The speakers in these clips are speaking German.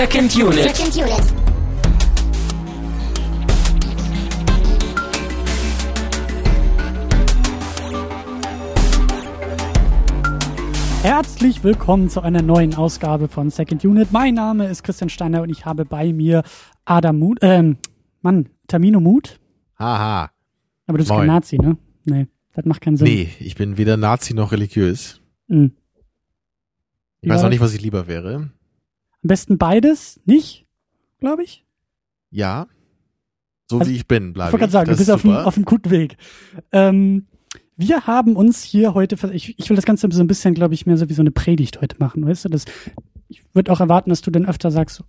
Second Unit. Second Unit. Herzlich willkommen zu einer neuen Ausgabe von Second Unit. Mein Name ist Christian Steiner und ich habe bei mir Adam Mut, ähm, Mann, Tamino Mut. Haha. Aber du bist Moin. kein Nazi, ne? Nee, das macht keinen Sinn. Nee, ich bin weder Nazi noch religiös. Mhm. Ich weiß auch nicht, was ich lieber wäre. Am besten beides, nicht? Glaube ich. Ja. So Also, wie ich bin, Ich bleibe wollte gerade sagen, du Das bist ist auf einem, super. auf einem guten Weg. Ähm, wir haben uns hier heute, ich, ich will das Ganze so ein bisschen, glaube ich, mehr so wie so eine Predigt heute machen, weißt du? Das, ich würde auch erwarten, dass du dann öfter sagst,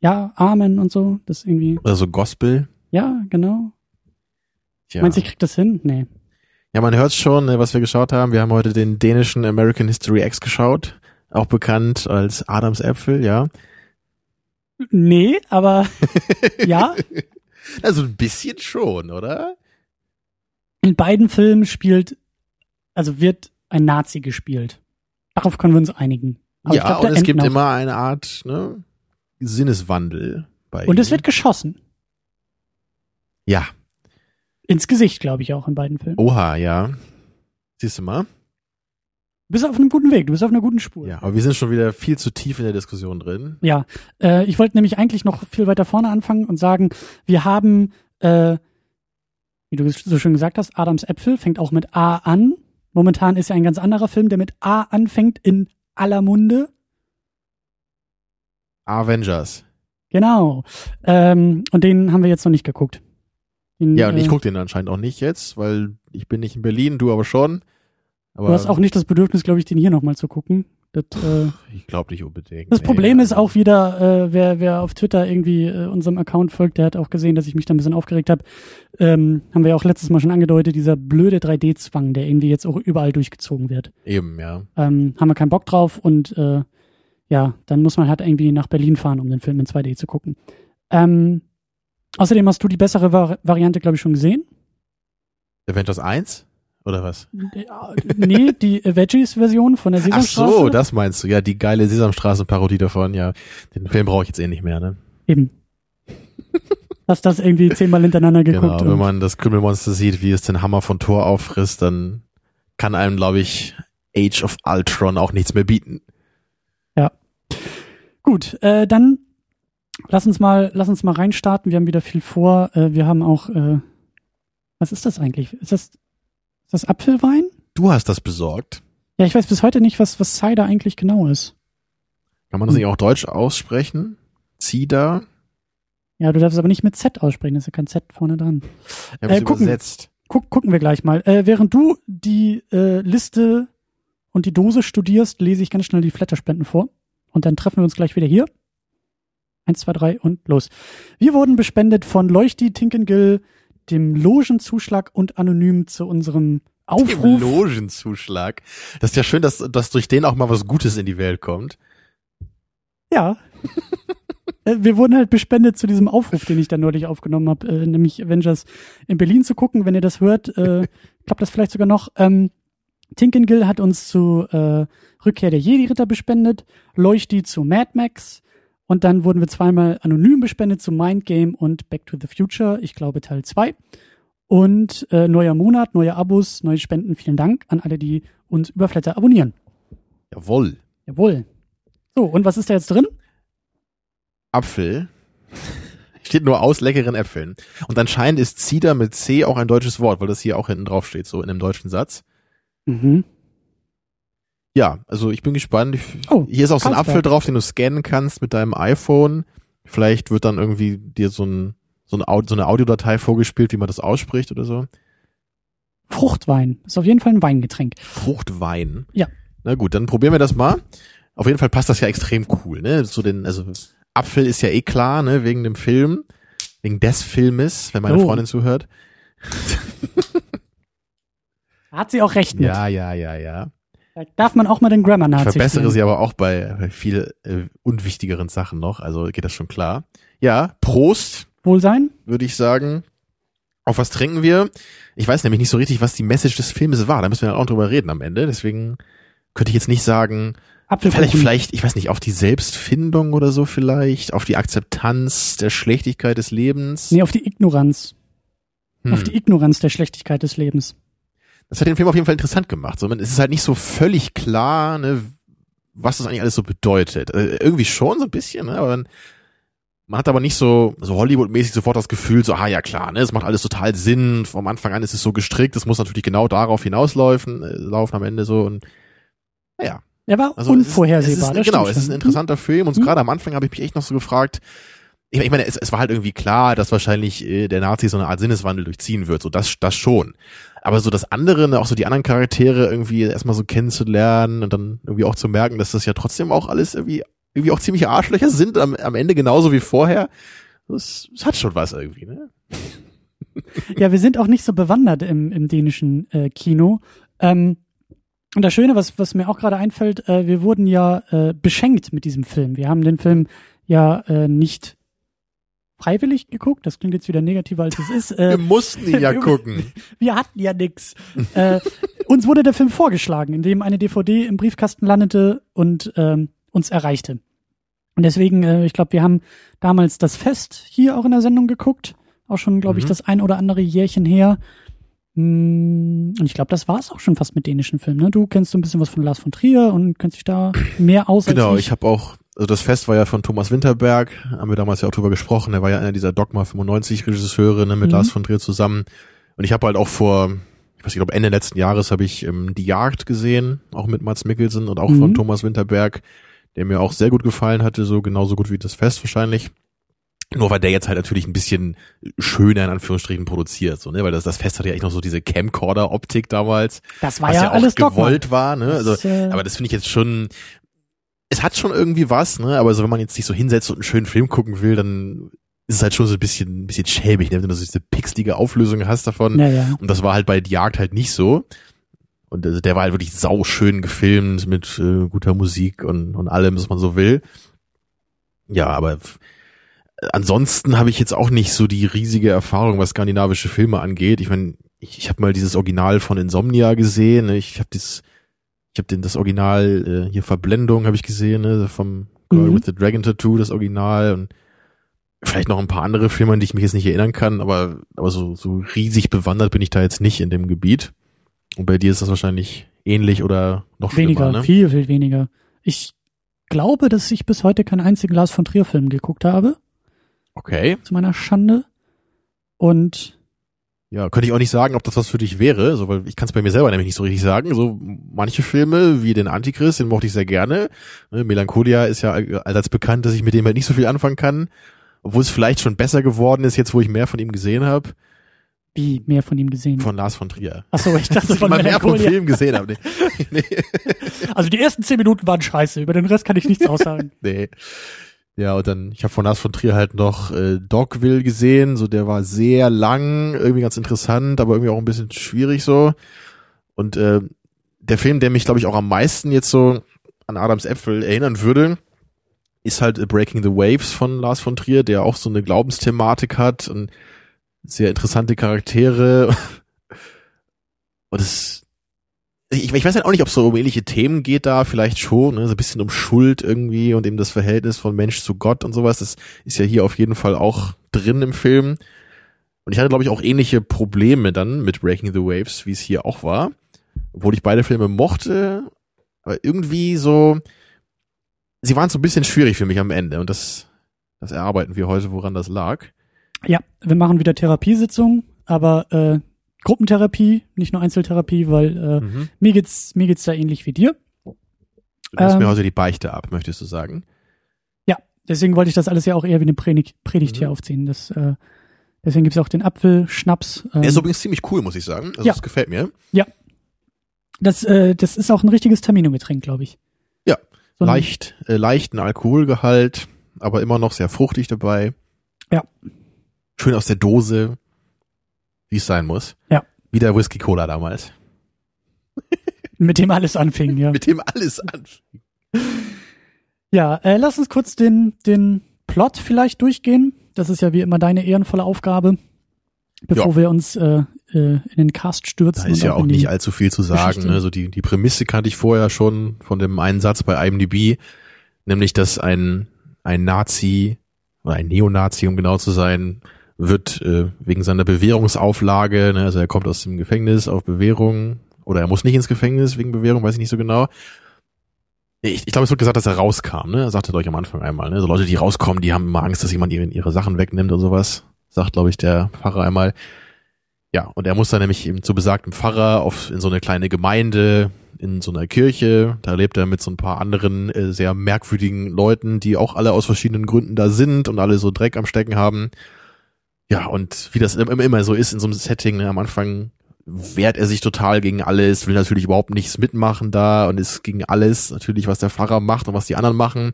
ja, Amen und so, das irgendwie, Oder so Gospel. ja, genau. Ja. Meinst du, ich krieg das hin? Nee. ja, man hört schon, ne, was wir geschaut haben. Wir haben heute den dänischen American History X geschaut. Auch bekannt als Adams Äpfel, ja. Nee, aber ja, Also ein bisschen schon, oder? in beiden Filmen spielt, also wird ein Nazi gespielt. Darauf können wir uns einigen. Aber ja, glaub, und es gibt auch- immer eine Art ne, Sinneswandel bei Und es ihm. wird geschossen. Ja, Ins Gesicht, glaube ich, auch in beiden Filmen. oha, ja. Siehst du mal? Du bist auf einem guten Weg, du bist auf einer guten Spur. Ja, aber wir sind schon wieder viel zu tief in der Diskussion drin. Ja, äh, ich wollte nämlich eigentlich noch viel weiter vorne anfangen und sagen, wir haben, äh, wie du so schön gesagt hast, Adams Äpfel fängt auch mit A an. Momentan ist ja ein ganz anderer Film, der mit A anfängt in aller Munde. Avengers. Genau. Ähm, und den haben wir jetzt noch nicht geguckt. Den, Ja, und ich äh, gucke den anscheinend auch nicht jetzt, weil ich bin nicht in Berlin, du aber schon. Aber Du hast auch nicht das Bedürfnis, glaube ich, den hier nochmal zu gucken. Das, äh, ich glaube nicht unbedingt. Das Nee, Problem ist also- auch wieder, äh, wer, wer auf Twitter irgendwie äh, unserem Account folgt, der hat auch gesehen, dass ich mich da ein bisschen aufgeregt habe. Ähm, haben wir ja auch letztes Mal schon angedeutet, dieser blöde 3D-Zwang, der irgendwie jetzt auch überall durchgezogen wird. Eben, ja. Ähm, haben wir keinen Bock drauf und äh, ja, dann muss man halt irgendwie nach Berlin fahren, um den Film in 2D zu gucken. Ähm, außerdem hast du die bessere Vari Variante, glaube ich, schon gesehen. Avengers 1? Oder was? Ja, nee, die äh, Veggies-Version von der Ach Sesamstraße. so, das meinst du. Ja, die geile Sesamstraßen-Parodie davon. Ja, den Film brauche ich jetzt eh nicht mehr, ne? Eben. Hast das irgendwie zehnmal hintereinander geguckt. Genau, wenn man das Krümelmonster sieht, wie es den Hammer von Thor auffrisst, dann kann einem, glaube ich, Age of Ultron auch nichts mehr bieten. Gut, äh, dann lass uns mal, lass uns mal reinstarten. Wir haben wieder viel vor. Äh, wir haben auch, äh, was ist das eigentlich? Ist das, ist das Apfelwein? Du hast das besorgt. Ja, ich weiß bis heute nicht, was, was Cider eigentlich genau ist. Kann man das nicht auch deutsch aussprechen? Cider? Ja, du darfst es aber nicht mit Z aussprechen, da ist ja kein Z vorne dran. Ich habe Äh, gucken. übersetzt. Guck, gucken wir gleich mal. Äh, während du die äh, Liste und die Dose studierst, lese ich ganz schnell die Flatterspenden vor. Und dann treffen wir uns gleich wieder hier. Eins, zwei, drei und los. Wir wurden bespendet von Leuchti Tinkengill, dem Logenzuschlag und anonym zu unserem Aufruf. Logenzuschlag. Das ist ja schön, dass, dass durch den auch mal was Gutes in die Welt kommt. Ja. Äh, Wir wurden halt bespendet zu diesem Aufruf, den ich dann neulich aufgenommen habe, äh, nämlich Avengers in Berlin zu gucken. Wenn ihr das hört, äh, klappt das vielleicht sogar noch. Ähm, Tinkengill hat uns zu äh, Rückkehr der Jedi-Ritter bespendet, Leuchti zu Mad Max und dann wurden wir zweimal anonym bespendet zu Mind Game und Back to the Future, ich glaube Teil 2. Und äh, neuer Monat, neue Abos, neue Spenden. Vielen Dank an alle, die uns über Flatter abonnieren. Jawohl. Jawohl. So, und was ist da jetzt drin? Apfel. Steht nur aus leckeren Äpfeln. Und anscheinend ist Cider mit C auch ein deutsches Wort, weil das hier auch hinten drauf steht, so in einem deutschen Satz. Mhm. Ja, also ich bin gespannt. Oh, hier ist auch so ein. Apfel drauf, den du scannen kannst mit deinem iPhone. Vielleicht wird dann irgendwie dir so, ein, so, ein so eine Audiodatei vorgespielt, wie man das ausspricht oder so. Fruchtwein. Ist auf jeden Fall ein Weingetränk. Fruchtwein. Ja. Na gut, dann probieren wir das mal. Auf jeden Fall passt das ja extrem cool, ne? So den, also Apfel ist ja eh klar, ne? Wegen dem Film, wegen des Filmes, wenn meine Oh. Freundin zuhört. Hat sie auch recht mit. Ja, ja, ja, ja. Da darf man auch mal den Grammar Ich verbessere spielen. sie aber auch bei, bei viel äh, unwichtigeren Sachen noch, also geht das schon klar. Ja, Prost, Wohlsein? würde ich sagen. Auf was trinken wir? Ich weiß nämlich nicht so richtig, was die Message des Filmes war. Da müssen wir dann auch drüber reden am Ende. Deswegen könnte ich jetzt nicht sagen, Apfelkuchen. Vielleicht, vielleicht, ich weiß nicht, auf die Selbstfindung oder so vielleicht, auf die Akzeptanz der Schlechtigkeit des Lebens. Nee, auf die Ignoranz. Hm. Auf die Ignoranz der Schlechtigkeit des Lebens. Das hat den Film auf jeden Fall interessant gemacht. So, man- es ist halt nicht so völlig klar, ne, was das eigentlich alles so bedeutet. Äh, irgendwie schon so ein bisschen, ne, aber dann, man hat aber nicht so, so Hollywood-mäßig sofort das Gefühl, so, ah ja klar, ne, es macht alles total Sinn. Vom Anfang an ist es so gestrickt, es muss natürlich genau darauf hinauslaufen, äh, laufen am Ende so und naja. Er war Also es ist- unvorhersehbar. Es ist, genau, es ist ein interessanter Film und Mhm. gerade am Anfang habe ich mich echt noch so gefragt, ich meine, ich meine es, es war halt irgendwie klar, dass wahrscheinlich äh, der Nazi so eine Art Sinneswandel durchziehen wird, so das, das schon. Aber so das andere, ne, auch so die anderen Charaktere irgendwie erstmal so kennenzulernen und dann irgendwie auch zu merken, dass das ja trotzdem auch alles irgendwie, irgendwie auch ziemliche Arschlöcher sind am, am Ende genauso wie vorher. Das, das hat schon was irgendwie, ne? Ja, wir sind auch nicht so bewandert im, im dänischen äh, Kino. Ähm, und das Schöne, was, was mir auch gerade einfällt, äh, wir wurden ja äh, beschenkt mit diesem Film. Wir haben den Film ja äh, nicht freiwillig geguckt. Das klingt jetzt wieder negativer, als es ist. Wir Äh, mussten ihn ja gucken. wir hatten ja nix. äh, uns wurde der Film vorgeschlagen, indem eine DVD im Briefkasten landete und ähm, uns erreichte. Und deswegen, äh, ich glaube, wir haben damals das Fest hier auch in der Sendung geguckt. Auch schon, glaube ich, Mhm. das ein oder andere Jährchen her. Mm, Und ich glaube, das war es auch schon fast mit dänischen Filmen. Ne? Du kennst so ein bisschen was von Lars von Trier und kennst dich da mehr aus Genau, als ich habe auch, also das Fest war ja von Thomas Winterberg, haben wir damals ja auch drüber gesprochen, er war ja einer dieser Dogma 95 Regisseure ne, mit Mhm. Lars von Trier zusammen. Und ich habe halt auch vor, ich weiß nicht, ich glaube Ende letzten Jahres habe ich ähm, Die Jagd gesehen, auch mit Mats Mikkelsen und auch Mhm. von Thomas Winterberg, der mir auch sehr gut gefallen hatte, so genauso gut wie das Fest wahrscheinlich. Nur war der jetzt halt natürlich ein bisschen schöner in Anführungsstrichen produziert, so, ne? Weil das, das Fest hatte ja echt noch so diese Camcorder-Optik damals Das war was ja, ja, alles Dogma. gewollt war, ne? Also, Das, äh, aber das finde ich jetzt schon, es hat schon irgendwie was, ne? Aber so, wenn man jetzt sich so hinsetzt und einen schönen Film gucken will, dann ist es halt schon so ein bisschen, ein bisschen schäbig, ne? wenn du so diese pixelige Auflösung hast davon. ja, ja. Und das war halt bei Die Jagd halt nicht so. Und also der war halt wirklich sauschön gefilmt mit äh, guter Musik und, und allem, was man so will. Ja, aber ansonsten habe ich jetzt auch nicht so die riesige Erfahrung, was skandinavische Filme angeht. Ich meine, ich, ich habe mal dieses Original von Insomnia gesehen. Ne? Ich habe das, ich habe den das Original äh, hier Verblendung habe ich gesehen, ne? vom Girl Mhm. with the Dragon Tattoo, das Original und vielleicht noch ein paar andere Filme, an die ich mich jetzt nicht erinnern kann, aber aber so so riesig bewandert bin ich da jetzt nicht in dem Gebiet. Und bei dir ist das wahrscheinlich ähnlich oder noch Weniger, ne? viel, viel weniger. Ich glaube, dass ich bis heute keinen einzigen Lars von Trier Film geguckt habe, Okay. zu meiner Schande. Und Ja, könnte ich auch nicht sagen, ob das was für dich wäre, so, weil ich kann es bei mir selber nämlich nicht so richtig sagen. So manche Filme wie den Antichrist, den mochte ich sehr gerne. Ne, Melancholia ist ja all- allseits bekannt, dass ich mit dem halt nicht so viel anfangen kann, obwohl es vielleicht schon besser geworden ist, jetzt wo ich mehr von ihm gesehen habe, wie mehr von ihm gesehen. von Lars von Trier. Achso, ich dachte Dass ich von mal mehr vom. Film gesehen habe. Nee, nee, Also die ersten zehn Minuten waren scheiße, über den Rest kann ich nichts aussagen. nee. Ja, und dann, ich habe von Lars von Trier halt noch äh, Dogville gesehen, so der war sehr lang, irgendwie ganz interessant, aber irgendwie auch ein bisschen schwierig so. Und äh, der Film, der mich, glaube ich, auch am meisten jetzt so an Adams Äpfel erinnern würde, ist halt Breaking the Waves von Lars von Trier, der auch so eine Glaubensthematik hat und sehr interessante Charaktere. Und es, ich, ich weiß halt auch nicht, ob es so um ähnliche Themen geht da, vielleicht schon, ne? so ein bisschen um Schuld irgendwie und eben das Verhältnis von Mensch zu Gott und sowas. Das ist ja hier auf jeden Fall auch drin im Film. Und ich hatte, glaube ich, auch ähnliche Probleme dann mit Breaking the Waves, wie es hier auch war. Obwohl ich beide Filme mochte, aber irgendwie so, sie waren so ein bisschen schwierig für mich am Ende und das, das erarbeiten wir heute, woran das lag. Ja, wir machen wieder Therapiesitzungen, aber äh, Gruppentherapie, nicht nur Einzeltherapie, weil äh, Mhm. mir geht's mir geht's da ähnlich wie dir. Du Ähm, mir heute die Beichte ab, möchtest du sagen? Deswegen wollte ich das alles ja auch eher wie eine Predigt, Predigt Mhm. hier aufziehen. Das, äh, deswegen gibt's auch den Apfelschnaps. Ähm, Der ist übrigens ziemlich cool, muss ich sagen. Also Ja. das gefällt mir. das, äh, das ist auch ein richtiges Termino-Getränk, glaube ich. Ja, So ein- Leicht, äh, leichten Alkoholgehalt, aber immer noch sehr fruchtig dabei. Ja. Schön aus der Dose, wie es sein muss. Ja. Wie der Whisky Cola damals. Mit dem alles anfing, ja. Mit dem alles anfing. Ja, äh, lass uns kurz den, den Plot vielleicht durchgehen. Das ist ja wie immer deine ehrenvolle Aufgabe, bevor wir uns äh, äh, in den Cast stürzen. Da ist ja auch nicht allzu viel zu sagen. Ne? Also die, die Prämisse kannte ich vorher schon von dem einen Satz bei IMDb, nämlich dass ein, ein Nazi oder ein Neonazi, um genau zu sein, wird äh, wegen seiner Bewährungsauflage, ne, also er kommt aus dem Gefängnis auf Bewährung oder er muss nicht ins Gefängnis wegen Bewährung, weiß ich nicht so genau. Ich, ich glaube, es wird gesagt, dass er rauskam, ne? Er sagte euch am Anfang einmal, ne? So Leute, die rauskommen, die haben immer Angst, dass jemand ihre, ihre Sachen wegnimmt und sowas. Sagt, glaube ich, der Pfarrer einmal. Ja, und er muss dann nämlich eben zu besagtem Pfarrer auf, in so eine kleine Gemeinde, in so einer Kirche. Da lebt er mit so ein paar anderen äh, sehr merkwürdigen Leuten, die auch alle aus verschiedenen Gründen da sind und alle so Dreck am Stecken haben. Ja, und wie das immer, immer so ist in so einem Setting, ne, am Anfang wehrt er sich total gegen alles, will natürlich überhaupt nichts mitmachen da und ist gegen alles natürlich, was der Pfarrer macht und was die anderen machen.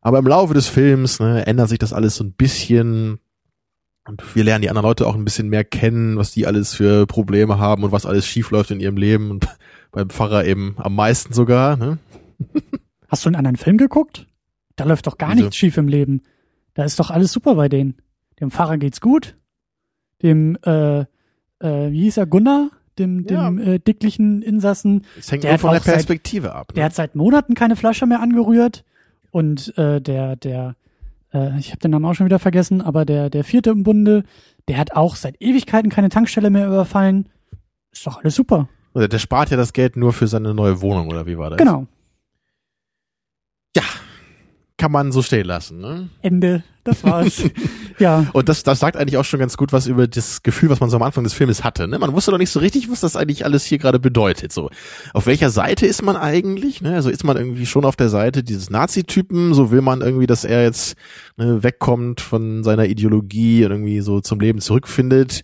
Aber im Laufe des Films ne, ändert sich das alles so ein bisschen und wir lernen die anderen Leute auch ein bisschen mehr kennen, was die alles für Probleme haben und was alles schief läuft in ihrem Leben und beim Pfarrer eben am meisten sogar. Ne? Hast du einen anderen Film geguckt? Da läuft doch gar Wieso? nichts schief im Leben. Da ist doch alles super bei denen. Dem Pfarrer geht's gut. Dem, äh, äh, wie hieß er, Gunnar? Dem, ja. dem äh, dicklichen Insassen. Es hängt der von der Perspektive seit, ab. Ne? Der hat seit Monaten keine Flasche mehr angerührt. Und äh, der, der äh, ich habe den Namen auch schon wieder vergessen, aber der, der vierte im Bunde, der hat auch seit Ewigkeiten keine Tankstelle mehr überfallen. Ist doch alles super. Oder der spart ja das Geld nur für seine neue Wohnung, oder wie war das? Genau. Ja, kann man so stehen lassen. Ne? Ende. Das war's. ja. Und das, das sagt eigentlich auch schon ganz gut was über das Gefühl, was man so am Anfang des Filmes hatte. Ne? Man wusste doch nicht so richtig, was das eigentlich alles hier gerade bedeutet. So, auf welcher Seite ist man eigentlich? Ne? Also ist man irgendwie schon auf der Seite dieses Nazi-Typen? So will man irgendwie, dass er jetzt ne, wegkommt von seiner Ideologie und irgendwie so zum Leben zurückfindet.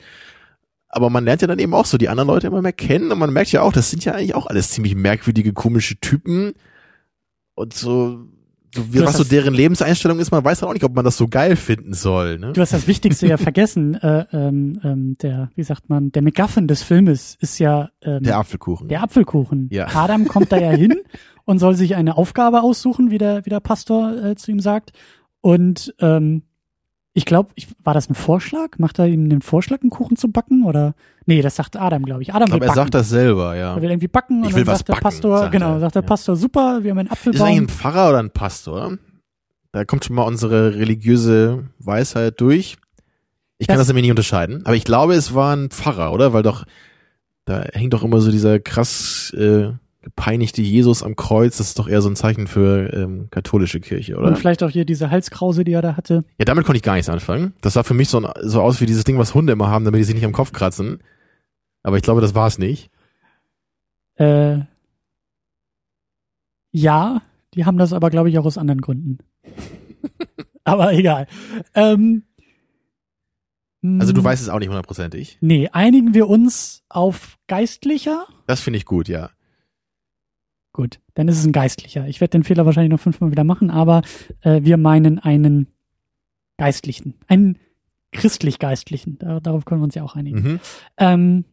Aber man lernt ja dann eben auch so die anderen Leute immer mehr kennen und man merkt ja auch, das sind ja eigentlich auch alles ziemlich merkwürdige, komische Typen. Und so wie, was so deren Lebenseinstellung ist, man weiß halt auch nicht, ob man das so geil finden soll. Ne? Du hast das Wichtigste ja vergessen. Äh, ähm, ähm, der, wie sagt man, der McGuffin des Filmes ist ja ähm, der Apfelkuchen. Der Apfelkuchen. Ja. Adam kommt da ja hin und soll sich eine Aufgabe aussuchen, wie der, wie der Pastor äh, zu ihm sagt. Und ähm, ich glaube, war das ein Vorschlag? Macht er ihm den Vorschlag, einen Kuchen zu backen? Oder nee, das sagt Adam, glaube ich. Adam will backen. er sagt das selber, ja. Er will irgendwie backen und dann sagt der backen, Pastor, sagt genau, sagt der Ja. Pastor, super, wir haben einen Ist Apfelbaum. eigentlich ein Pfarrer oder ein Pastor? Da kommt schon mal unsere religiöse Weisheit durch. Ich kann Das- das nämlich nicht unterscheiden. Aber ich glaube, es war ein Pfarrer, oder? Weil doch, da hängt doch immer so dieser krass äh, gepeinigte Jesus am Kreuz. Das ist doch eher so ein Zeichen für ähm, katholische Kirche, oder? Und vielleicht auch hier diese Halskrause, die er da hatte. Ja, damit konnte ich gar nichts anfangen. Das sah für mich so, so aus wie dieses Ding, was Hunde immer haben, damit die sich nicht am Kopf kratzen. Aber ich glaube, das war es nicht. Äh, ja, die haben das aber, glaube ich, auch aus anderen Gründen. aber egal. Ähm, Also du mh, weißt es auch nicht hundertprozentig. Nee, einigen wir uns auf Geistlicher? Das finde ich gut, ja. Gut, dann ist es ein Geistlicher. Ich werde den Fehler wahrscheinlich noch fünfmal wieder machen, aber äh, wir meinen einen Geistlichen. Einen christlich-geistlichen. Da, darauf können wir uns ja auch einigen. Mhm. Ähm,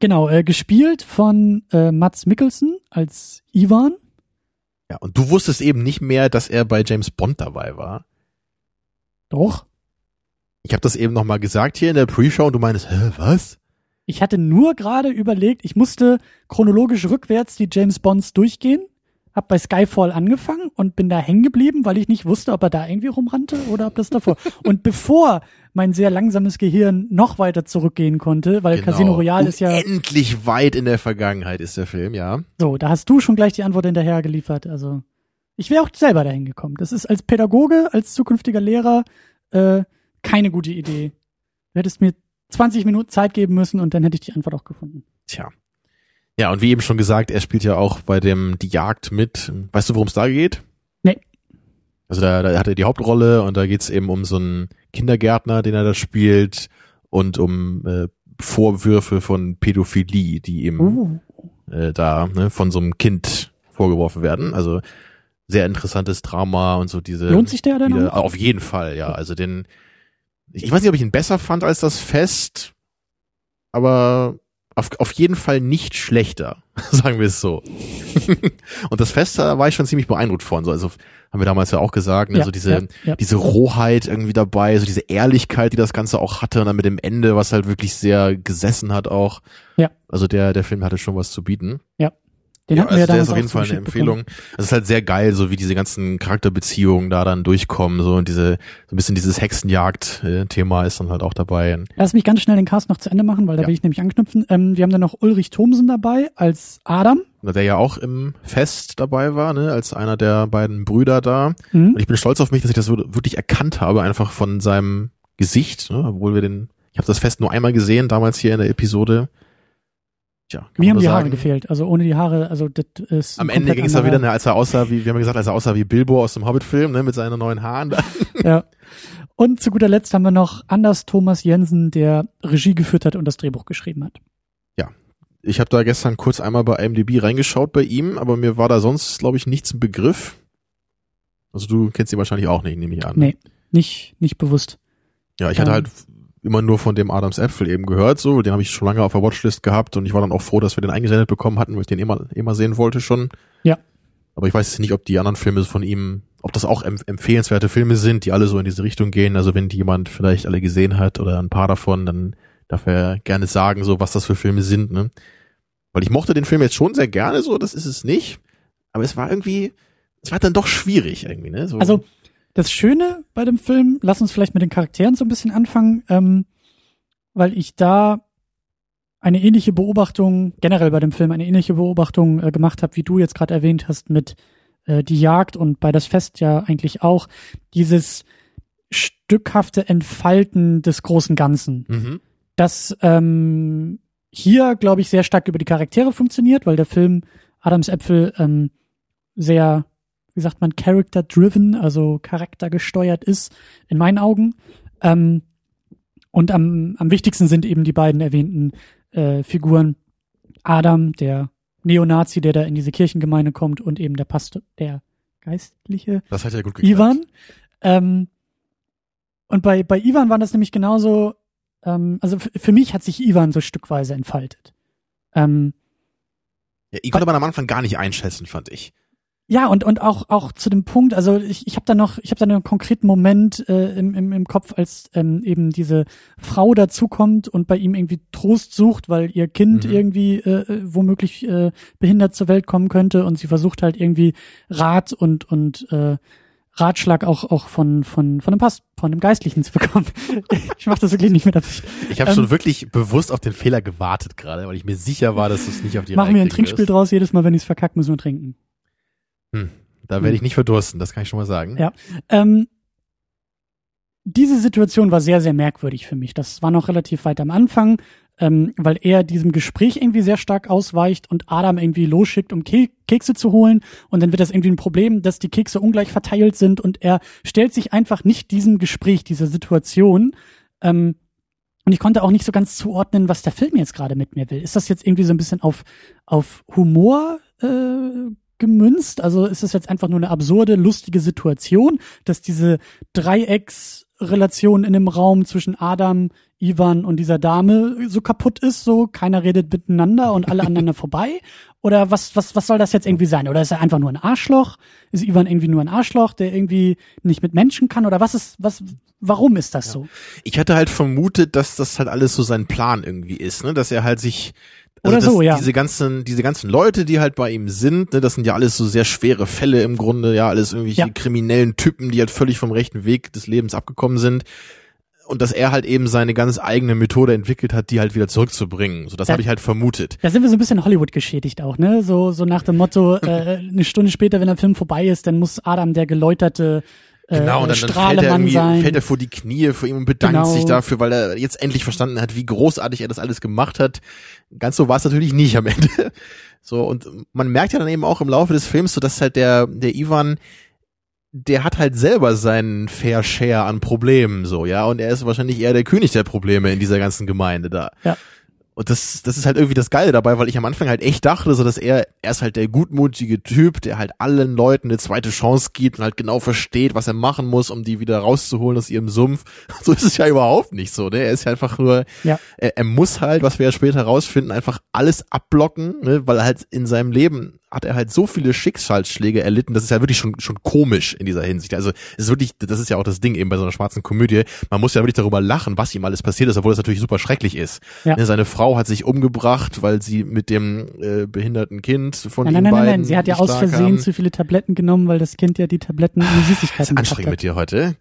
genau, äh, gespielt von äh, Mats Mikkelsen als Ivan. Ja, und du wusstest eben nicht mehr, dass er bei James Bond dabei war. Doch. Ich habe das eben nochmal gesagt hier in der Pre-Show und du meinst, hä, was? Ich hatte nur gerade überlegt, ich musste chronologisch rückwärts die James Bonds durchgehen, hab bei Skyfall angefangen und bin da hängen geblieben, weil ich nicht wusste, ob er da irgendwie rumrannte oder ob das davor. und bevor mein sehr langsames Gehirn noch weiter zurückgehen konnte, weil Genau. Casino Royale ist ja Endlich weit in der Vergangenheit ist der Film, ja. so, da hast du schon gleich die Antwort hinterher geliefert. Also ich wäre auch selber dahin gekommen. Das ist als Pädagoge, als zukünftiger Lehrer äh, keine gute Idee. Du hättest mir 20 Minuten Zeit geben müssen und dann hätte ich die Antwort auch gefunden. Tja. Ja, und wie eben schon gesagt, er spielt ja auch bei dem Die Jagd mit. Weißt du, worum es da geht? Nee. Also da, da hat er die Hauptrolle und da geht's eben um so einen Kindergärtner, den er da spielt und um äh, Vorwürfe von Pädophilie, die ihm Uh. äh, da ne, von so einem Kind vorgeworfen werden. Also sehr interessantes Drama und so diese. Lohnt sich der denn wieder? Auf jeden Fall, ja. Also den, ich, weiß nicht, ob ich ihn besser fand als das Fest, aber auf, auf jeden Fall nicht schlechter, sagen wir es so. und das Fest, da war ich schon ziemlich beeindruckt von. So, also haben wir damals ja auch gesagt, ne? Ja, so diese, ja, ja. diese Rohheit irgendwie dabei, so diese Ehrlichkeit, die das Ganze auch hatte und dann mit dem Ende, was halt wirklich sehr gesessen hat auch. Ja. Also der, der Film hatte schon was zu bieten. Den ja, hatten wir also ja der ist auf jeden Fall eine zugeschickt bekommen. Empfehlung. Es ist halt sehr geil, so wie diese ganzen Charakterbeziehungen da dann durchkommen, so und diese, so ein bisschen dieses Hexenjagd-Thema ist dann halt auch dabei. Lass mich ganz schnell den Cast noch zu Ende machen, weil da Ja. will ich nämlich anknüpfen. Ähm, wir haben dann noch Ulrich Thomsen dabei als Adam. Der ja auch im Fest dabei war, ne, als einer der beiden Brüder da. Mhm. Und ich bin stolz auf mich, dass ich das wirklich erkannt habe, einfach von seinem Gesicht, ne, obwohl wir den, ich habe das Fest nur einmal gesehen, damals hier in der Episode. Tja, Mir haben die Haare sagen. gefehlt. Also ohne die Haare, also das ist. Am Ende ging es da wieder, ne, als er aussah wie, wir haben ja gesagt, als er aussah wie Bilbo aus dem Hobbit-Film, ne, mit seinen neuen Haaren. Ja. Und zu guter Letzt haben wir noch Anders Thomas Jensen, der Regie geführt hat und das Drehbuch geschrieben hat. Ich habe da gestern kurz einmal bei IMDb reingeschaut bei ihm, aber mir war da sonst, glaube ich, nichts im Begriff. Also du kennst ihn wahrscheinlich auch nicht, nehme ich an. Nee. Nicht, nicht bewusst. Ja, ich hatte Ähm. halt immer nur von dem Adams Äpfel eben gehört, so, den habe ich schon lange auf der Watchlist gehabt und ich war dann auch froh, dass wir den eingesendet bekommen hatten, weil ich den immer, immer sehen wollte schon. Ja. Aber ich weiß nicht, ob die anderen Filme von ihm, ob das auch em- empfehlenswerte Filme sind, die alle so in diese Richtung gehen. Also wenn die jemand vielleicht alle gesehen hat oder ein paar davon, dann darf er gerne sagen, so was das für Filme sind, ne? Weil ich mochte den Film jetzt schon sehr gerne, so, das ist es nicht. Aber es war irgendwie, es war dann doch schwierig irgendwie, ne? So, Also, das Schöne bei dem Film, lass uns vielleicht mit den Charakteren so ein bisschen anfangen, ähm, weil ich da eine ähnliche Beobachtung, generell bei dem Film eine ähnliche Beobachtung äh, gemacht habe, wie du jetzt gerade erwähnt hast, mit äh, die Jagd und bei das Fest ja eigentlich auch, dieses stückhafte Entfalten des großen Ganzen. mhm. das ähm, hier, glaube ich, sehr stark über die Charaktere funktioniert, weil der Film Adams Äpfel ähm, sehr, wie sagt man, character-driven, also charaktergesteuert ist, in meinen Augen. Ähm, und am, am wichtigsten sind eben die beiden erwähnten äh, Figuren. Adam, der Neonazi, der da in diese Kirchengemeinde kommt, und eben der Pastor, der Geistliche, das hat ja gut geklappt. Ivan. Ähm, und bei, bei Ivan war das nämlich genauso, ähm, also für mich hat sich Ivan so stückweise entfaltet. Ähm, Ja, ich konnte man am Anfang gar nicht einschätzen, fand ich. Ja, und, und auch, auch zu dem Punkt, also ich, ich habe da noch, ich habe da einen konkreten Moment äh, im, im, im Kopf, als ähm, eben diese Frau dazukommt und bei ihm irgendwie Trost sucht, weil ihr Kind Mhm. irgendwie äh, äh, womöglich äh, behindert zur Welt kommen könnte und sie versucht halt irgendwie Rat und, und äh, Ratschlag auch, auch von, von, von einem Pass, von einem Geistlichen zu bekommen. ich mache das wirklich nicht mit Absicht. Ich habe Ähm, schon wirklich bewusst auf den Fehler gewartet gerade, weil ich mir sicher war, dass es nicht auf die Machen wir ein Trinkspiel wirst. draus, jedes Mal, wenn ich es verkacke, müssen wir trinken. Hm, da werde ich nicht verdursten, das kann ich schon mal sagen. Ja. Ähm, diese Situation war sehr, sehr merkwürdig für mich. Das war noch relativ weit am Anfang, ähm, weil er diesem Gespräch irgendwie sehr stark ausweicht und Adam irgendwie losschickt, um Ke Kekse zu holen. Und dann wird das irgendwie ein Problem, dass die Kekse ungleich verteilt sind und er stellt sich einfach nicht diesem Gespräch, dieser Situation. Ähm, und ich konnte auch nicht so ganz zuordnen, was der Film jetzt gerade mit mir will. Ist das jetzt irgendwie so ein bisschen auf, auf Humor äh, gemünzt? Also ist das jetzt einfach nur eine absurde, lustige Situation, dass diese Dreiecksrelation in dem Raum zwischen Adam, Ivan und dieser Dame so kaputt ist, so keiner redet miteinander und alle aneinander vorbei? Oder was, was, was soll das jetzt irgendwie sein? Oder ist er einfach nur ein Arschloch? Ist Ivan irgendwie nur ein Arschloch, der irgendwie nicht mit Menschen kann? Oder was ist, was, warum ist das so? Ich hatte halt vermutet, dass das halt alles so sein Plan irgendwie ist, ne, dass er halt sich also Oder so, ja. Diese ganzen, diese ganzen Leute, die halt bei ihm sind, ne, das sind ja alles so sehr schwere Fälle im Grunde, ja, alles irgendwelche Ja. kriminellen Typen, die halt völlig vom rechten Weg des Lebens abgekommen sind. Und dass er halt eben seine ganz eigene Methode entwickelt hat, die halt wieder zurückzubringen. So, das Ja. habe ich halt vermutet. Da sind wir so ein bisschen Hollywood geschädigt auch, ne? So, so nach dem Motto, äh, eine Stunde später, wenn der Film vorbei ist, dann muss Adam der geläuterte Genau, und dann, dann fällt er irgendwie, fällt er vor die Knie vor ihm und bedankt Genau. sich dafür, weil er jetzt endlich verstanden hat, wie großartig er das alles gemacht hat. Ganz so war es natürlich nicht am Ende. So, und man merkt ja dann eben auch im Laufe des Films, so dass halt der, der Ivan, der hat halt selber seinen Fair Share an Problemen, so, ja, und er ist wahrscheinlich eher der König der Probleme in dieser ganzen Gemeinde da. Ja. Und das, das ist halt irgendwie das Geile dabei, weil ich am Anfang halt echt dachte, so dass er, er ist halt der gutmutige Typ, der halt allen Leuten eine zweite Chance gibt und halt genau versteht, was er machen muss, um die wieder rauszuholen aus ihrem Sumpf. So ist es ja überhaupt nicht so, ne? Er ist ja einfach nur, Ja. er, er muss halt, was wir ja später rausfinden, einfach alles abblocken, ne? weil er halt in seinem Leben hat er halt so viele Schicksalsschläge erlitten, das ist ja wirklich schon, schon komisch in dieser Hinsicht. Also es ist wirklich, das ist ja auch das Ding eben bei so einer schwarzen Komödie. Man muss ja wirklich darüber lachen, was ihm alles passiert ist, obwohl das natürlich super schrecklich ist. Ja. Ne, Seine Frau hat sich umgebracht, weil sie mit dem äh, behinderten Kind von Nein, ihm nein, nein, beiden nein, sie hat ja aus Versehen kam. zu viele Tabletten genommen, weil das Kind ja die Tabletten in die Süßigkeiten gepackt anstrengend mit hat. dir heute.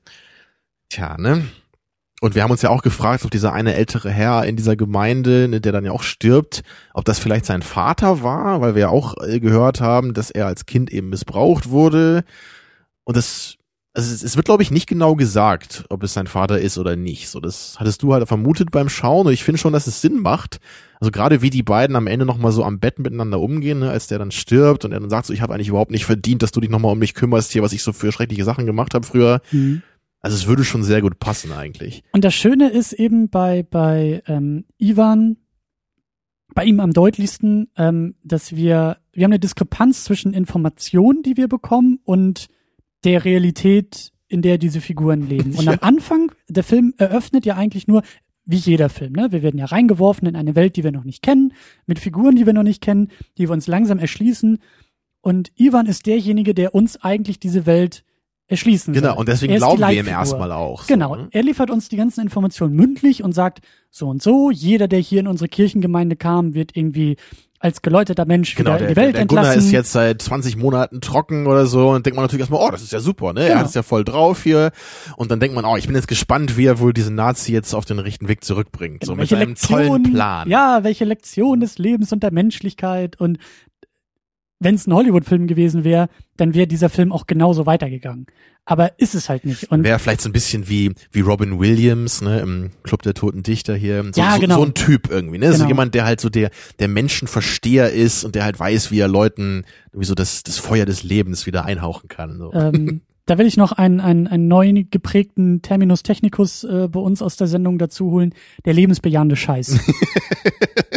Tja, ne? Und wir haben uns ja auch gefragt, ob dieser eine ältere Herr in dieser Gemeinde, ne, der dann ja auch stirbt, ob das vielleicht sein Vater war, weil wir ja auch äh, gehört haben, dass er als Kind eben missbraucht wurde. Und das, also es, wird, glaube ich, nicht genau gesagt, ob es sein Vater ist oder nicht. So, das hattest du halt vermutet beim Schauen und ich finde schon, dass es Sinn macht. Also gerade wie die beiden am Ende nochmal so am Bett miteinander umgehen, ne, als der dann stirbt und er dann sagt so, ich habe eigentlich überhaupt nicht verdient, dass du dich nochmal um mich kümmerst hier, was ich so für schreckliche Sachen gemacht habe früher. Mhm. Also es würde schon sehr gut passen eigentlich. Und das Schöne ist eben bei, bei ähm, Ivan, bei ihm am deutlichsten, ähm, dass wir, wir haben eine Diskrepanz zwischen Informationen, die wir bekommen und der Realität, in der diese Figuren leben. Und Ja. am Anfang, der Film eröffnet ja eigentlich nur, wie jeder Film, ne? Wir werden ja reingeworfen in eine Welt, die wir noch nicht kennen, mit Figuren, die wir noch nicht kennen, die wir uns langsam erschließen. Und Ivan ist derjenige, der uns eigentlich diese Welt erschließen Genau, soll. und deswegen Er glauben wir ihm erstmal auch. So, Genau, ne? er liefert uns die ganzen Informationen mündlich und sagt, so und so, jeder, der hier in unsere Kirchengemeinde kam, wird irgendwie als geläuterter Mensch Genau, wieder der, in die der, Welt der Gunnar entlassen. ist jetzt seit 20 Monaten trocken oder so und denkt man natürlich erstmal, oh, das ist ja super, ne? Er Genau. hat es ja voll drauf hier. Und dann denkt man, oh, ich bin jetzt gespannt, wie er wohl diesen Nazi jetzt auf den richtigen Weg zurückbringt. so Genau, mit welche einem Lektion, tollen Plan. Ja, welche Lektion des Lebens und der Menschlichkeit und wenn es ein Hollywood-Film gewesen wäre, dann wäre dieser Film auch genauso weitergegangen. Aber ist es halt nicht. Und Wäre vielleicht so ein bisschen wie, wie Robin Williams, ne, im Club der Toten Dichter hier. So, Ja, so, genau. so ein Typ irgendwie, ne? So Genau. jemand, der halt so der, der Menschenversteher ist und der halt weiß, wie er Leuten irgendwie so das, das Feuer des Lebens wieder einhauchen kann. So. ähm, da will ich noch einen, einen, einen neu geprägten Terminus technicus äh, bei uns aus der Sendung dazu holen. Der lebensbejahende Scheiß.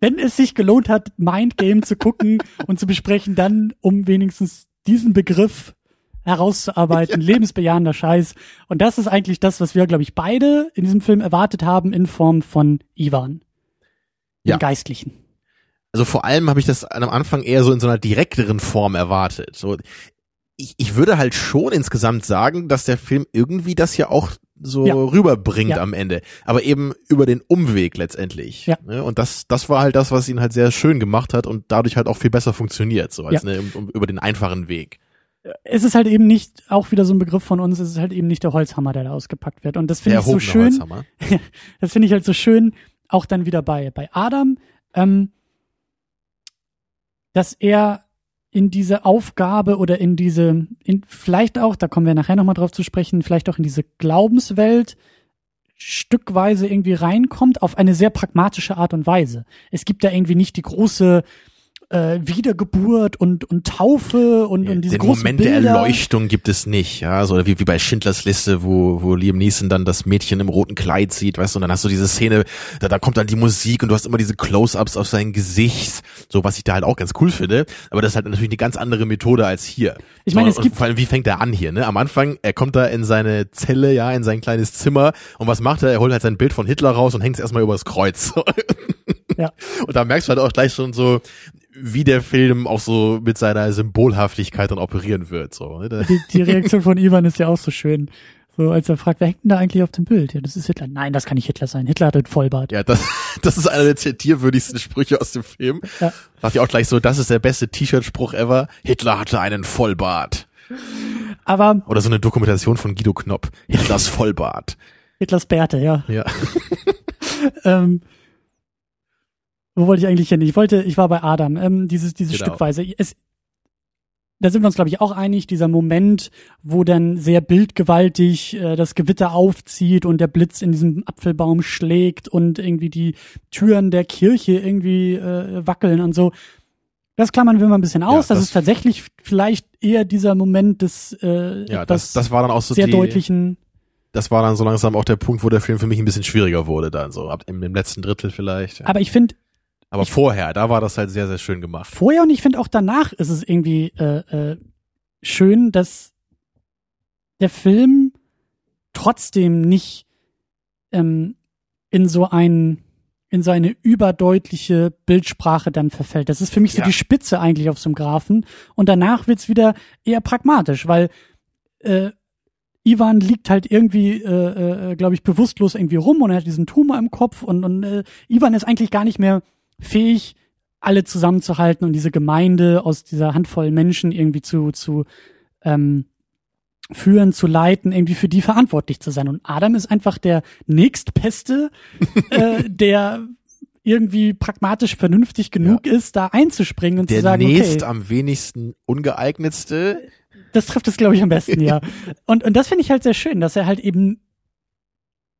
Wenn es sich gelohnt hat, Mindgame zu gucken und zu besprechen, dann um wenigstens diesen Begriff herauszuarbeiten, lebensbejahender Scheiß. Und das ist eigentlich das, was wir, glaube ich, beide in diesem Film erwartet haben in Form von Ivan. Ja. Dem Geistlichen. Also vor allem habe ich das am Anfang eher so in so einer direkteren Form erwartet. So, ich, ich würde halt schon insgesamt sagen, dass der Film irgendwie das ja auch so Ja. rüberbringt Ja. am Ende, aber eben über den Umweg letztendlich. Ja. Ne? Und das, das war halt das, was ihn halt sehr schön gemacht hat und dadurch halt auch viel besser funktioniert, so als Ja. ne, um, über den einfachen Weg. Es ist halt eben nicht, auch wieder so ein Begriff von uns, es ist halt eben nicht der Holzhammer, der da ausgepackt wird. Und das finde ich so schön. Holzhammer. Das finde ich halt so schön, auch dann wieder bei, bei Adam, ähm, dass er in diese Aufgabe oder in diese, in, vielleicht auch, da kommen wir nachher nochmal drauf zu sprechen, vielleicht auch in diese Glaubenswelt stückweise irgendwie reinkommt auf eine sehr pragmatische Art und Weise. Es gibt da irgendwie nicht die große äh, Wiedergeburt und, und Taufe und, und diese Den großen Moment Bilder. der Erleuchtung gibt es nicht, ja, so wie, wie bei Schindlers Liste, wo, wo Liam Neeson dann das Mädchen im roten Kleid sieht, weißt du, und dann hast du diese Szene, da, da kommt dann die Musik und du hast immer diese Close-Ups auf sein Gesicht, so was ich da halt auch ganz cool finde, aber das ist halt natürlich eine ganz andere Methode als hier. Ich meine, es und gibt- vor allem, wie fängt er an hier, ne? Am Anfang, er kommt da in seine Zelle, ja, in sein kleines Zimmer und was macht er? Er holt halt sein Bild von Hitler raus und hängt es erstmal übers Kreuz. Ja. Und da merkst du halt auch gleich schon so, wie der Film auch so mit seiner Symbolhaftigkeit dann operieren wird. So, ne? Die, die Reaktion von Ivan ist ja auch so schön. So, als er fragt, wer hängt denn da eigentlich auf dem Bild? Ja, das ist Hitler. Nein, das kann nicht Hitler sein. Hitler hat einen Vollbart. Ja, das, das ist einer der zitierwürdigsten Sprüche aus dem Film. Ja. Sagt ja auch gleich so, das ist der beste T-Shirt-Spruch ever. Hitler hatte einen Vollbart. Aber Oder so eine Dokumentation von Guido Knopp. Hitlers Vollbart. Hitlers Bärte, ja. Ja. Ähm, wo wollte ich eigentlich hin? Ich wollte, ich war bei Adam. Ähm, dieses, dieses Genau. Stückweise. Es, da sind wir uns, glaube ich, auch einig, dieser Moment, wo dann sehr bildgewaltig äh, das Gewitter aufzieht und der Blitz in diesem Apfelbaum schlägt und irgendwie die Türen der Kirche irgendwie äh, wackeln und so. Das klammern wir mal ein bisschen aus. Ja, das, das- ist tatsächlich vielleicht eher dieser Moment des äh, Ja, das, das war dann auch so sehr die, deutlichen. das war dann so langsam auch der Punkt, wo der Film für mich ein bisschen schwieriger wurde dann so ab im, im letzten Drittel vielleicht. Aber ich finde Aber vorher, da war das halt sehr sehr schön gemacht. vorher und ich finde auch danach ist es irgendwie äh, äh, schön, dass der Film trotzdem nicht ähm, in so ein in so eine überdeutliche Bildsprache dann verfällt. Das ist für mich so Ja. die Spitze eigentlich auf so einem Graphen und danach wird's wieder eher pragmatisch, weil äh, Ivan liegt halt irgendwie, äh, äh, glaube ich, bewusstlos irgendwie rum und er hat diesen Tumor im Kopf und, und äh, Ivan ist eigentlich gar nicht mehr fähig, alle zusammenzuhalten und diese Gemeinde aus dieser Handvoll Menschen irgendwie zu, zu ähm, führen, zu leiten, irgendwie für die verantwortlich zu sein. Und Adam ist einfach der nächstbeste, äh, der irgendwie pragmatisch vernünftig genug ist, da einzuspringen und Der zu sagen, nächst okay, am wenigsten ungeeignetste. das trifft es, glaube ich, am besten, ja. Und, und das finde ich halt sehr schön, dass er halt eben,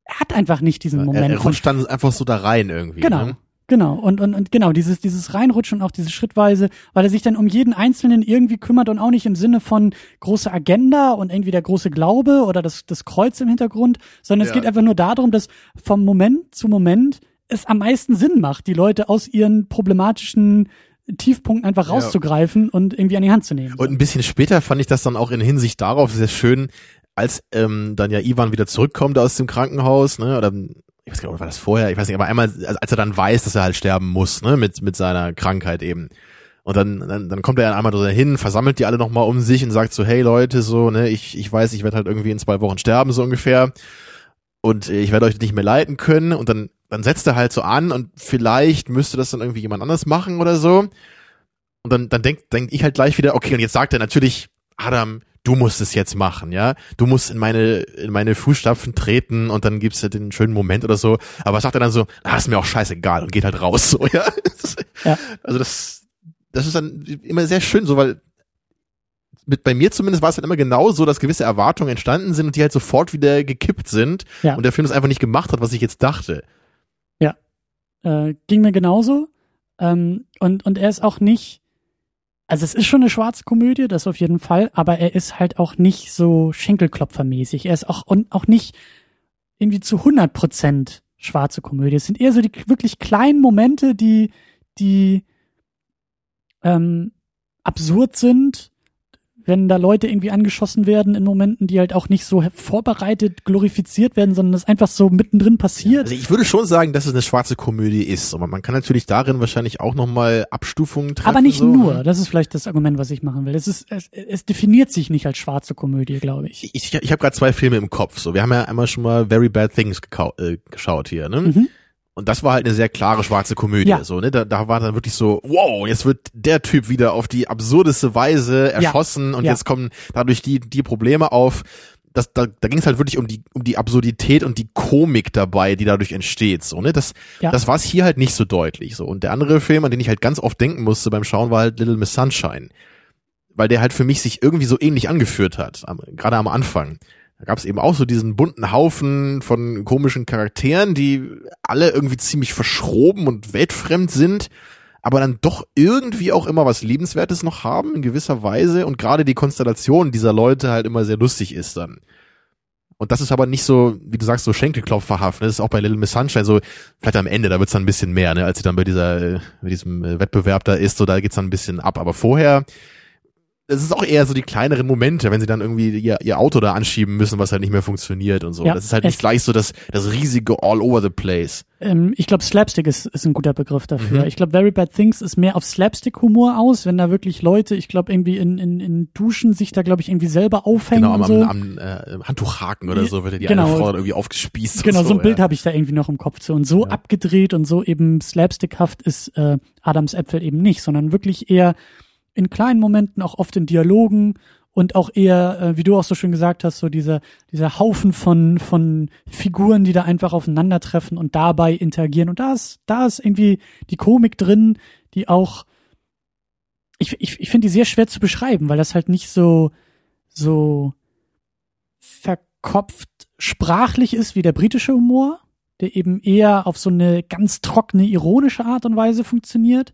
er hat einfach nicht diesen Er, Moment er von rutscht dann einfach so da rein irgendwie. Genau. Ne? Genau, und, und, und genau, dieses, dieses Reinrutschen und auch diese Schrittweise, weil er sich dann um jeden Einzelnen irgendwie kümmert und auch nicht im Sinne von große Agenda und irgendwie der große Glaube oder das, das Kreuz im Hintergrund, sondern es Ja. geht einfach nur darum, dass vom Moment zu Moment es am meisten Sinn macht, die Leute aus ihren problematischen Tiefpunkten einfach Ja. rauszugreifen und irgendwie an die Hand zu nehmen. Und ein bisschen später fand ich das dann auch in Hinsicht darauf sehr schön, als ähm, dann ja Ivan wieder zurückkommt aus dem Krankenhaus, ne, oder ich weiß gar nicht, war das vorher, ich weiß nicht, aber einmal, als er dann weiß, dass er halt sterben muss, ne, mit, mit seiner Krankheit eben. Und dann, dann, dann kommt er einmal dahin, versammelt die alle nochmal um sich und sagt so, hey Leute, so, ne, ich, ich weiß, ich werde halt irgendwie in zwei Wochen sterben, so ungefähr. Und äh, ich werde euch nicht mehr leiten können. Und dann, dann setzt er halt so an und vielleicht müsste das dann irgendwie jemand anders machen oder so. Und dann, dann denk, denk ich halt gleich wieder, okay, und jetzt sagt er natürlich, Adam, du musst es jetzt machen, ja. Du musst in meine, in meine Fußstapfen treten und dann gibt's halt den schönen Moment oder so. Aber sagt er dann so, ah, ist mir auch scheißegal und geht halt raus, so, ja. Ja. Also das, das ist dann immer sehr schön, so, weil mit, bei mir zumindest war es halt immer genau so, dass gewisse Erwartungen entstanden sind und die halt sofort wieder gekippt sind Ja. und der Film das einfach nicht gemacht hat, was ich jetzt dachte. äh, ging mir genauso. Ähm, und, und er ist auch nicht, also es ist schon eine schwarze Komödie, das auf jeden Fall, aber er ist halt auch nicht so Schenkelklopfermäßig. Er ist auch, und auch nicht irgendwie zu 100 Prozent schwarze Komödie. Es sind eher so die wirklich kleinen Momente, die, die ähm, absurd sind, wenn da Leute irgendwie angeschossen werden in Momenten, die halt auch nicht so vorbereitet, glorifiziert werden, sondern das einfach so mittendrin passiert. Also ich würde schon sagen, dass es eine schwarze Komödie ist, aber man kann natürlich darin wahrscheinlich auch nochmal Abstufungen treffen. Aber nicht so, nur. Das ist vielleicht das Argument, was ich machen will. Es ist, es, es definiert sich nicht als schwarze Komödie, glaube ich. Ich, ich, ich habe gerade zwei Filme im Kopf. So, wir haben ja einmal schon mal Very Bad Things äh, geschaut hier, ne? Mhm. Und das war halt eine sehr klare schwarze Komödie. Ja. So, ne? Da, da war dann wirklich so, wow, jetzt wird der Typ wieder auf die absurdeste Weise erschossen und Ja. jetzt kommen dadurch die, die Probleme auf. Das, da, da ging es halt wirklich um die, um die Absurdität und die Komik dabei, die dadurch entsteht. So, ne? Das, Ja. das war es hier halt nicht so deutlich. So. Und der andere Film, an den ich halt ganz oft denken musste beim Schauen, war halt Little Miss Sunshine. Weil der halt für mich sich irgendwie so ähnlich angeführt hat, am, gerade am Anfang. Da gab es eben auch so diesen bunten Haufen von komischen Charakteren, die alle irgendwie ziemlich verschroben und weltfremd sind, aber dann doch irgendwie auch immer was Liebenswertes noch haben in gewisser Weise und gerade die Konstellation dieser Leute halt immer sehr lustig ist dann. Und das ist aber nicht so, wie du sagst, so Schenkelklopferhaft. ne? Das ist auch bei Little Miss Sunshine so, vielleicht am Ende, da wird's dann ein bisschen mehr, ne, als sie dann bei dieser, äh, bei diesem äh, Wettbewerb da ist, so da geht's dann ein bisschen ab. Aber vorher, es ist auch eher so die kleineren Momente, wenn sie dann irgendwie ihr, ihr Auto da anschieben müssen, was halt nicht mehr funktioniert und so. Ja, das ist halt nicht gleich so das, das riesige all over the place. Ähm, ich glaube, Slapstick ist, ist ein guter Begriff dafür. Mhm. Ich glaube, Very Bad Things ist mehr auf Slapstick-Humor aus, wenn da wirklich Leute, ich glaube, irgendwie in, in, in Duschen sich da, glaube ich, irgendwie selber aufhängen Genau, am, und so. am, am äh, Handtuchhaken oder so wird ja die Genau. eine Frau irgendwie aufgespießt. Genau, so ein Bild ja. habe ich da irgendwie noch im Kopf zu. Und so Ja. abgedreht und so eben slapstickhaft ist äh, Adams Äpfel eben nicht, sondern wirklich eher in kleinen Momenten, auch oft in Dialogen und auch eher, äh, wie du auch so schön gesagt hast, so dieser, dieser Haufen von, von Figuren, die da einfach aufeinandertreffen und dabei interagieren. Und da ist, da ist irgendwie die Komik drin, die auch, ich, ich, ich finde die sehr schwer zu beschreiben, weil das halt nicht so, so verkopft sprachlich ist wie der britische Humor, der eben eher auf so eine ganz trockene, ironische Art und Weise funktioniert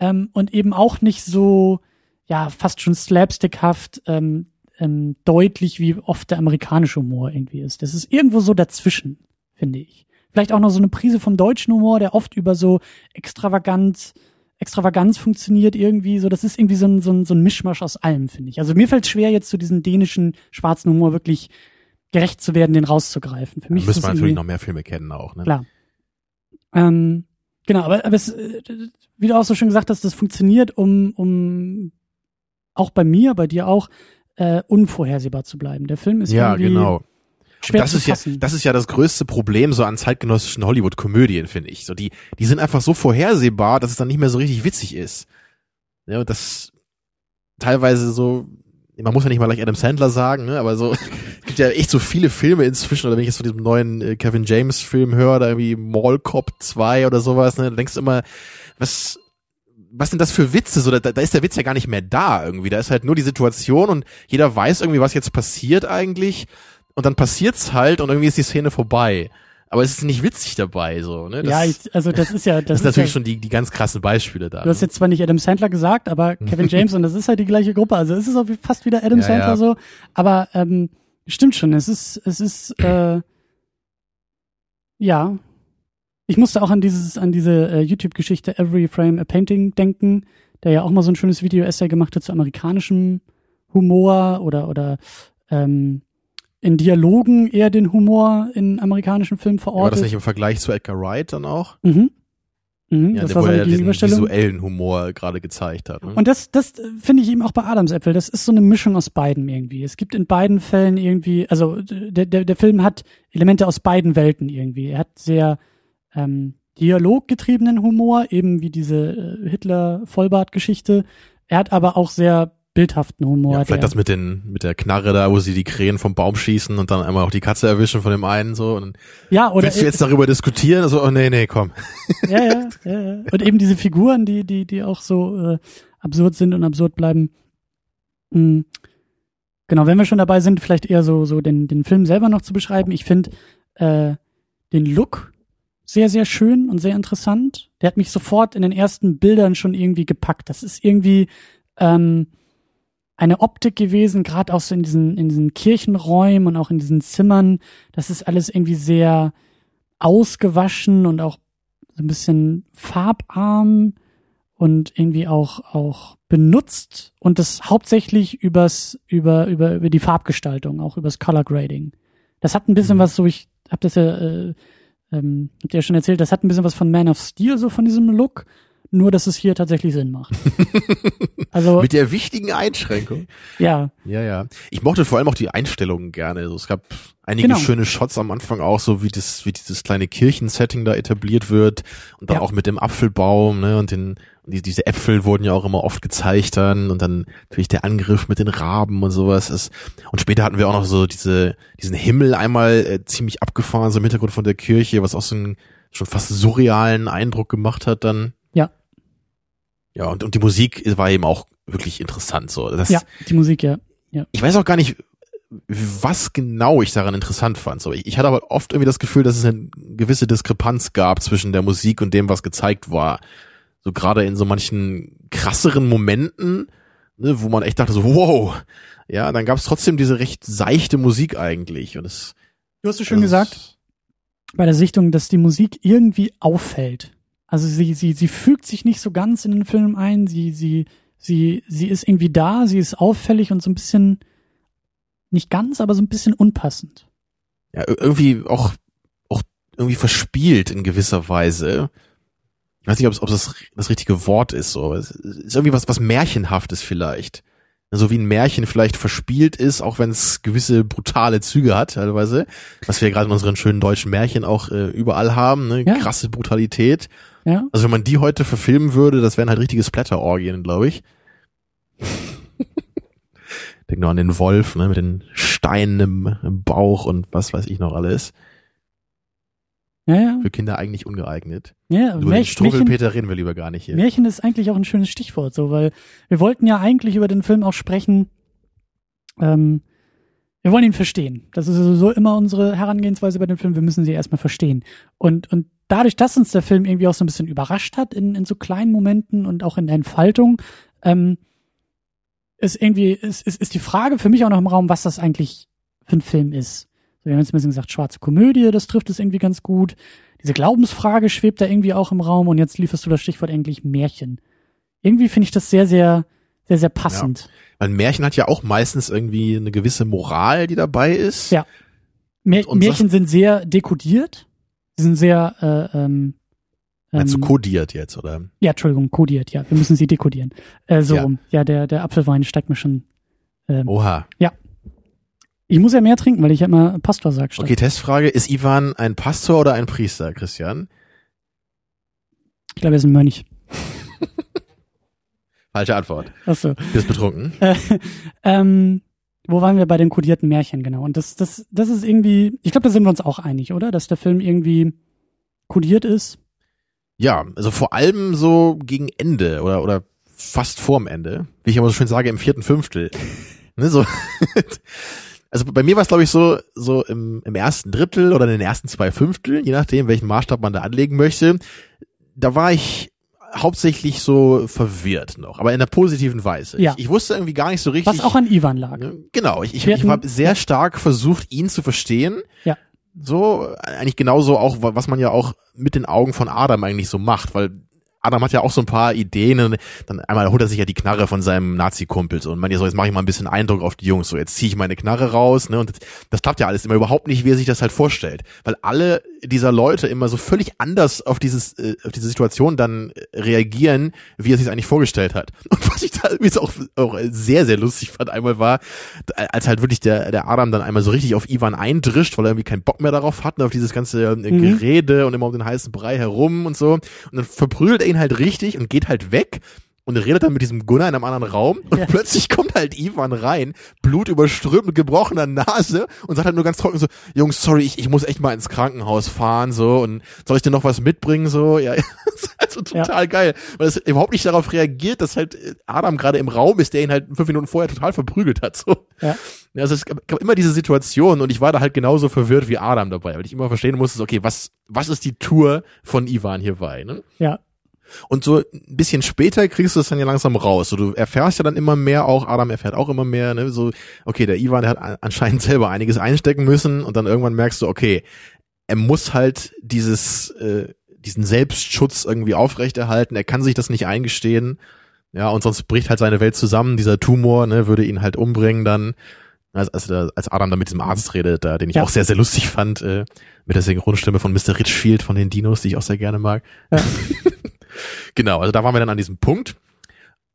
ähm, und eben auch nicht so, ja, fast schon slapstickhaft ähm, ähm, deutlich, wie oft der amerikanische Humor irgendwie ist. Das ist irgendwo so dazwischen, finde ich. Vielleicht auch noch so eine Prise vom deutschen Humor, der oft über so extravagant, Extravaganz funktioniert irgendwie. So, das ist irgendwie so ein, so ein, so ein Mischmasch aus allem, finde ich. Also mir fällt schwer, jetzt zu diesem dänischen schwarzen Humor wirklich gerecht zu werden, den rauszugreifen. Für mich müssen ist wir natürlich noch mehr Filme kennen auch, ne? Klar. Ähm, genau, aber, aber es, äh, wie du auch so schön gesagt hast, das funktioniert, um, um auch bei mir, bei dir auch, äh, unvorhersehbar zu bleiben. Der Film ist Ja, irgendwie genau. schwer das zu ist ja, das ist ja das größte Problem so an zeitgenössischen Hollywood-Komödien, finde ich. So die, die sind einfach so vorhersehbar, dass es dann nicht mehr so richtig witzig ist. Ja, und das teilweise so, man muss ja nicht mal gleich Adam Sandler sagen, ne, aber so, gibt ja echt so viele Filme inzwischen, oder wenn ich jetzt von diesem neuen äh, Kevin James Film höre, da irgendwie Mall Cop 2 oder sowas, ne, da denkst du immer, was, was sind das für Witze? So, da, da ist der Witz ja gar nicht mehr da irgendwie. Da ist halt nur die Situation und jeder weiß irgendwie, was jetzt passiert eigentlich. Und dann passiert's halt und irgendwie ist die Szene vorbei. Aber es ist nicht witzig dabei, so, ne? Das, ja, ich, also das ist ja, das, das, ist natürlich ja, schon die, die ganz krassen Beispiele da. Du hast ne? jetzt zwar nicht Adam Sandler gesagt, aber Kevin James und das ist halt die gleiche Gruppe. Also es ist auch fast wieder Adam Ja, Sandler ja. so. Aber ähm, stimmt schon, es ist, es ist, äh, ja. Ich musste auch an dieses, an diese äh, YouTube-Geschichte Every Frame a Painting denken, der ja auch mal so ein schönes Video-Essay gemacht hat zu amerikanischem Humor oder oder ähm, in Dialogen eher den Humor in amerikanischen Filmen War das verortet. nicht im Vergleich zu Edgar Wright dann auch? mhm. Mhm, Ja, das der, war wo so eine er diesen Gegenüberstellung. visuellen Humor gerade gezeigt hat. Ne? Und das, das finde ich eben auch bei Adamsäpfel. Das ist so eine Mischung aus beiden irgendwie. Es gibt in beiden Fällen irgendwie, also der, der, der Film hat Elemente aus beiden Welten irgendwie. Er hat sehr ähm, dialoggetriebenen Humor, eben wie diese äh, Hitler-Vollbart-Geschichte. Er hat aber auch sehr bildhaften Humor. ja, vielleicht das mit den mit der Knarre da, wo sie die Krähen vom Baum schießen und dann einmal auch die Katze erwischen von dem einen so. Und ja, oder willst du jetzt darüber diskutieren? Also, oh nee, nee, komm. ja, ja, ja, ja. Und eben diese Figuren, die, die, die auch so äh, absurd sind und absurd bleiben. Mhm. Genau, wenn wir schon dabei sind, vielleicht eher so, so den, den Film selber noch zu beschreiben. Ich finde äh, den Look sehr, sehr schön und sehr interessant. Der hat mich sofort in den ersten Bildern schon irgendwie gepackt. Das ist irgendwie ähm, eine Optik gewesen, gerade auch so in diesen, in diesen Kirchenräumen und auch in diesen Zimmern. Das ist alles irgendwie sehr ausgewaschen und auch so ein bisschen farbarm und irgendwie auch auch benutzt und das hauptsächlich übers über über über die Farbgestaltung, auch übers Color Grading. Das hat ein bisschen Mhm. was so ich habe das ja äh, ähm, habt ihr ja schon erzählt, das hat ein bisschen was von Man of Steel so von diesem Look, nur dass es hier tatsächlich Sinn macht. also Mit der wichtigen Einschränkung. ja, Ja, ja. Ich mochte vor allem auch die Einstellungen gerne. Also es gab einige Genau. schöne Shots am Anfang auch, so wie das, wie dieses kleine Kirchensetting da etabliert wird und dann Ja. auch mit dem Apfelbaum, ne, und den, die, diese Äpfel wurden ja auch immer oft gezeigt dann und dann natürlich der Angriff mit den Raben und sowas. Es, und später hatten wir auch noch so diese, diesen Himmel einmal äh, ziemlich abgefahren, so im Hintergrund von der Kirche, was auch so einen schon fast surrealen Eindruck gemacht hat dann. Ja. Ja, und, und die Musik war eben auch wirklich interessant, so. Das, ja, die Musik ja. ich weiß auch gar nicht, was genau ich daran interessant fand. So, ich, ich hatte aber oft irgendwie das Gefühl, dass es eine gewisse Diskrepanz gab zwischen der Musik und dem, was gezeigt war. So gerade in so manchen krasseren Momenten, ne, wo man echt dachte so, wow. Ja, dann gab es trotzdem diese recht seichte Musik eigentlich. Und es, Du hast so schön gesagt, bei der Sichtung, dass die Musik irgendwie auffällt. Also sie, sie, sie fügt sich nicht so ganz in den Film ein, sie, sie, sie, sie ist irgendwie da, sie ist auffällig und so ein bisschen, nicht ganz, aber so ein bisschen unpassend. ja, ir- irgendwie auch, auch irgendwie verspielt in gewisser Weise. Ich weiß nicht, ob es, ob das das richtige Wort ist. So, es ist irgendwie was, was märchenhaftes vielleicht. So wie ein Märchen vielleicht verspielt ist, auch wenn es gewisse brutale Züge hat, teilweise, was wir gerade in unseren schönen deutschen Märchen auch äh, überall haben, ne? Ja. krasse Brutalität. Ja, Also wenn man die heute verfilmen würde, das wären halt richtige Splatter-Orgien, glaube ich. Denk nur an den Wolf, ne, mit den Steinen im, im Bauch und was weiß ich noch alles. ja, ja. Für Kinder eigentlich ungeeignet. ja Über den Märchen, Märchen, Struwwelpeter reden wir lieber gar nicht hier. Märchen ist eigentlich auch ein schönes Stichwort, so, weil wir wollten ja eigentlich über den Film auch sprechen, ähm, wir wollen ihn verstehen. Das ist sowieso immer unsere Herangehensweise bei dem Film. Wir müssen sie erstmal verstehen. Und, und dadurch, dass uns der Film irgendwie auch so ein bisschen überrascht hat in, in so kleinen Momenten und auch in der Entfaltung, ähm, ist irgendwie, ist, ist, ist die Frage für mich auch noch im Raum, was das eigentlich für ein Film ist. Wir haben jetzt ein bisschen gesagt, schwarze Komödie, das trifft es irgendwie ganz gut. Diese Glaubensfrage schwebt da irgendwie auch im Raum und jetzt lieferst du das Stichwort eigentlich Märchen. Irgendwie finde ich das sehr, sehr, sehr, sehr passend. Ja. Weil Märchen hat ja auch meistens irgendwie eine gewisse Moral, die dabei ist. Ja. Mär und, und Märchen sind sehr dekodiert. Sie sind sehr, äh, ähm, Meinst du ähm, kodiert jetzt, oder? Ja, Entschuldigung, kodiert, ja. Wir müssen sie dekodieren. Äh, so ja. Ja, der, der Apfelwein steigt mir schon. Ähm, Oha. Ja. Ich muss ja mehr trinken, weil ich ja immer Pastor sage. Okay, Testfrage. Ist Ivan ein Pastor oder ein Priester, Christian? Ich glaube, er ist ein Mönch. Falsche Antwort. Achso. Du bist betrunken. Äh, ähm, wo waren wir bei den kodierten Märchen, genau? Und das, das, das ist irgendwie, ich glaube, da sind wir uns auch einig, oder? Dass der Film irgendwie kodiert ist. Ja, also vor allem so gegen Ende oder, oder fast vorm Ende, wie ich immer so schön sage, im vierten Fünftel. ne, so. also bei mir war es, glaube ich, so, so im, im ersten Drittel oder in den ersten zwei Fünftel, je nachdem, welchen Maßstab man da anlegen möchte. Da war ich hauptsächlich so verwirrt noch, aber in der positiven Weise. Ja. Ich, ich wusste irgendwie gar nicht so richtig. Was auch an Ivan lag. Genau, ich, ich, ich habe sehr stark versucht, ihn zu verstehen. Ja. So, eigentlich genauso auch, was man ja auch mit den Augen von Adam eigentlich so macht, weil Adam hat ja auch so ein paar Ideen und dann einmal holt er sich ja die Knarre von seinem Nazi-Kumpel so und man so, jetzt mache ich mal ein bisschen Eindruck auf die Jungs, so jetzt ziehe ich meine Knarre raus, ne, und das, das klappt ja alles immer überhaupt nicht, wie er sich das halt vorstellt, weil alle dieser Leute immer so völlig anders auf dieses, äh, auf diese Situation dann reagieren, wie er sich eigentlich vorgestellt hat. Und was ich da irgendwie auch, auch sehr, sehr lustig fand einmal war, als halt wirklich der, der Adam dann einmal so richtig auf Ivan eindrischt, weil er irgendwie keinen Bock mehr darauf hat, ne, auf dieses ganze äh, mhm. Gerede und immer um den heißen Brei herum und so, und dann verprügelt er ihn halt richtig und geht halt weg und redet dann mit diesem Gunnar in einem anderen Raum und ja. plötzlich kommt halt Ivan rein, Blut überströmt mit gebrochener Nase und sagt halt nur ganz trocken so, Jungs, sorry, ich, ich muss echt mal ins Krankenhaus fahren so und soll ich dir noch was mitbringen so? Ja, also total ja. geil, weil es überhaupt nicht darauf reagiert, dass halt Adam gerade im Raum ist, der ihn halt fünf Minuten vorher total verprügelt hat so. Ja. Also es gab immer diese Situation und ich war da halt genauso verwirrt wie Adam dabei, weil ich immer verstehen musste, okay, was, was ist die Tour von Ivan hierbei, ne? Ja. Und so ein bisschen später kriegst du es dann ja langsam raus. So, du erfährst ja dann immer mehr auch, Adam erfährt auch immer mehr, ne? So, okay, der Ivan, der hat anscheinend selber einiges einstecken müssen und dann irgendwann merkst du, okay, er muss halt dieses, äh, diesen Selbstschutz irgendwie aufrechterhalten, er kann sich das nicht eingestehen. Ja, und sonst bricht halt seine Welt zusammen. Dieser Tumor, ne, würde ihn halt umbringen dann. Als, als, als Adam da mit diesem Arzt redet, da, den ich ja. auch sehr, sehr lustig fand, äh, mit der Synchronstimme von Mr. Richfield von den Dinos, die ich auch sehr gerne mag. Ja. Genau, also da waren wir dann an diesem Punkt.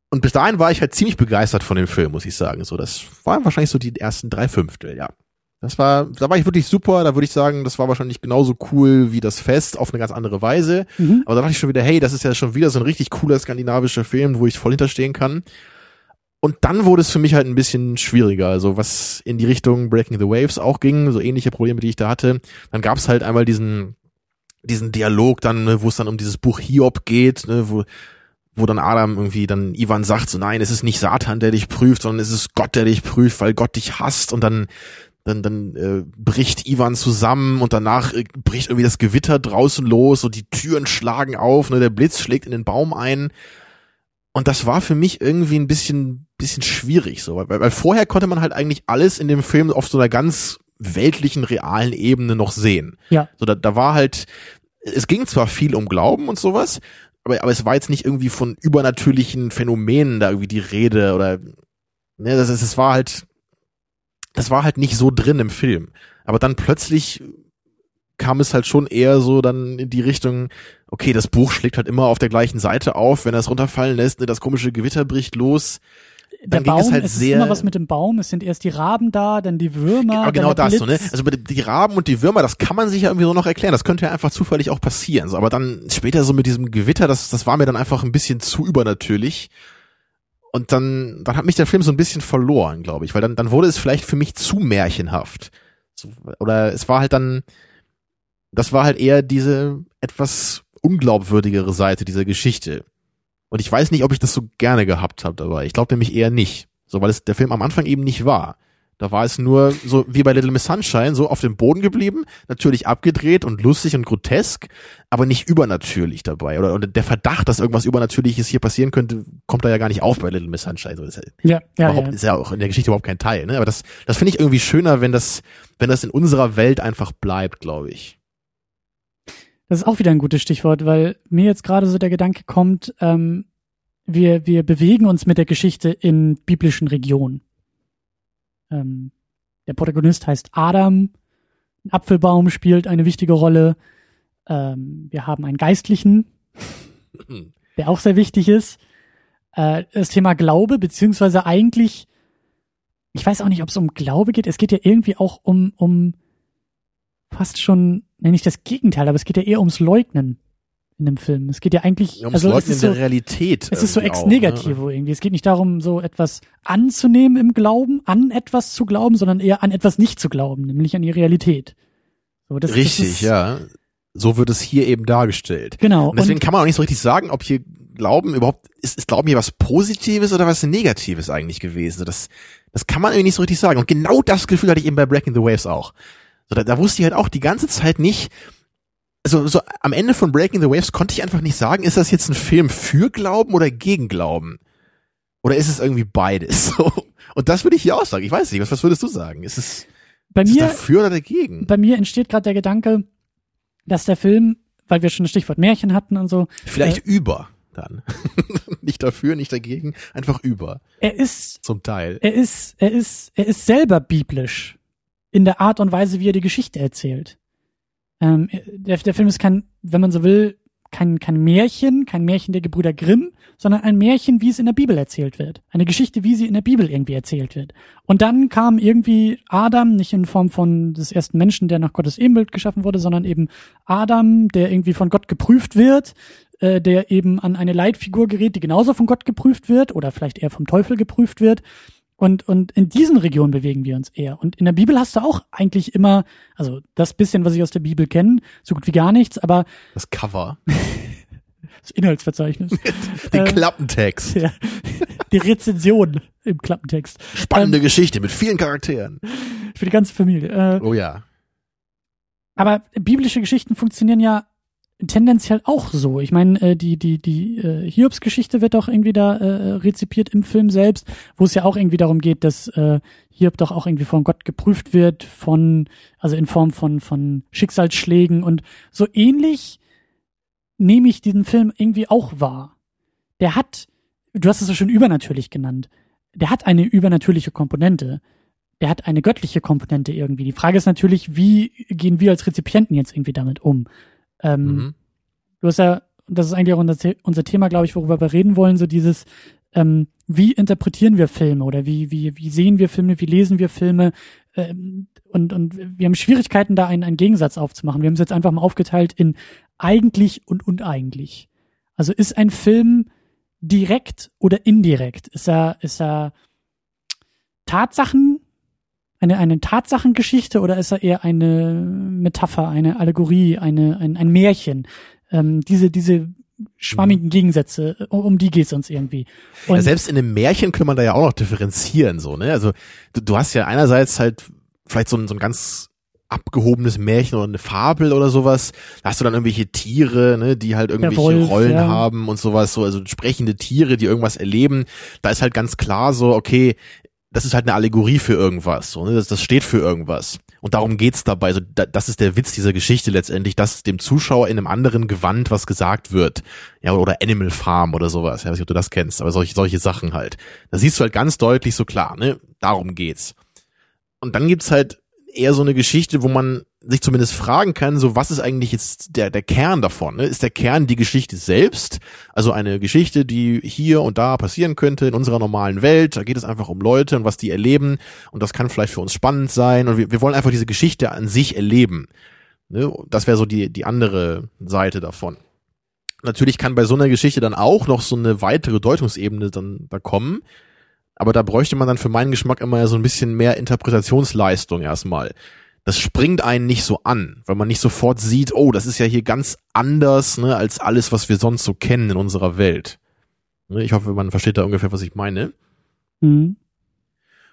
Und bis dahin war ich halt ziemlich begeistert von dem Film, muss ich sagen. So, das waren wahrscheinlich so die ersten drei Fünftel, ja. Das war, da war ich wirklich super. Da würde ich sagen, das war wahrscheinlich genauso cool wie das Fest auf eine ganz andere Weise. Mhm. Aber da dachte ich schon wieder, hey, das ist ja schon wieder so ein richtig cooler skandinavischer Film, wo ich voll hinterstehen kann. Und dann wurde es für mich halt ein bisschen schwieriger. Also was in die Richtung Breaking the Waves auch ging, so ähnliche Probleme, die ich da hatte. Dann gab es halt einmal diesen diesen Dialog dann, ne, wo es dann um dieses Buch Hiob geht, ne, wo wo dann Adam irgendwie dann Ivan sagt so nein, es ist nicht Satan, der dich prüft, sondern es ist Gott, der dich prüft, weil Gott dich hasst und dann dann dann äh, bricht Ivan zusammen und danach äh, bricht irgendwie das Gewitter draußen los und die Türen schlagen auf, ne, der Blitz schlägt in den Baum ein. Und das war für mich irgendwie ein bisschen bisschen schwierig so, weil, weil vorher konnte man halt eigentlich alles in dem Film auf so einer ganz weltlichen, realen Ebene noch sehen. Ja. So, da, da war halt, es ging zwar viel um Glauben und sowas, aber, aber es war jetzt nicht irgendwie von übernatürlichen Phänomenen da irgendwie die Rede oder, ne, das, das war halt, das war halt nicht so drin im Film. Aber dann plötzlich kam es halt schon eher so dann in die Richtung, okay, das Buch schlägt halt immer auf der gleichen Seite auf, wenn er es runterfallen lässt, ne, das komische Gewitter bricht los der Baum, es halt es sehr, ist immer was mit dem Baum. Es sind erst die Raben da, dann die Würmer. Aber genau das, so, ne? Also die Raben und die Würmer, das kann man sich ja irgendwie so noch erklären. Das könnte ja einfach zufällig auch passieren. So, aber dann später so mit diesem Gewitter, das, das war mir dann einfach ein bisschen zu übernatürlich. Und dann, dann hat mich der Film so ein bisschen verloren, glaube ich, weil dann, dann wurde es vielleicht für mich zu märchenhaft. So, oder es war halt dann, das war halt eher diese etwas unglaubwürdigere Seite dieser Geschichte. Und ich weiß nicht, ob ich das so gerne gehabt habe dabei. Ich glaube nämlich eher nicht. So, weil es der Film am Anfang eben nicht war. Da war es nur so wie bei Little Miss Sunshine, so auf dem Boden geblieben, natürlich abgedreht und lustig und grotesk, aber nicht übernatürlich dabei. Oder, oder der Verdacht, dass irgendwas Übernatürliches hier passieren könnte, kommt da ja gar nicht auf bei Little Miss Sunshine. So, ist ja, ja, ja, ist ja auch in der Geschichte überhaupt kein Teil. Ne? Aber das, das finde ich irgendwie schöner, wenn das, wenn das in unserer Welt einfach bleibt, glaube ich. Das ist auch wieder ein gutes Stichwort, weil mir jetzt gerade so der Gedanke kommt, ähm, wir, wir bewegen uns mit der Geschichte in biblischen Regionen. Ähm, der Protagonist heißt Adam. Ein Apfelbaum spielt eine wichtige Rolle. Ähm, wir haben einen Geistlichen, der auch sehr wichtig ist. Äh, das Thema Glaube, beziehungsweise eigentlich, ich weiß auch nicht, ob es um Glaube geht. Es geht ja irgendwie auch um, um fast schon, nenne ich das Gegenteil, aber es geht ja eher ums Leugnen in dem Film. Es geht ja eigentlich ja, ums also Leugnen es ist so, der Realität. es ist so ex negativo ne? irgendwie. Es geht nicht darum, so etwas anzunehmen im Glauben, an etwas zu glauben, sondern eher an etwas nicht zu glauben, nämlich an die Realität. So, das, Richtig, das ist, ja. So wird es hier eben dargestellt. Genau. Und deswegen und, kann man auch nicht so richtig sagen, ob hier Glauben überhaupt, ist, ist Glauben hier was Positives oder was Negatives eigentlich gewesen? Das, das kann man irgendwie nicht so richtig sagen. Und genau das Gefühl hatte ich eben bei Breaking the Waves auch. So, da, da wusste ich halt auch die ganze Zeit nicht, also so am Ende von Breaking the Waves konnte ich einfach nicht sagen, ist das jetzt ein Film für Glauben oder gegen Glauben? Oder ist es irgendwie beides? So. Und das würde ich hier auch sagen. Ich weiß nicht, was, was würdest du sagen? Ist es, bei ist es dafür oder dagegen? bei mir entsteht gerade der Gedanke, dass der Film, weil wir schon das Stichwort Märchen hatten und so, Vielleicht über dann. nicht dafür, nicht dagegen, einfach über. er ist Zum Teil. er ist, er ist, er ist selber biblisch in der Art und Weise, wie er die Geschichte erzählt. Ähm, der, der Film ist kein, wenn man so will, kein, kein Märchen, kein Märchen der Gebrüder Grimm, sondern ein Märchen, wie es in der Bibel erzählt wird. Eine Geschichte, wie sie in der Bibel irgendwie erzählt wird. Und dann kam irgendwie Adam, nicht in Form von des ersten Menschen, der nach Gottes Ebenbild geschaffen wurde, sondern eben Adam, der irgendwie von Gott geprüft wird, äh, der eben an eine Leitfigur gerät, die genauso von Gott geprüft wird oder vielleicht eher vom Teufel geprüft wird. Und, und in diesen Regionen bewegen wir uns eher. Und in der Bibel hast du auch eigentlich immer, also das bisschen, was ich aus der Bibel kenne, so gut wie gar nichts, aber Das Cover. das Inhaltsverzeichnis. Den Äh, Klappentext. ja, die Rezension im Klappentext. Spannende Geschichte mit vielen Charakteren. Für die ganze Familie. Äh, Oh ja. aber biblische Geschichten funktionieren ja tendenziell auch so. Ich meine, äh, die die die äh, Hiobs-Geschichte wird auch irgendwie da äh, rezipiert im Film selbst, wo es ja auch irgendwie darum geht, dass äh, Hiob doch auch irgendwie von Gott geprüft wird, von also in Form von von Schicksalsschlägen und so ähnlich nehme ich diesen Film irgendwie auch wahr. Der hat, du hast es ja schon übernatürlich genannt, der hat eine übernatürliche Komponente. Der hat eine göttliche Komponente irgendwie. Die Frage ist natürlich, wie gehen wir als Rezipienten jetzt irgendwie damit um? Ähm, Mhm. Du hast ja, das ist eigentlich auch unser, unser Thema, glaube ich, worüber wir reden wollen, so dieses, ähm, wie interpretieren wir Filme oder wie, wie, wie sehen wir Filme, wie lesen wir Filme ähm, und, und wir haben Schwierigkeiten, da einen, einen Gegensatz aufzumachen. Wir haben es jetzt einfach mal aufgeteilt in eigentlich und uneigentlich. Also ist ein Film direkt oder indirekt? Ist er, ist er Tatsachen, eine, eine Tatsachengeschichte oder ist er eher eine Metapher, eine Allegorie, eine, ein, ein Märchen? Ähm, diese, diese schwammigen Gegensätze, um, um die geht's uns irgendwie. Und Ja, selbst in einem Märchen kann man da ja auch noch differenzieren, so, ne? Also, du, du hast ja einerseits halt vielleicht so ein, so ein ganz abgehobenes Märchen oder eine Fabel oder sowas. Da hast du dann irgendwelche Tiere, ne, die halt irgendwelche Wolf, Rollen ja. haben und sowas, so, also sprechende Tiere, die irgendwas erleben. Da ist halt ganz klar so, okay, das ist halt eine Allegorie für irgendwas, so, ne? das, das steht für irgendwas. Und darum geht's dabei. So, da, das ist der Witz dieser Geschichte letztendlich, dass dem Zuschauer in einem anderen Gewand was gesagt wird. Ja, oder Animal Farm oder sowas. Ja, weiß nicht, ob du das kennst, aber solche, solche Sachen halt. Da siehst du halt ganz deutlich so klar, ne? Darum geht's. Und dann gibt's halt eher so eine Geschichte, wo man sich zumindest fragen kann, so was ist eigentlich jetzt der, der Kern davon? Ne? Ist der Kern die Geschichte selbst? Also eine Geschichte, die hier und da passieren könnte in unserer normalen Welt. Da geht es einfach um Leute und was die erleben. Und das kann vielleicht für uns spannend sein. Und wir, wir wollen einfach diese Geschichte an sich erleben. Ne? Das wäre so die, die andere Seite davon. Natürlich kann bei so einer Geschichte dann auch noch so eine weitere Deutungsebene dann da kommen. Aber da bräuchte man dann für meinen Geschmack immer so ein bisschen mehr Interpretationsleistung erstmal. Das springt einen nicht so an, weil man nicht sofort sieht, oh, das ist ja hier ganz anders ne, als alles, was wir sonst so kennen in unserer Welt. Ne, Ich hoffe, man versteht da ungefähr, was ich meine. Mhm.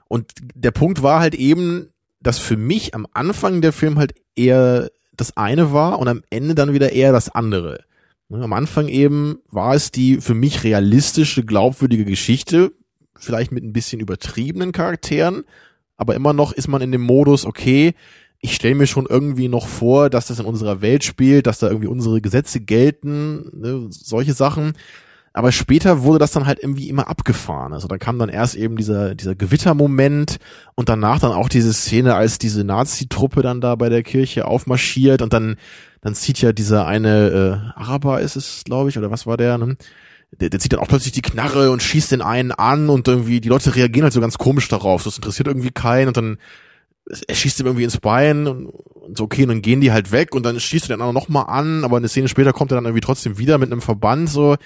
Und der Punkt war halt eben, dass für mich am Anfang der Film halt eher das eine war und am Ende dann wieder eher das andere. Ne, am Anfang eben war es die für mich realistische, glaubwürdige Geschichte, vielleicht mit ein bisschen übertriebenen Charakteren, aber immer noch ist man in dem Modus, okay, ich stelle mir schon irgendwie noch vor, dass das in unserer Welt spielt, dass da irgendwie unsere Gesetze gelten, ne, solche Sachen. Aber später wurde das dann halt irgendwie immer abgefahren. Also da kam dann erst eben dieser, dieser Gewittermoment und danach dann auch diese Szene, als diese Nazi-Truppe dann da bei der Kirche aufmarschiert und dann, dann zieht ja dieser eine äh, Araber ist es, glaube ich, oder was war der, ne? Der, der zieht dann auch plötzlich die Knarre und schießt den einen an und irgendwie die Leute reagieren halt so ganz komisch darauf. Das interessiert irgendwie keinen und dann er schießt ihm irgendwie ins Bein und, und so, okay, und dann gehen die halt weg und dann schießt er den anderen nochmal an, aber eine Szene später kommt er dann irgendwie trotzdem wieder mit einem Verband, so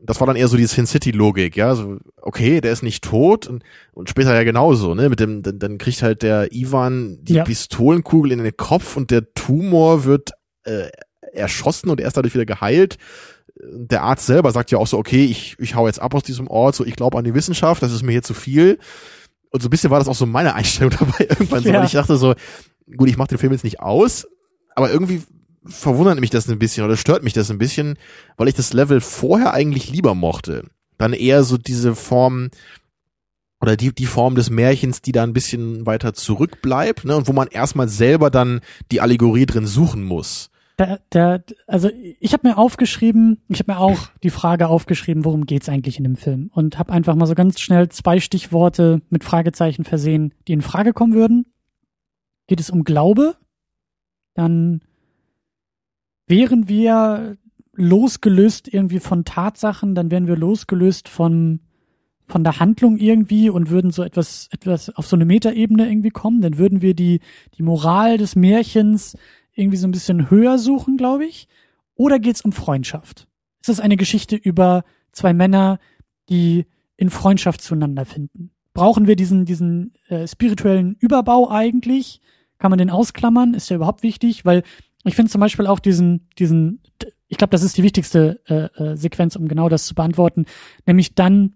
das war dann eher so die Sin City Logik, ja, so okay, der ist nicht tot und, und später ja genauso, ne, mit dem dann, dann kriegt halt der Ivan die ja. Pistolenkugel in den Kopf und der Tumor wird äh, erschossen und er ist dadurch wieder geheilt. Der Arzt selber sagt ja auch so, okay, ich ich hau jetzt ab aus diesem Ort, so ich glaube an die Wissenschaft, das ist mir hier zu viel. Und so ein bisschen war das auch so meine Einstellung dabei irgendwann so, ja. und ich dachte so, gut, ich mach den Film jetzt nicht aus, aber irgendwie verwundert mich das ein bisschen oder stört mich das ein bisschen, weil ich das Level vorher eigentlich lieber mochte. Dann eher so diese Form oder die, die Form des Märchens, die da ein bisschen weiter zurückbleibt, ne, und wo man erstmal selber dann die Allegorie drin suchen muss. Da, da, also ich habe mir aufgeschrieben, ich habe mir auch die Frage aufgeschrieben, worum geht's eigentlich in dem Film und habe einfach mal so ganz schnell zwei Stichworte mit Fragezeichen versehen, die in Frage kommen würden. Geht es um Glaube? Dann wären wir losgelöst irgendwie von Tatsachen, dann wären wir losgelöst von von der Handlung irgendwie und würden so etwas etwas auf so eine Metaebene irgendwie kommen, dann würden wir die die Moral des Märchens irgendwie so ein bisschen höher suchen, glaube ich. Oder geht's um Freundschaft? Ist das eine Geschichte über zwei Männer, die in Freundschaft zueinander finden? Brauchen wir diesen diesen äh, spirituellen Überbau eigentlich? Kann man den ausklammern? Ist der überhaupt wichtig? Weil ich finde zum Beispiel auch diesen, diesen, ich glaube, das ist die wichtigste äh, äh, Sequenz, um genau das zu beantworten, nämlich dann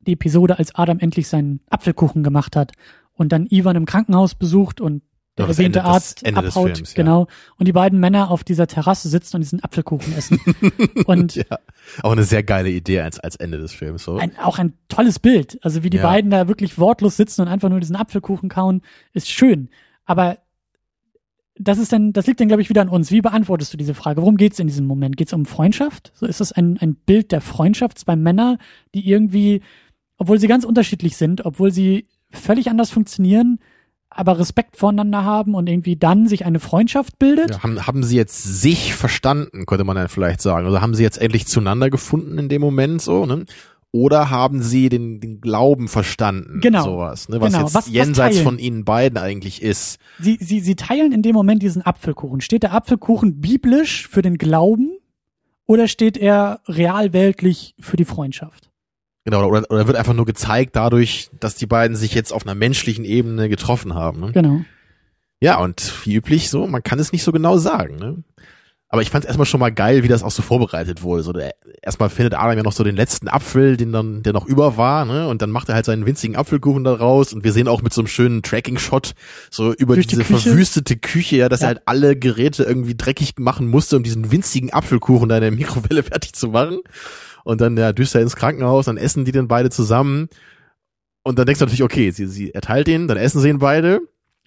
die Episode, als Adam endlich seinen Apfelkuchen gemacht hat und dann Ivan im Krankenhaus besucht und der erwähnte Arzt abhaut, Films, ja. genau, und die beiden Männer auf dieser Terrasse sitzen und diesen Apfelkuchen essen. und ja, auch eine sehr geile Idee als, als Ende des Films. So. Ein, auch ein tolles Bild. Also wie die ja. beiden da wirklich wortlos sitzen und einfach nur diesen Apfelkuchen kauen, ist schön. Aber das ist dann, das liegt dann, glaube ich, wieder an uns. Wie beantwortest du diese Frage? Worum geht es in diesem Moment? Geht es um Freundschaft? So ist das ein, ein Bild der Freundschaft zwei Männer, die irgendwie, obwohl sie ganz unterschiedlich sind, obwohl sie völlig anders funktionieren, aber Respekt voneinander haben und irgendwie dann sich eine Freundschaft bildet. Ja, haben, haben sie jetzt sich verstanden, könnte man dann vielleicht sagen. Also haben sie jetzt endlich zueinander gefunden in dem Moment so, ne? oder haben sie den, den Glauben verstanden? Genau. Sowas, ne? Was genau. jetzt was, jenseits was von ihnen beiden eigentlich ist. Sie, sie, sie teilen in dem Moment diesen Apfelkuchen. Steht der Apfelkuchen biblisch für den Glauben oder steht er realweltlich für die Freundschaft? Genau, oder, oder wird einfach nur gezeigt dadurch, dass die beiden sich jetzt auf einer menschlichen Ebene getroffen haben. Ne? Genau. Ja, und wie üblich so, man kann es nicht so genau sagen. Ne? Aber ich fand es erstmal schon mal geil, wie das auch so vorbereitet wurde. So, der, erstmal findet Adam ja noch so den letzten Apfel, den dann, der noch über war, ne? Und dann macht er halt seinen winzigen Apfelkuchen da raus und wir sehen auch mit so einem schönen Tracking-Shot so über Durch diese die verwüstete Küche, ja, dass ja. er halt alle Geräte irgendwie dreckig machen musste, um diesen winzigen Apfelkuchen da in der Mikrowelle fertig zu machen. Und dann, ja, düst er ins Krankenhaus, dann essen die dann beide zusammen. Und dann denkst du natürlich, okay, sie, sie erteilt ihn, dann essen sie ihn beide.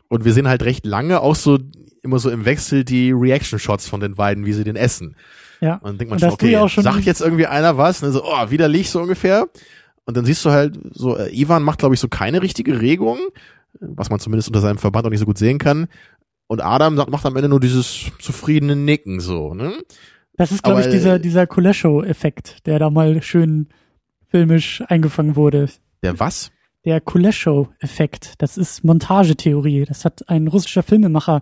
Und wir sehen halt recht lange auch so immer so im Wechsel die Reaction-Shots von den beiden, wie sie den essen. Ja. Und dann denkt man schon, okay, auch schon sagt jetzt irgendwie einer was, ne, so, oh, widerlich so ungefähr. Und dann siehst du halt so, äh, Ivan macht, glaube ich, so keine richtige Regung, was man zumindest unter seinem Verband auch nicht so gut sehen kann. Und Adam macht am Ende nur dieses zufriedene Nicken so, ne? Das ist, glaube ich, dieser, dieser Kulesho-Effekt, der da mal schön filmisch eingefangen wurde. Der was? Der Kulesho-Effekt. Das ist Montagetheorie. Das hat ein russischer Filmemacher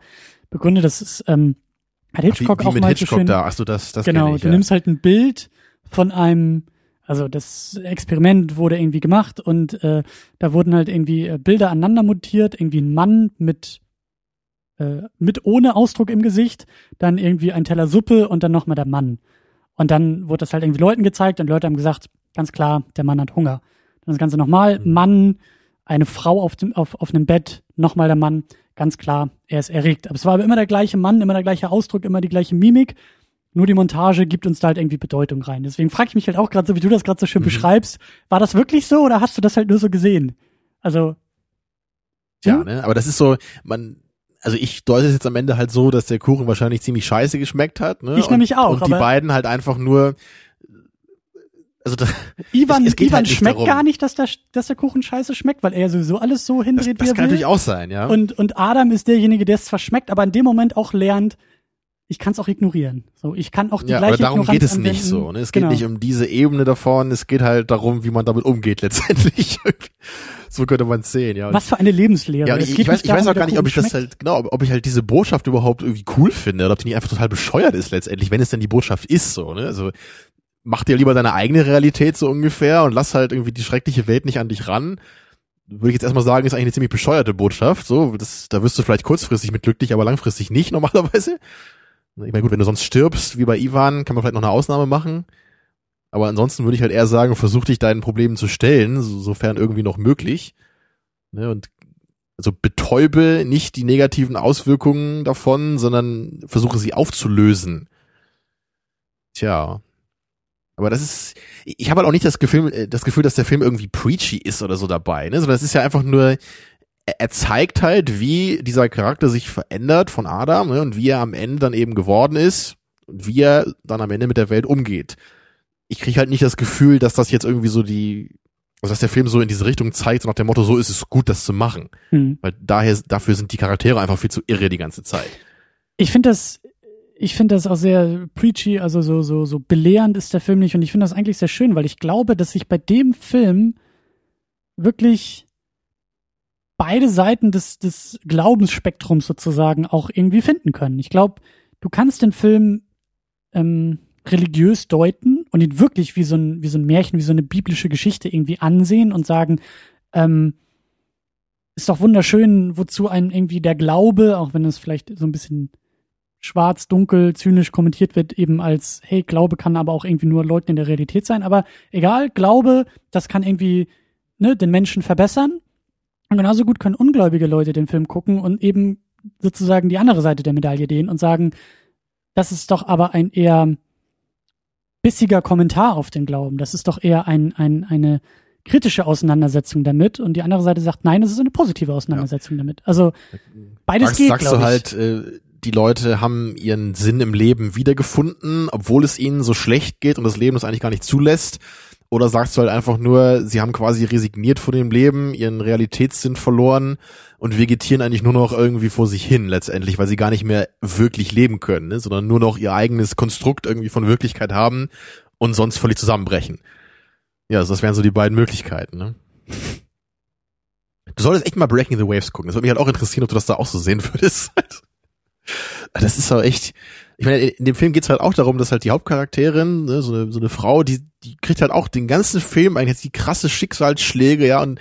begründet. Das ist, ähm, hat Hitchcock Ach, wie, wie auch mit mal Hitchcock so schön, da. Achso, das, das genau, ich, du ja. nimmst halt ein Bild von einem, also das Experiment wurde irgendwie gemacht und äh, da wurden halt irgendwie äh, Bilder aneinander montiert, irgendwie ein Mann mit äh, mit ohne Ausdruck im Gesicht, dann irgendwie ein Teller Suppe und dann nochmal der Mann. Und dann wurde das halt irgendwie Leuten gezeigt und Leute haben gesagt, ganz klar, der Mann hat Hunger. Dann das Ganze nochmal, Mhm. Mann, eine Frau auf dem, auf, auf einem Bett, nochmal der Mann, ganz klar, er ist erregt. Aber es war aber immer der gleiche Mann, immer der gleiche Ausdruck, immer die gleiche Mimik. Nur die Montage gibt uns da halt irgendwie Bedeutung rein. Deswegen frage ich mich halt auch gerade so, wie du das gerade so schön mhm. beschreibst. War das wirklich so oder hast du das halt nur so gesehen? Also. Ja, hm? ne? Aber das ist so, man, also ich deute es jetzt am Ende halt so, dass der Kuchen wahrscheinlich ziemlich scheiße geschmeckt hat. Ne? Ich nämlich auch. Und die beiden halt einfach nur also das, Ivan, es, es Ivan halt schmeckt darum. gar nicht, dass der, dass der Kuchen scheiße schmeckt, weil er sowieso alles so hindreht, das, wie er Das kann natürlich auch sein, ja. Und, und Adam ist derjenige, der es zwar schmeckt, aber in dem Moment auch lernt, ich kann es auch ignorieren. So, ich kann auch die ja, gleiche aber darum Ignoranz geht es anwenden. nicht so. Ne? Es geht genau. nicht um diese Ebene davon. Es geht halt darum, wie man damit umgeht letztendlich. so könnte man es sehen. Ja. Was für eine Lebenslehre. Ja, ich, ich, weiß, ich weiß auch gar nicht, ob ich das halt genau, ob ich halt diese Botschaft überhaupt irgendwie cool finde oder ob die nicht einfach total bescheuert ist letztendlich, wenn es denn die Botschaft ist so. Ne? Also mach dir lieber deine eigene Realität so ungefähr und lass halt irgendwie die schreckliche Welt nicht an dich ran. Würde ich jetzt erstmal sagen, ist eigentlich eine ziemlich bescheuerte Botschaft. So, das, da wirst du vielleicht kurzfristig mit glücklich, aber langfristig nicht normalerweise. Ich meine, gut, wenn du sonst stirbst, wie bei Ivan, kann man vielleicht noch eine Ausnahme machen. Aber ansonsten würde ich halt eher sagen, versuch dich deinen Problemen zu stellen, so, sofern irgendwie noch möglich. Ne, und also betäube nicht die negativen Auswirkungen davon, sondern versuche sie aufzulösen. Tja, aber das ist, ich habe halt auch nicht das Gefühl, äh, das Gefühl, dass der Film irgendwie preachy ist oder so dabei, ne? Sondern es ist ja einfach nur, er zeigt halt, wie dieser Charakter sich verändert von Adam ne? und wie er am Ende dann eben geworden ist und wie er dann am Ende mit der Welt umgeht. Ich kriege halt nicht das Gefühl, dass das jetzt irgendwie so die, also dass der Film so in diese Richtung zeigt, so nach dem Motto, so ist es gut, das zu machen. Mhm. Weil daher, dafür sind die Charaktere einfach viel zu irre die ganze Zeit. Ich finde das ich finde das auch sehr preachy, also so, so, so belehrend ist der Film nicht. Und ich finde das eigentlich sehr schön, weil ich glaube, dass sich bei dem Film wirklich beide Seiten des, des Glaubensspektrums sozusagen auch irgendwie finden können. Ich glaube, du kannst den Film ähm, religiös deuten und ihn wirklich wie so ein, wie so ein Märchen, wie so eine biblische Geschichte irgendwie ansehen und sagen, ähm, ist doch wunderschön, wozu einen irgendwie der Glaube, auch wenn es vielleicht so ein bisschen schwarz, dunkel, zynisch kommentiert wird, eben als, hey, Glaube kann aber auch irgendwie nur Leugnen der Realität sein. Aber egal, Glaube, das kann irgendwie ne, den Menschen verbessern. Und genauso gut können ungläubige Leute den Film gucken und eben sozusagen die andere Seite der Medaille dehnen und sagen, das ist doch aber ein eher bissiger Kommentar auf den Glauben. Das ist doch eher ein, ein, eine kritische Auseinandersetzung damit. Und die andere Seite sagt, nein, das ist eine positive Auseinandersetzung ja. damit. Also beides sagst, geht, sagst du halt, äh, die Leute haben ihren Sinn im Leben wiedergefunden, obwohl es ihnen so schlecht geht und das Leben das eigentlich gar nicht zulässt? Oder sagst du halt einfach nur, sie haben quasi resigniert vor dem Leben, ihren Realitätssinn verloren und vegetieren eigentlich nur noch irgendwie vor sich hin letztendlich, weil sie gar nicht mehr wirklich leben können, ne? sondern nur noch ihr eigenes Konstrukt irgendwie von Wirklichkeit haben und sonst völlig zusammenbrechen. Ja, also das wären so die beiden Möglichkeiten. Ne? Du solltest echt mal Breaking the Waves gucken. Das würde mich halt auch interessieren, ob du das da auch so sehen würdest. das ist auch echt. Ich meine, in dem Film geht's halt auch darum, dass halt die Hauptcharakterin, ne, so, eine, so eine Frau, die, die kriegt halt auch den ganzen Film eigentlich jetzt die krasse Schicksalsschläge, ja, und,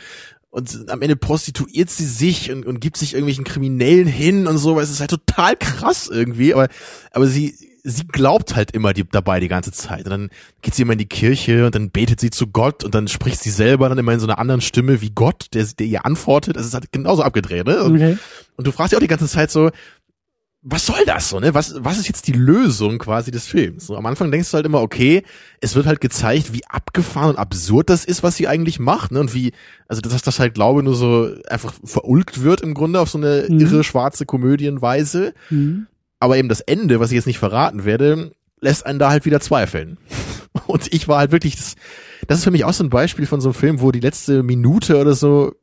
und am Ende prostituiert sie sich und, und gibt sich irgendwelchen Kriminellen hin und so, weil es ist halt total krass irgendwie, aber, aber sie, sie glaubt halt immer die, dabei die ganze Zeit. Und dann geht sie immer in die Kirche und dann betet sie zu Gott und dann spricht sie selber dann immer in so einer anderen Stimme wie Gott, der, der ihr antwortet. Das ist halt genauso abgedreht, ne? Und, okay. und du fragst dich auch die ganze Zeit so, was soll das so, ne? Was, was ist jetzt die Lösung quasi des Films? So, am Anfang denkst du halt immer, okay, es wird halt gezeigt, wie abgefahren und absurd das ist, was sie eigentlich macht, ne? Und wie, also dass das halt, glaube nur so einfach verulgt wird im Grunde auf so eine mhm. irre schwarze Komödienweise. Mhm. Aber eben das Ende, was ich jetzt nicht verraten werde, lässt einen da halt wieder zweifeln. Und ich war halt wirklich, das, das ist für mich auch so ein Beispiel von so einem Film, wo die letzte Minute oder so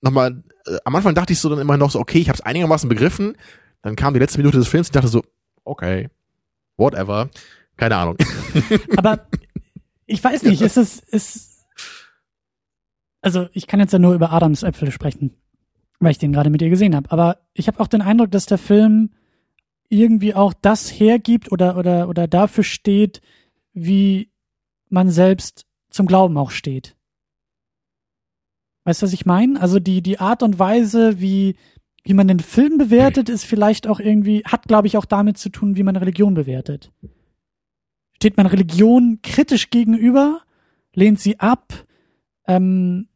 nochmal, äh, am Anfang dachte ich so dann immer noch so, okay, ich habe es einigermaßen begriffen, dann kam die letzte Minute des Films und ich dachte so, okay, whatever, keine Ahnung. Aber ich weiß nicht, ist es, ist, also ich kann jetzt ja nur über Adams Äpfel sprechen, weil ich den gerade mit ihr gesehen habe. Aber ich habe auch den Eindruck, dass der Film irgendwie auch das hergibt oder, oder, oder dafür steht, wie man selbst zum Glauben auch steht. Weißt du, was ich meine? Also die, die Art und Weise, wie, wie man den Film bewertet, ist vielleicht auch irgendwie, hat, glaube ich, auch damit zu tun, wie man Religion bewertet. Steht man Religion kritisch gegenüber, lehnt sie ab, ähm,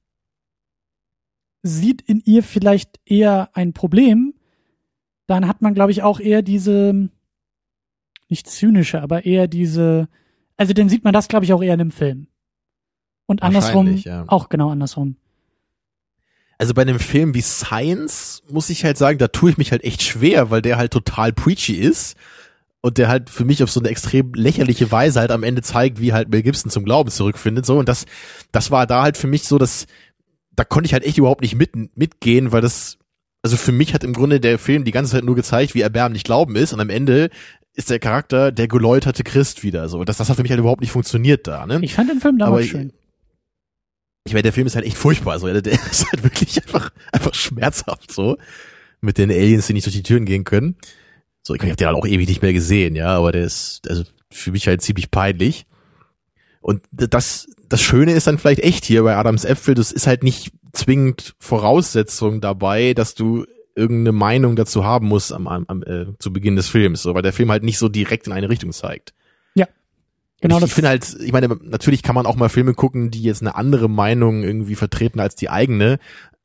sieht in ihr vielleicht eher ein Problem, dann hat man, glaube ich, auch eher diese, nicht zynische, aber eher diese, also dann sieht man das, glaube ich, auch eher in einem Film. Und andersrum, ja. auch genau andersrum. Also bei einem Film wie Science muss ich halt sagen, da tue ich mich halt echt schwer, weil der halt total preachy ist und der halt für mich auf so eine extrem lächerliche Weise halt am Ende zeigt, wie halt Mel Gibson zum Glauben zurückfindet, so. Und das, das war da halt für mich so, dass, da konnte ich halt echt überhaupt nicht mit, mitgehen, weil das, also für mich hat im Grunde der Film die ganze Zeit nur gezeigt, wie erbärmlich Glauben ist und am Ende ist der Charakter der geläuterte Christ wieder, so. Das, das hat für mich halt überhaupt nicht funktioniert da, ne? Ich fand den Film damals Aber schön. Ich meine, der Film ist halt echt furchtbar. Also, der, ist halt wirklich einfach, einfach schmerzhaft so. Mit den Aliens, die nicht durch die Türen gehen können. So, ich, ich habe den halt auch ewig nicht mehr gesehen, ja, aber der ist, also für mich halt ziemlich peinlich. Und das, das Schöne ist dann vielleicht echt hier bei Adams Äpfel, das ist halt nicht zwingend Voraussetzung dabei, dass du irgendeine Meinung dazu haben musst am, am, äh, zu Beginn des Films, so, weil der Film halt nicht so direkt in eine Richtung zeigt. Genau ich, ich finde halt, ich meine, natürlich kann man auch mal Filme gucken, die jetzt eine andere Meinung irgendwie vertreten als die eigene.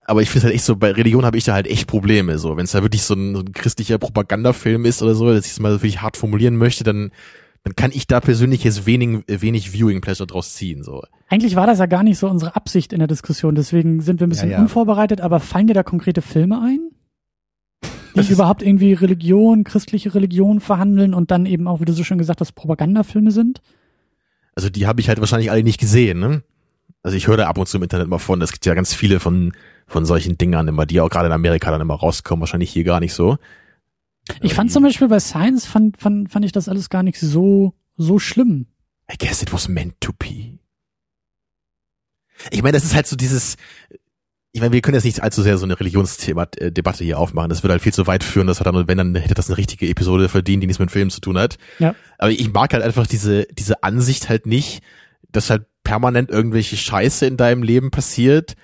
Aber ich finde halt echt so, bei Religion habe ich da halt echt Probleme. So, wenn es da wirklich so ein, so ein christlicher Propagandafilm ist oder so, dass ich es mal wirklich hart formulieren möchte, dann, dann kann ich da persönlich jetzt wenig, wenig Viewing Pleasure draus ziehen. So. Eigentlich war das ja gar nicht so unsere Absicht in der Diskussion, deswegen sind wir ein bisschen Ja, ja. unvorbereitet, aber fallen dir da konkrete Filme ein? Die überhaupt irgendwie Religion, christliche Religion verhandeln und dann eben auch, wie du so schön gesagt hast, Propagandafilme sind? Also die habe ich halt wahrscheinlich alle nicht gesehen, ne? Also ich höre da ab und zu im Internet mal von, es gibt ja ganz viele von, von solchen Dingern immer, die auch gerade in Amerika dann immer rauskommen, wahrscheinlich hier gar nicht so. Ich fand zum Beispiel bei Science fand, fand, fand ich das alles gar nicht so, so schlimm. I guess it was meant to be. Ich meine, das ist halt so dieses, ich meine, wir können jetzt nicht allzu sehr so eine Religionsdebatte hier aufmachen. Das würde halt viel zu weit führen. Das hat dann, wenn dann hätte das eine richtige Episode verdient, die nichts mit Filmen zu tun hat. Ja. Aber ich mag halt einfach diese, diese Ansicht halt nicht, dass halt permanent irgendwelche Scheiße in deinem Leben passiert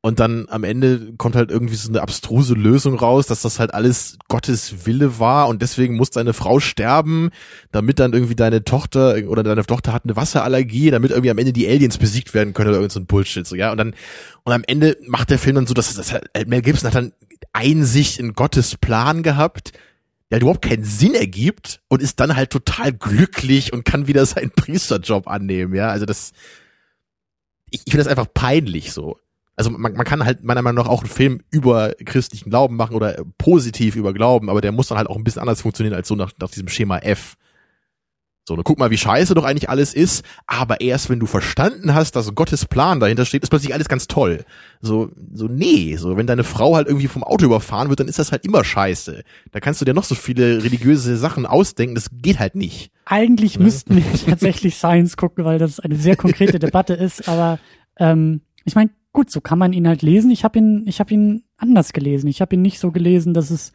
und dann am Ende kommt halt irgendwie so eine abstruse Lösung raus, dass das halt alles Gottes Wille war und deswegen muss deine Frau sterben, damit dann irgendwie deine Tochter oder deine Tochter hat eine Wasserallergie, damit irgendwie am Ende die Aliens besiegt werden können oder irgend so ein Bullshit, so, ja. Und dann, und am Ende macht der Film dann so, dass das halt, Mel Gibson hat dann Einsicht in Gottes Plan gehabt, der halt überhaupt keinen Sinn ergibt und ist dann halt total glücklich und kann wieder seinen Priesterjob annehmen, ja. Also das, ich, ich finde das einfach peinlich so. Also man, man kann halt meiner Meinung nach auch einen Film über christlichen Glauben machen oder positiv über Glauben, aber der muss dann halt auch ein bisschen anders funktionieren als so nach, nach diesem Schema F. So, ne, guck mal, wie scheiße doch eigentlich alles ist, aber erst wenn du verstanden hast, dass Gottes Plan dahinter steht, ist plötzlich alles ganz toll. So, so, nee, so, wenn deine Frau halt irgendwie vom Auto überfahren wird, dann ist das halt immer scheiße. Da kannst du dir noch so viele religiöse Sachen ausdenken, das geht halt nicht. Eigentlich müssten wir tatsächlich Science gucken, weil das eine sehr konkrete Debatte ist. Aber ähm, ich meine, gut, so kann man ihn halt lesen. Ich habe ihn, ich habe ihn anders gelesen. Ich habe ihn nicht so gelesen, dass es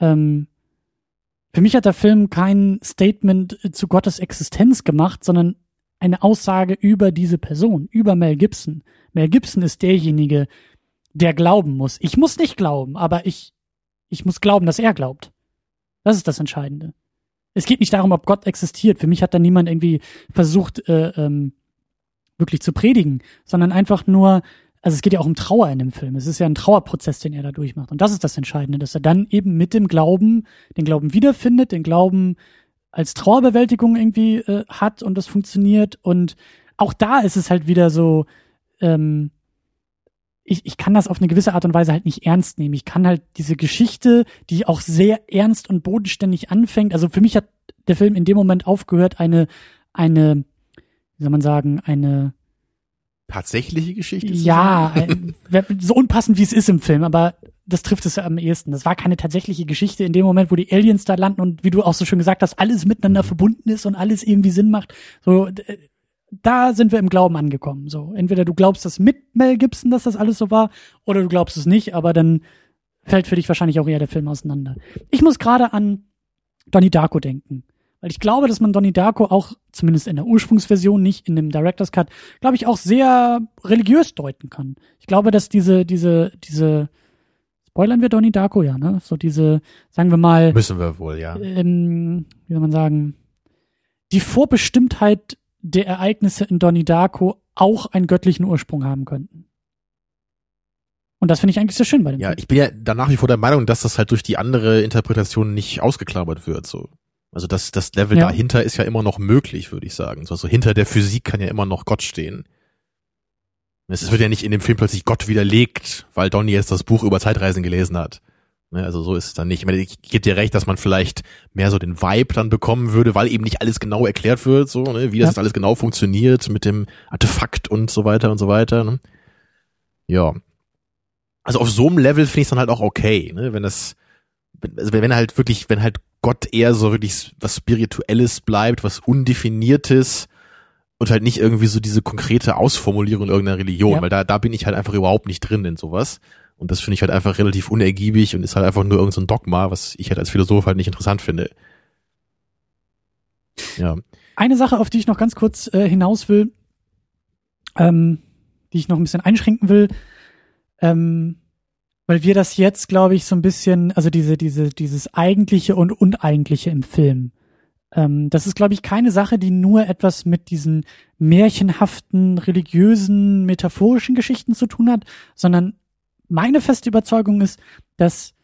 ähm, für mich hat der Film kein Statement zu Gottes Existenz gemacht, sondern eine Aussage über diese Person, über Mel Gibson. Mel Gibson ist derjenige, der glauben muss. Ich muss nicht glauben, aber ich, ich muss glauben, dass er glaubt. Das ist das Entscheidende. Es geht nicht darum, ob Gott existiert. Für mich hat da niemand irgendwie versucht, äh, ähm, wirklich zu predigen, sondern einfach nur, also es geht ja auch um Trauer in dem Film. Es ist ja ein Trauerprozess, den er da durchmacht. Und das ist das Entscheidende, dass er dann eben mit dem Glauben, den Glauben wiederfindet, den Glauben als Trauerbewältigung irgendwie äh, hat und das funktioniert. Und auch da ist es halt wieder so, ähm, ich, ich kann das auf eine gewisse Art und Weise halt nicht ernst nehmen. Ich kann halt diese Geschichte, die auch sehr ernst und bodenständig anfängt, also für mich hat der Film in dem Moment aufgehört, eine, eine, wie soll man sagen, eine Tatsächliche Geschichte? ja, ein, so unpassend wie es ist im Film, aber das trifft es ja am ehesten. Das war keine tatsächliche Geschichte in dem Moment, wo die Aliens da landen und wie du auch so schön gesagt hast, alles miteinander Mhm. verbunden ist und alles irgendwie Sinn macht. So, d- da sind wir im Glauben angekommen. So, entweder du glaubst das mit Mel Gibson, dass das alles so war, oder du glaubst es nicht, aber dann fällt für dich wahrscheinlich auch eher der Film auseinander. Ich muss gerade an Donnie Darko denken. Weil ich glaube, dass man Donnie Darko auch, zumindest in der Ursprungsversion, nicht in dem Director's Cut, glaube ich, auch sehr religiös deuten kann. Ich glaube, dass diese, diese, diese, spoilern wir Donnie Darko, ja, ne? So diese, sagen wir mal, Müssen wir wohl, ja. ähm, wie soll man sagen, die Vorbestimmtheit der Ereignisse in Donnie Darko auch einen göttlichen Ursprung haben könnten. Und das finde ich eigentlich sehr schön bei dem Ja, Film. ich bin ja da nach wie vor der Meinung, dass das halt durch die andere Interpretation nicht ausgeklammert wird, so. Also das, das Level Ja. dahinter ist ja immer noch möglich, würde ich sagen. So, also hinter der Physik kann ja immer noch Gott stehen. Es wird ja nicht in dem Film plötzlich Gott widerlegt, weil Donny jetzt das Buch über Zeitreisen gelesen hat. Ne, also so ist es dann nicht. Ich meine, ich gebe dir recht, dass man vielleicht mehr so den Vibe dann bekommen würde, weil eben nicht alles genau erklärt wird, so, ne, wie das Ja. alles genau funktioniert mit dem Artefakt und so weiter und so weiter. Ne? Ja. Also auf so einem Level finde ich es dann halt auch okay, ne, wenn das, wenn- also wenn halt wirklich, wenn halt Gott eher so wirklich was Spirituelles bleibt, was Undefiniertes und halt nicht irgendwie so diese konkrete Ausformulierung irgendeiner Religion, Ja. weil da, da bin ich halt einfach überhaupt nicht drin in sowas. Und das finde ich halt einfach relativ unergiebig und ist halt einfach nur irgendein so ein Dogma, was ich halt als Philosoph halt nicht interessant finde. Ja. Eine Sache, auf die ich noch ganz kurz äh, hinaus will, ähm, die ich noch ein bisschen einschränken will, ähm, weil wir das jetzt, glaube ich, so ein bisschen, also diese, diese, dieses Eigentliche und Uneigentliche im Film. Ähm, das ist, glaube ich, keine Sache, die nur etwas mit diesen märchenhaften, religiösen, metaphorischen Geschichten zu tun hat, sondern meine feste Überzeugung ist, dass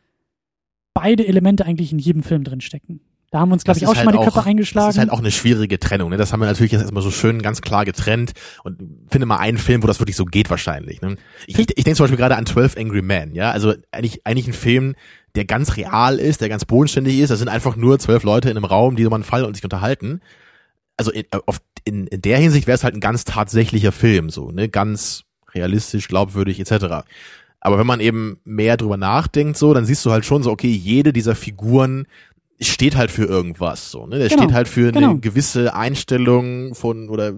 beide Elemente eigentlich in jedem Film drinstecken. Da haben wir uns, glaube ich, auch schon mal die halt Köpfe eingeschlagen. Das ist halt auch eine schwierige Trennung. Ne? Das haben wir natürlich jetzt erstmal so schön ganz klar getrennt und finde mal einen Film, wo das wirklich so geht wahrscheinlich. Ne? Ich, ich, ich denke zum Beispiel gerade an 12 Angry Men. Ja, also eigentlich eigentlich ein Film, der ganz real ist, der ganz bodenständig ist. Das sind einfach nur zwölf Leute in einem Raum, die über einen Fall und sich unterhalten. Also in, auf, in, in der Hinsicht wäre es halt ein ganz tatsächlicher Film, so ne, ganz realistisch, glaubwürdig etc. Aber wenn man eben mehr drüber nachdenkt, so, dann siehst du halt schon so, okay, jede dieser Figuren steht halt für irgendwas, so, ne? Der Genau, steht halt für genau. eine gewisse Einstellung von oder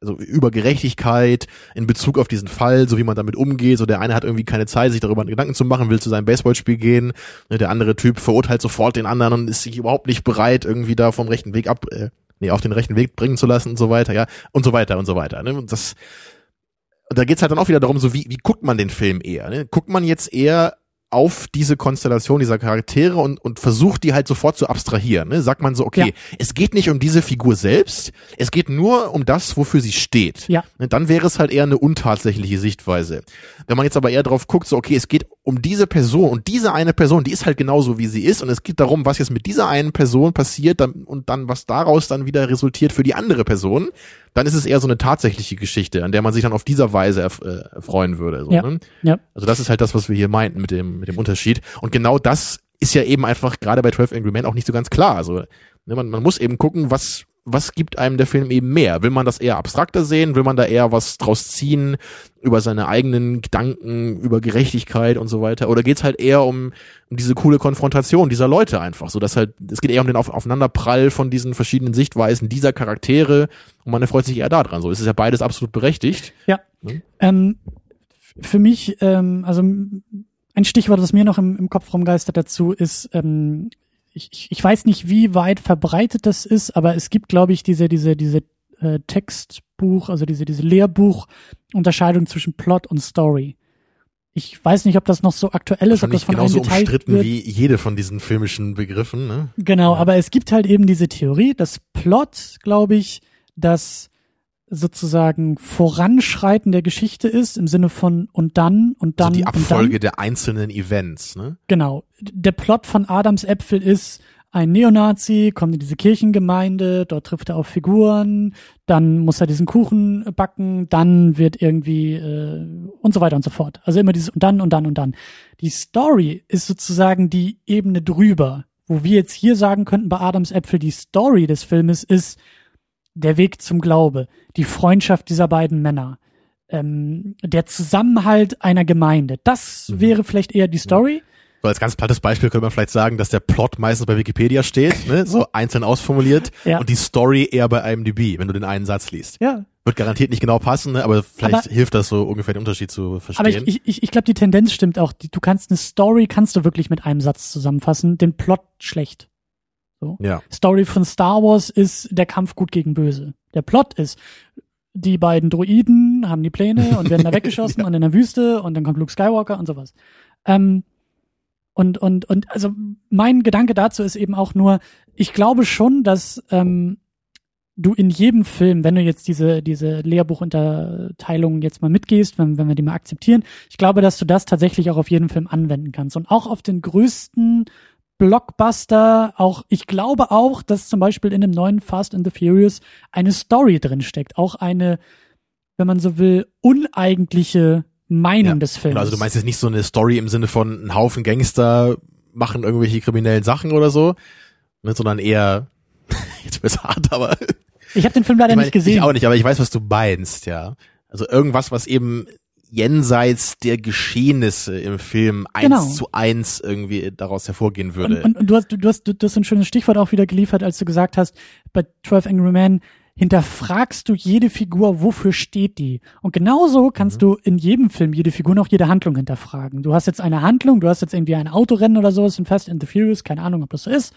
also über Gerechtigkeit in Bezug auf diesen Fall, so wie man damit umgeht. So der eine hat irgendwie keine Zeit, sich darüber Gedanken zu machen, will zu seinem Baseballspiel gehen. Ne, Der andere Typ verurteilt sofort den anderen und ist sich überhaupt nicht bereit, irgendwie da vom rechten Weg ab, äh, nee, auf den rechten Weg bringen zu lassen und so weiter, ja, und so weiter und so weiter. Ne? Und das, und da geht's halt dann auch wieder darum, so wie, wie guckt man den Film eher? Ne? Guckt man jetzt eher auf diese Konstellation dieser Charaktere und, und versucht die halt sofort zu abstrahieren. Ne? Sagt man so, okay, es geht nicht um diese Figur selbst, es geht nur um das, wofür sie steht. Ja. Ne? Dann wäre es halt eher eine untatsächliche Sichtweise. Wenn man jetzt aber eher drauf guckt, so, okay, es geht um diese Person und diese eine Person, die ist halt genauso, wie sie ist und es geht darum, was jetzt mit dieser einen Person passiert dann, und dann, was daraus dann wieder resultiert für die andere Person, dann ist es eher so eine tatsächliche Geschichte, an der man sich dann auf dieser Weise äh, erfreuen würde. So, Ja. ne? ja. Also das ist halt das, was wir hier meinten mit dem, mit dem Unterschied. Und genau das ist ja eben einfach gerade bei 12 Angry Men auch nicht so ganz klar. Also ne, man, man muss eben gucken, was, was gibt einem der Film eben mehr? Will man das eher abstrakter sehen? Will man da eher was draus ziehen über seine eigenen Gedanken, über Gerechtigkeit und so weiter? Oder geht's halt eher um, um diese coole Konfrontation dieser Leute einfach? So dass halt, es geht eher um den Auf Aufeinanderprall von diesen verschiedenen Sichtweisen dieser Charaktere und man erfreut sich eher daran. So es ist ja beides absolut berechtigt. Ähm, f- für mich, ähm, also ein Stichwort, das mir noch im, im Kopf rumgeistert dazu ist, ähm, ich, ich- ich weiß nicht, wie weit verbreitet das ist, aber es gibt, glaube ich, diese, diese, diese äh, Textbuch, also diese, diese Lehrbuch-Unterscheidung zwischen Plot und Story. Ich weiß nicht, ob das noch so aktuell ist, ob das von allen genauso umstritten wird. wie jede von diesen filmischen Begriffen. Ne? Genau, Ja. aber es gibt halt eben diese Theorie, dass Plot, glaube ich, das sozusagen Voranschreiten der Geschichte ist, im Sinne von und dann und dann also die Abfolge der einzelnen Events. Ne? Genau. Der Plot von Adams Äpfel ist, ein Neonazi kommt in diese Kirchengemeinde, dort trifft er auf Figuren, dann muss er diesen Kuchen backen, dann wird irgendwie äh, und so weiter und so fort. Also immer dieses und dann und dann und dann. Die Story ist sozusagen die Ebene drüber, wo wir jetzt hier sagen könnten bei Adams Äpfel, die Story des Filmes ist der Weg zum Glaube, die Freundschaft dieser beiden Männer, ähm, der Zusammenhalt einer Gemeinde. Das Mhm. wäre vielleicht eher die Story. So als ganz plattes Beispiel könnte man vielleicht sagen, dass der Plot meistens bei Wikipedia steht, ne? so einzeln ausformuliert Ja. und die Story eher bei IMDb, wenn du den einen Satz liest. Ja, Wird garantiert nicht genau passen, ne? aber vielleicht Aber- hilft das so ungefähr den Unterschied zu Aber verstehen. ich, ich, ich, ich glaube, die Tendenz stimmt auch. Die, du kannst eine Story, kannst du wirklich mit einem Satz zusammenfassen, den Plot schlecht. Ja. Story von Star Wars ist der Kampf gut gegen böse. Der Plot ist, die beiden Droiden haben die Pläne und werden da weggeschossen und in der Wüste und dann kommt Luke Skywalker und sowas. Ähm, und, und, und, also mein Gedanke dazu ist eben auch nur, ich glaube schon, dass ähm, du in jedem Film, wenn du jetzt diese, diese Lehrbuchunterteilung jetzt mal mitgehst, wenn, wenn wir die mal akzeptieren, ich glaube, dass du das tatsächlich auch auf jeden Film anwenden kannst. Und auch auf den größten Blockbuster, auch, ich glaube auch, dass zum Beispiel in dem neuen Fast and the Furious eine Story drin steckt. Auch eine, wenn man so will, uneigentliche Meinung ja, des Films. Also du meinst jetzt nicht so eine Story im Sinne von ein Haufen Gangster machen irgendwelche kriminellen Sachen oder so, ne, sondern eher, jetzt wird's hart, aber ich habe den Film leider ich mein, nicht gesehen. Ich auch nicht, aber ich weiß, was du meinst, ja. Also irgendwas, was eben jenseits der Geschehnisse im Film eins genau. zu eins irgendwie daraus hervorgehen würde. Und, und, du, hast, du, hast, du hast ein schönes Stichwort auch wieder geliefert, als du gesagt hast, bei 12 Angry Men hinterfragst du jede Figur, wofür steht die? Und genauso kannst mhm. du in jedem Film jede Figur noch jede Handlung hinterfragen. Du hast jetzt eine Handlung, du hast jetzt irgendwie ein Autorennen oder so, ist ein Fast and the Furious, keine Ahnung, ob das so ist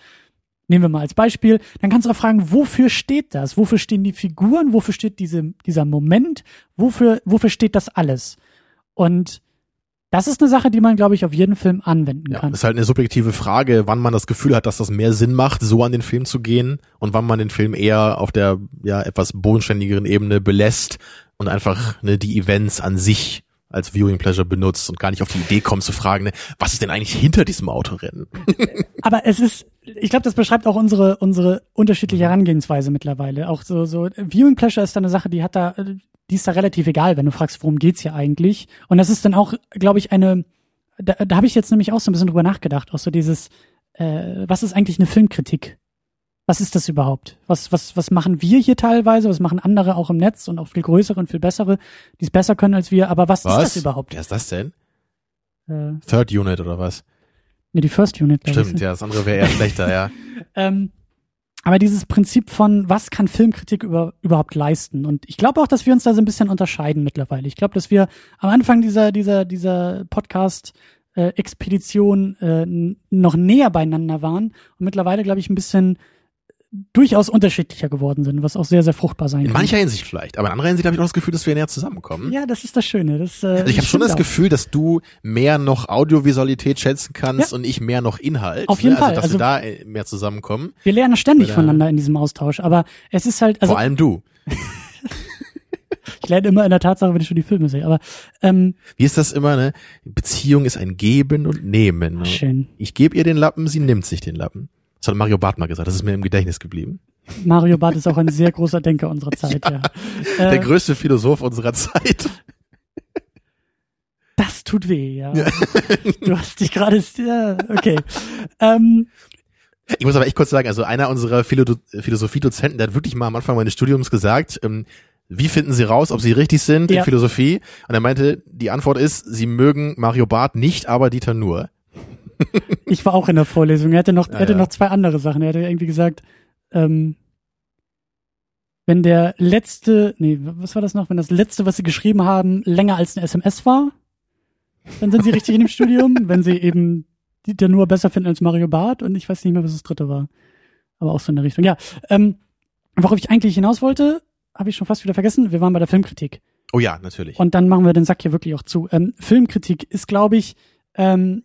nehmen wir mal als Beispiel, dann kannst du auch fragen, wofür steht das? Wofür stehen die Figuren? Wofür steht diese, dieser Moment? Wofür, wofür steht das alles? Und das ist eine Sache, die man, glaube ich, auf jeden Film anwenden ja, kann. Ist halt eine subjektive Frage, wann man das Gefühl hat, dass das mehr Sinn macht, so an den Film zu gehen und wann man den Film eher auf der ja etwas bodenständigeren Ebene belässt und einfach ne, die Events an sich als Viewing Pleasure benutzt und gar nicht auf die Idee kommt zu fragen, ne, was ist denn eigentlich hinter diesem Autorennen? Aber es ist, ich glaube, das beschreibt auch unsere unsere unterschiedliche Herangehensweise mittlerweile. Auch so so Viewing Pleasure ist da eine Sache, die hat da, die ist da relativ egal, wenn du fragst, worum geht's hier eigentlich. Und das ist dann auch, glaube ich, eine, da, da habe ich jetzt nämlich auch so ein bisschen drüber nachgedacht, auch so dieses, äh, was ist eigentlich eine Filmkritik? Was ist das überhaupt? Was, was, was machen wir hier teilweise? Was machen andere auch im Netz und auch viel größere und viel bessere, die es besser können als wir? Aber was, was? ist das überhaupt? Wer ist das denn? Äh, Third Unit oder was? Nee, die First Unit. Stimmt, ich. ja, das andere wäre eher schlechter, ja. ähm, aber dieses Prinzip von, was kann Filmkritik über, überhaupt leisten? Und ich glaube auch, dass wir uns da so ein bisschen unterscheiden mittlerweile. Ich glaube, dass wir am Anfang dieser, dieser, dieser Podcast äh, Expedition äh, noch näher beieinander waren und mittlerweile, glaube ich, ein bisschen durchaus unterschiedlicher geworden sind, was auch sehr, sehr fruchtbar sein in kann. In mancher Hinsicht vielleicht, aber in anderer Hinsicht habe ich auch das Gefühl, dass wir näher zusammenkommen. Ja, das ist das Schöne. Das, äh, also ich habe schon das auch. Gefühl, dass du mehr noch Audiovisualität schätzen kannst ja. und ich mehr noch Inhalt. Auf jeden ne? also, Fall. Dass also, wir da äh, mehr zusammenkommen. Wir lernen ständig voneinander in diesem Austausch, aber es ist halt... Also, Vor allem du. ich lerne immer in der Tatsache, wenn ich schon die Filme sehe. Aber ähm, wie ist das immer? Ne? Beziehung ist ein Geben und Nehmen. Ne? Schön. Ich gebe ihr den Lappen, sie nimmt sich den Lappen. Das hat Mario Barth mal gesagt. Das ist mir im Gedächtnis geblieben. Mario Barth ist auch ein sehr großer Denker unserer Zeit, ja. ja. Der äh, größte Philosoph unserer Zeit. Das tut weh, ja. ja. Du hast dich gerade, ja, okay. Ähm, ich muss aber echt kurz sagen, also einer unserer Philo Philosophiedozenten, der hat wirklich mal am Anfang meines Studiums gesagt, ähm, wie finden Sie raus, ob Sie richtig sind ja. in Philosophie? Und er meinte, die Antwort ist, Sie mögen Mario Barth nicht, aber Dieter nur. ich war auch in der Vorlesung. Er hatte noch, er hatte ja. noch zwei andere Sachen. Er hatte irgendwie gesagt, ähm, wenn der letzte, nee, was war das noch? Wenn das letzte, was sie geschrieben haben, länger als eine SMS war, dann sind sie richtig in dem Studium. Wenn sie eben Dieter nur besser finden als Mario Barth und ich weiß nicht mehr, was das dritte war. Aber auch so in der Richtung. Ja, ähm, worauf ich eigentlich hinaus wollte, habe ich schon fast wieder vergessen. Wir waren bei der Filmkritik. Oh ja, natürlich. Und dann machen wir den Sack hier wirklich auch zu. Ähm, Filmkritik ist, glaube ich, ähm,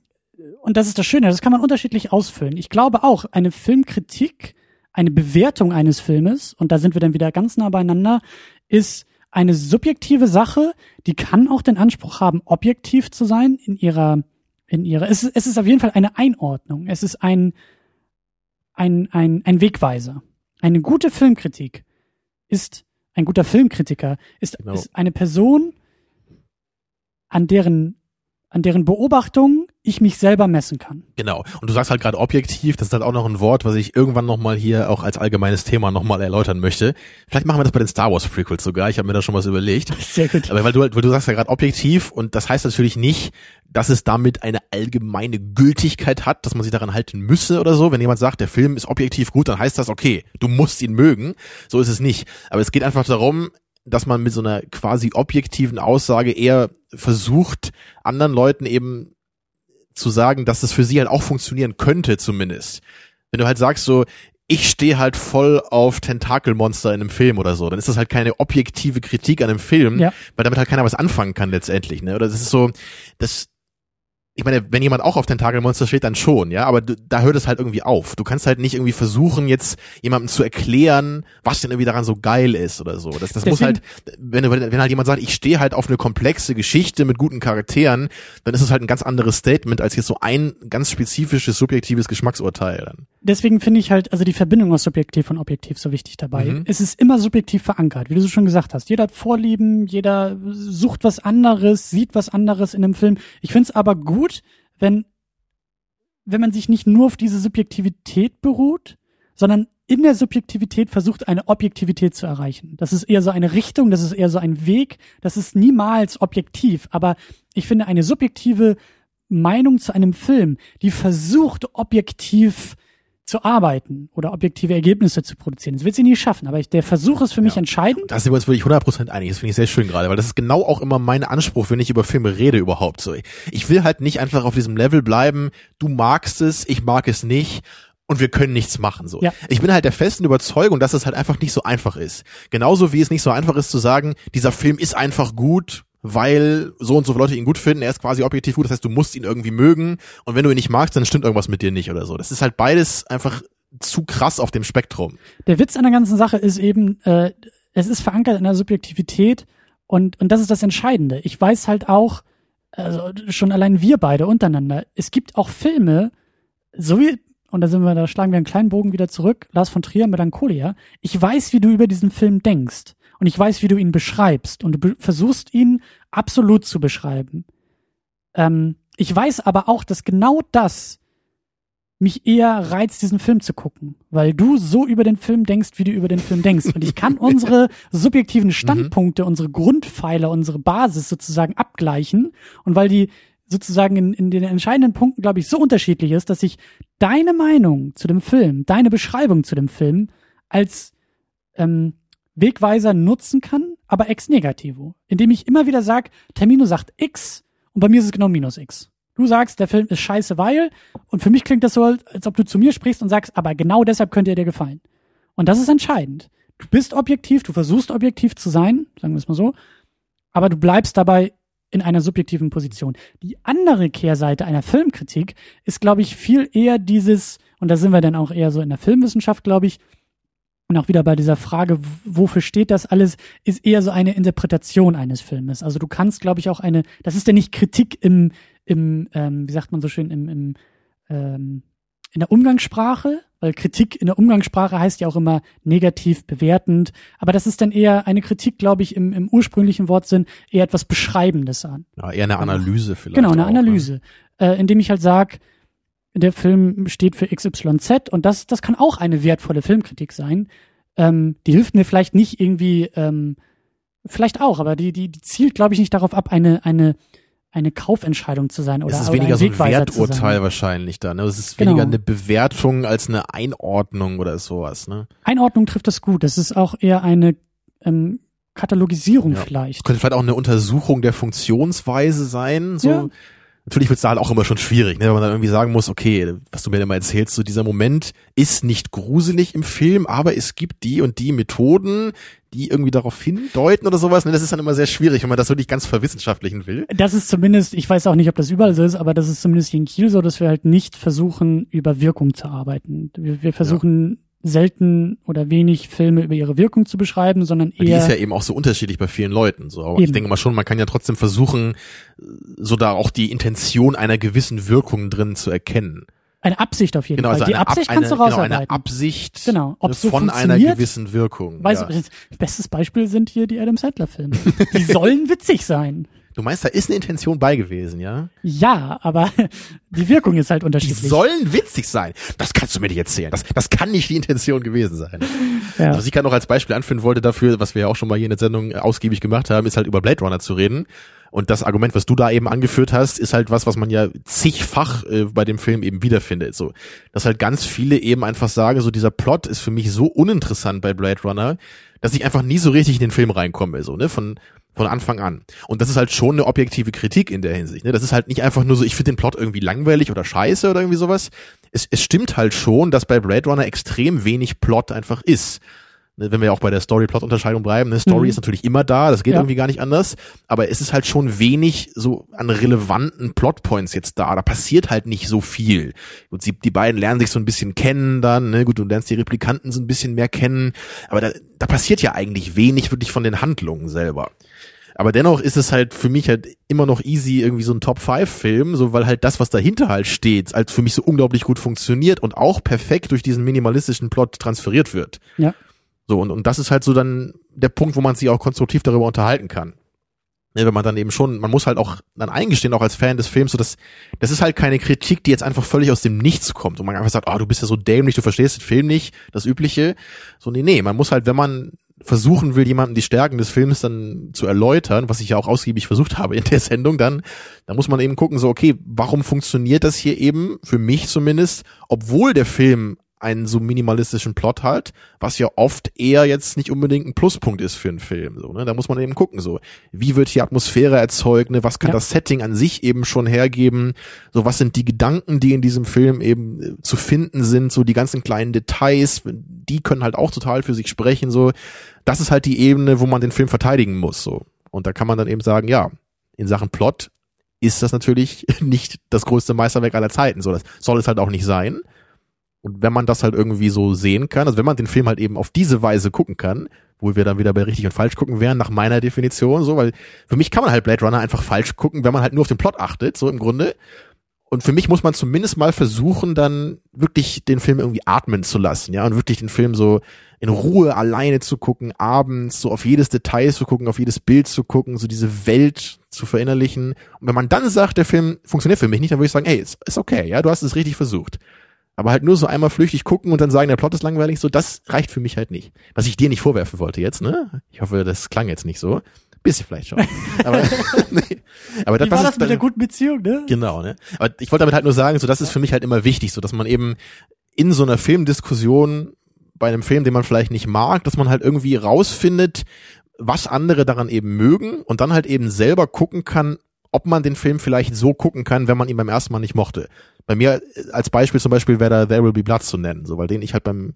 und das ist das Schöne, das kann man unterschiedlich ausfüllen. Ich glaube auch, eine Filmkritik eine Bewertung eines Filmes, und da sind wir dann wieder ganz nah beieinander, ist eine subjektive Sache, die kann auch den Anspruch haben, objektiv zu sein in ihrer, in ihrer, es ist, es ist auf jeden Fall eine Einordnung. Es ist ein, ein, ein, ein Wegweiser. Eine gute Filmkritik ist, ein guter Filmkritiker ist, genau. ist eine Person, an deren, an deren Beobachtung ich mich selber messen kann. Genau. Und du sagst halt gerade objektiv, das ist halt auch noch ein Wort, was ich irgendwann nochmal hier auch als allgemeines Thema nochmal erläutern möchte. Vielleicht machen wir das bei den Star Wars Prequels sogar. Ich habe mir da schon was überlegt. Sehr gut. Aber weil du, weil du sagst ja gerade objektiv und das heißt natürlich nicht, dass es damit eine allgemeine Gültigkeit hat, dass man sich daran halten müsse oder so. Wenn jemand sagt, der Film ist objektiv gut, dann heißt das, okay, du musst ihn mögen. So ist es nicht. Aber es geht einfach darum, dass man mit so einer quasi objektiven Aussage eher versucht, anderen Leuten eben zu sagen, dass es für sie halt auch funktionieren könnte zumindest. Wenn du halt sagst so, ich stehe halt voll auf Tentakelmonster in einem Film oder so, dann ist das halt keine objektive Kritik an einem Film, ja. weil damit halt keiner was anfangen kann letztendlich, ne? Oder das ist so, das ich meine, wenn jemand auch auf Tentakelmonster steht, dann schon, ja, aber du, da hört es halt irgendwie auf. Du kannst halt nicht irgendwie versuchen, jetzt jemandem zu erklären, was denn irgendwie daran so geil ist oder so. Das, das muss halt, wenn, wenn halt jemand sagt, ich stehe halt auf eine komplexe Geschichte mit guten Charakteren, dann ist es halt ein ganz anderes Statement als jetzt so ein ganz spezifisches subjektives Geschmacksurteil. Dann. Deswegen finde ich halt, also die Verbindung aus subjektiv und objektiv so wichtig dabei. Mhm. Es ist immer subjektiv verankert, wie du so schon gesagt hast. Jeder hat Vorlieben, jeder sucht was anderes, sieht was anderes in einem Film. Ich finde es aber gut, gut, wenn, wenn man sich nicht nur auf diese Subjektivität beruht, sondern in der Subjektivität versucht, eine Objektivität zu erreichen. Das ist eher so eine Richtung, das ist eher so ein Weg, das ist niemals objektiv. Aber ich finde, eine subjektive Meinung zu einem Film, die versucht, objektiv zu arbeiten oder objektive Ergebnisse zu produzieren. Das wird sie nie schaffen, aber ich, der Versuch ist für mich entscheidend. Da sind wir uns wirklich 100% einig. Das finde ich sehr schön gerade, weil das ist genau auch immer mein Anspruch, wenn ich über Filme rede überhaupt so. Ich will halt nicht einfach auf diesem Level bleiben, du magst es, ich mag es nicht und wir können nichts machen so. Ja. Ich bin halt der festen Überzeugung, dass es halt einfach nicht so einfach ist. Genauso wie es nicht so einfach ist zu sagen, dieser Film ist einfach gut, weil so und so viele Leute ihn gut finden. Er ist quasi objektiv gut, das heißt, du musst ihn irgendwie mögen. Und wenn du ihn nicht magst, dann stimmt irgendwas mit dir nicht oder so. Das ist halt beides einfach zu krass auf dem Spektrum. Der Witz an der ganzen Sache ist eben, äh, es ist verankert in der Subjektivität und, und das ist das Entscheidende. Ich weiß halt auch, also schon allein wir beide untereinander, es gibt auch Filme, so wie, und da sind wir, da schlagen wir einen kleinen Bogen wieder zurück, Lars von Trier, Melancholia. Ich weiß, wie du über diesen Film denkst und ich weiß, wie du ihn beschreibst und du versuchst ihn absolut zu beschreiben. Ähm, ich weiß aber auch, dass genau das mich eher reizt, diesen Film zu gucken, weil du so über den Film denkst, wie du über den Film denkst. Und ich kann unsere subjektiven mhm. Standpunkte, unsere Grundpfeiler, unsere Basis sozusagen abgleichen. Und weil die sozusagen in, in den entscheidenden Punkten, glaube ich, so unterschiedlich ist, dass ich deine Meinung zu dem Film, deine Beschreibung zu dem Film als ähm, Wegweiser nutzen kann, aber ex negativo. Indem ich immer wieder sage, Termino sagt X und bei mir ist es genau minus X. Du sagst, der Film ist scheiße, weil, und für mich klingt das so, als ob du zu mir sprichst und sagst, aber genau deshalb könnte er dir gefallen. Und das ist entscheidend. Du bist objektiv, du versuchst objektiv zu sein, sagen wir es mal so, aber du bleibst dabei in einer subjektiven Position. Die andere Kehrseite einer Filmkritik ist, glaube ich, viel eher dieses, und da sind wir dann auch eher so in der Filmwissenschaft, glaube ich, und auch wieder bei dieser Frage, wofür steht das alles, ist eher so eine Interpretation eines Filmes. Also du kannst, glaube ich, auch eine, das ist ja nicht Kritik im, im, ähm, wie sagt man so schön, im, im ähm, in der Umgangssprache, weil Kritik in der Umgangssprache heißt ja auch immer negativ bewertend, aber das ist dann eher eine Kritik, glaube ich, im, im ursprünglichen Wortsinn eher etwas Beschreibendes an. Ja, eher eine Analyse vielleicht. Genau, eine auch, ne? Analyse, ne? äh, indem ich halt sag, der Film steht für XYZ und das, das kann auch eine wertvolle Filmkritik sein. Ähm, die hilft mir vielleicht nicht irgendwie, ähm, vielleicht auch, aber die, die, die zielt, glaube ich, nicht darauf ab, eine, eine, eine Kaufentscheidung zu sein oder Es ist weniger so ein Werturteil wahrscheinlich da, ne? Es ist weniger genau. eine Bewertung als eine Einordnung oder sowas, ne? Einordnung trifft das gut. Das ist auch eher eine ähm, Katalogisierung ja. vielleicht. Könnte vielleicht auch eine Untersuchung der Funktionsweise sein, so. Ja. Natürlich wird es da halt auch immer schon schwierig, ne? wenn man dann irgendwie sagen muss, okay, was du mir immer erzählst, so dieser Moment ist nicht gruselig im Film, aber es gibt die und die Methoden, die irgendwie darauf hindeuten oder sowas. Ne? Das ist dann immer sehr schwierig, wenn man das wirklich ganz verwissenschaftlichen will. Das ist zumindest, ich weiß auch nicht, ob das überall so ist, aber das ist zumindest hier in Kiel so, dass wir halt nicht versuchen, über Wirkung zu arbeiten. Wir, wir versuchen selten oder wenig Filme über ihre Wirkung zu beschreiben, sondern eher. Die ist ja eben auch so unterschiedlich bei vielen Leuten. So, aber eben. ich denke mal schon, man kann ja trotzdem versuchen, so da auch die Intention einer gewissen Wirkung drin zu erkennen. Eine Absicht auf jeden genau, Fall. Also die Absicht Ab, kannst eine, du rausarbeiten. Genau, eine Absicht genau, ob so von einer gewissen Wirkung. Weißt ja. du, bestes Beispiel sind hier die Adam Sandler Filme. die sollen witzig sein. Du meinst, da ist eine Intention bei gewesen, ja? Ja, aber die Wirkung ist halt unterschiedlich. Die sollen witzig sein. Das kannst du mir nicht erzählen. Das, das kann nicht die Intention gewesen sein. Ja. Was ich gerade noch als Beispiel anführen wollte dafür, was wir ja auch schon mal hier in der Sendung ausgiebig gemacht haben, ist halt über Blade Runner zu reden. Und das Argument, was du da eben angeführt hast, ist halt was, was man ja zigfach äh, bei dem Film eben wiederfindet. So, dass halt ganz viele eben einfach sagen, so dieser Plot ist für mich so uninteressant bei Blade Runner, dass ich einfach nie so richtig in den Film reinkomme. So, ne? Von von Anfang an. Und das ist halt schon eine objektive Kritik in der Hinsicht. Ne? Das ist halt nicht einfach nur so, ich finde den Plot irgendwie langweilig oder scheiße oder irgendwie sowas. Es, es stimmt halt schon, dass bei Blade Runner extrem wenig Plot einfach ist. Ne, wenn wir auch bei der Story-Plot-Unterscheidung bleiben, ne, Story Mhm. ist natürlich immer da, das geht Ja. irgendwie gar nicht anders, aber es ist halt schon wenig so an relevanten Plotpoints jetzt da. Da passiert halt nicht so viel. Und sie, die beiden lernen sich so ein bisschen kennen dann, ne, gut, du lernst die Replikanten so ein bisschen mehr kennen, aber da, da passiert ja eigentlich wenig wirklich von den Handlungen selber. Aber dennoch ist es halt für mich halt immer noch easy irgendwie so ein Top-5-Film, so weil halt das, was dahinter halt steht, als für mich so unglaublich gut funktioniert und auch perfekt durch diesen minimalistischen Plot transferiert wird. Ja. So, und, und das ist halt so dann der Punkt, wo man sich auch konstruktiv darüber unterhalten kann. Ja, wenn man dann eben schon, man muss halt auch dann eingestehen, auch als Fan des Films, so dass das ist halt keine Kritik, die jetzt einfach völlig aus dem Nichts kommt und man einfach sagt, ah, du bist ja so dämlich, du verstehst den Film nicht, das Übliche. So, nee, nee, man muss halt, wenn man versuchen will, jemandem die Stärken des Films dann zu erläutern, was ich ja auch ausgiebig versucht habe in der Sendung, dann, dann muss man eben gucken, so, okay, warum funktioniert das hier eben, für mich zumindest, obwohl der Film einen so minimalistischen Plot hat, was ja oft eher jetzt nicht unbedingt ein Pluspunkt ist für einen Film. So, ne? Da muss man eben gucken, so wie wird hier Atmosphäre erzeugt, ne? was kann Ja. das Setting an sich eben schon hergeben, so was sind die Gedanken, die in diesem Film eben äh, zu finden sind, so die ganzen kleinen Details, die können halt auch total für sich sprechen. So, das ist halt die Ebene, wo man den Film verteidigen muss. So und da kann man dann eben sagen, ja, in Sachen Plot ist das natürlich nicht das größte Meisterwerk aller Zeiten. So, das soll es halt auch nicht sein. Und wenn man das halt irgendwie so sehen kann, also wenn man den Film halt eben auf diese Weise gucken kann, wo wir dann wieder bei richtig und falsch gucken wären, nach meiner Definition, so, weil für mich kann man halt Blade Runner einfach falsch gucken, wenn man halt nur auf den Plot achtet, so im Grunde. Und für mich muss man zumindest mal versuchen, dann wirklich den Film irgendwie atmen zu lassen, ja, und wirklich den Film so in Ruhe alleine zu gucken, abends so auf jedes Detail zu gucken, auf jedes Bild zu gucken, so diese Welt zu verinnerlichen. Und wenn man dann sagt, der Film funktioniert für mich nicht, dann würde ich sagen, ey, ist, ist okay, ja, du hast es richtig versucht. Aber halt nur so einmal flüchtig gucken und dann sagen, der Plot ist langweilig, so, das reicht für mich halt nicht. Was ich dir nicht vorwerfen wollte jetzt, ne? Ich hoffe, das klang jetzt nicht so. Bisschen vielleicht schon. Aber, nee. aber das, Wie war das mit dann, der guten Beziehung, ne? Genau, ne? Aber ich wollte damit halt nur sagen, so das ist für mich halt immer wichtig, so dass man eben in so einer Filmdiskussion bei einem Film, den man vielleicht nicht mag, dass man halt irgendwie rausfindet, was andere daran eben mögen und dann halt eben selber gucken kann, ob man den Film vielleicht so gucken kann, wenn man ihn beim ersten Mal nicht mochte. Bei mir äh, als Beispiel zum Beispiel wäre da There Will Be Blood zu nennen, so weil den ich halt beim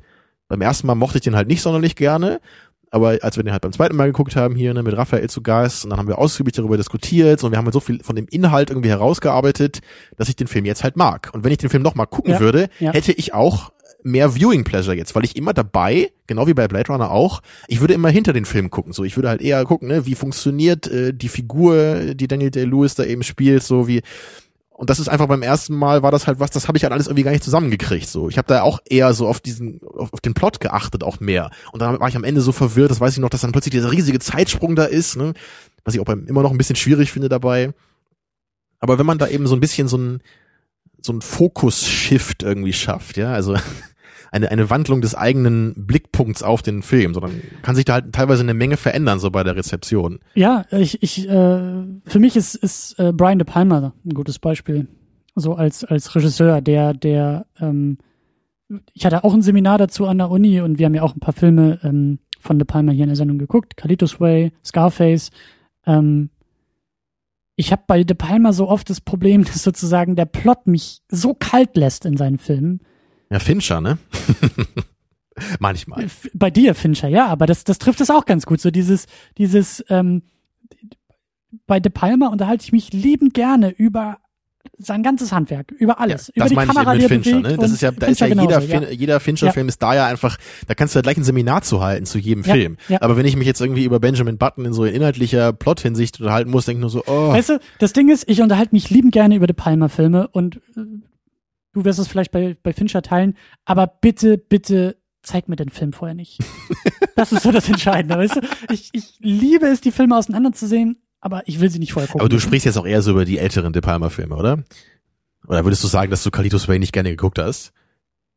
beim ersten Mal mochte ich den halt nicht sonderlich gerne, aber als wir den halt beim zweiten Mal geguckt haben hier ne, mit Raphael zu Gast und dann haben wir ausgiebig darüber diskutiert und wir haben halt so viel von dem Inhalt irgendwie herausgearbeitet, dass ich den Film jetzt halt mag. Und wenn ich den Film nochmal gucken Ja, würde, ja. hätte ich auch mehr Viewing Pleasure jetzt, weil ich immer dabei, genau wie bei Blade Runner auch, ich würde immer hinter den Film gucken. So, ich würde halt eher gucken, ne, wie funktioniert äh, die Figur, die Daniel Day Lewis da eben spielt, so wie und das ist einfach beim ersten Mal war das halt was, das habe ich halt alles irgendwie gar nicht zusammengekriegt. So, ich habe da auch eher so auf diesen, auf, auf den Plot geachtet auch mehr. Und dann war ich am Ende so verwirrt, das weiß ich noch, dass dann plötzlich dieser riesige Zeitsprung da ist, ne, was ich auch beim, immer noch ein bisschen schwierig finde dabei. Aber wenn man da eben so ein bisschen so ein so ein Fokus-Shift irgendwie schafft, ja, also eine, eine Wandlung des eigenen Blickpunkts auf den Film, sondern kann sich da halt teilweise eine Menge verändern, so bei der Rezeption. Ja, ich, ich, äh, für mich ist, ist äh, Brian De Palma ein gutes Beispiel. So als, als Regisseur, der, der, ähm, ich hatte auch ein Seminar dazu an der Uni und wir haben ja auch ein paar Filme ähm, von De Palma hier in der Sendung geguckt. Carlitos Way, Scarface. Ähm, ich habe bei De Palma so oft das Problem, dass sozusagen der Plot mich so kalt lässt in seinen Filmen. Ja, Fincher, ne? Manchmal. Bei dir, Fincher, ja, aber das, das trifft es auch ganz gut. So dieses, dieses, ähm, bei De Palma unterhalte ich mich liebend gerne über sein ganzes Handwerk, über alles. über das die meine Kamera, ich die eben mit Fincher, ne? Das ist ja, da ist ja Fincher jeder, genauso, fin jeder Fincher-Film ist da ja einfach, da kannst du ja gleich ein Seminar zu halten zu jedem Ja, Film. ja. Aber wenn ich mich jetzt irgendwie über Benjamin Button in so inhaltlicher Plot-Hinsicht unterhalten muss, denke ich nur so, oh, Weißt du, das Ding ist, ich unterhalte mich liebend gerne über De Palma-Filme und äh, du wirst es vielleicht bei, bei Fincher teilen, aber bitte, bitte zeig mir den Film vorher nicht. das ist so das Entscheidende, weißt du? Ich, ich liebe es, die Filme auseinanderzusehen, aber ich will sie nicht vorher gucken. aber du sprichst jetzt auch eher so über die älteren De Palma-Filme, oder? Oder würdest du sagen, dass du Carlitos Way nicht gerne geguckt hast?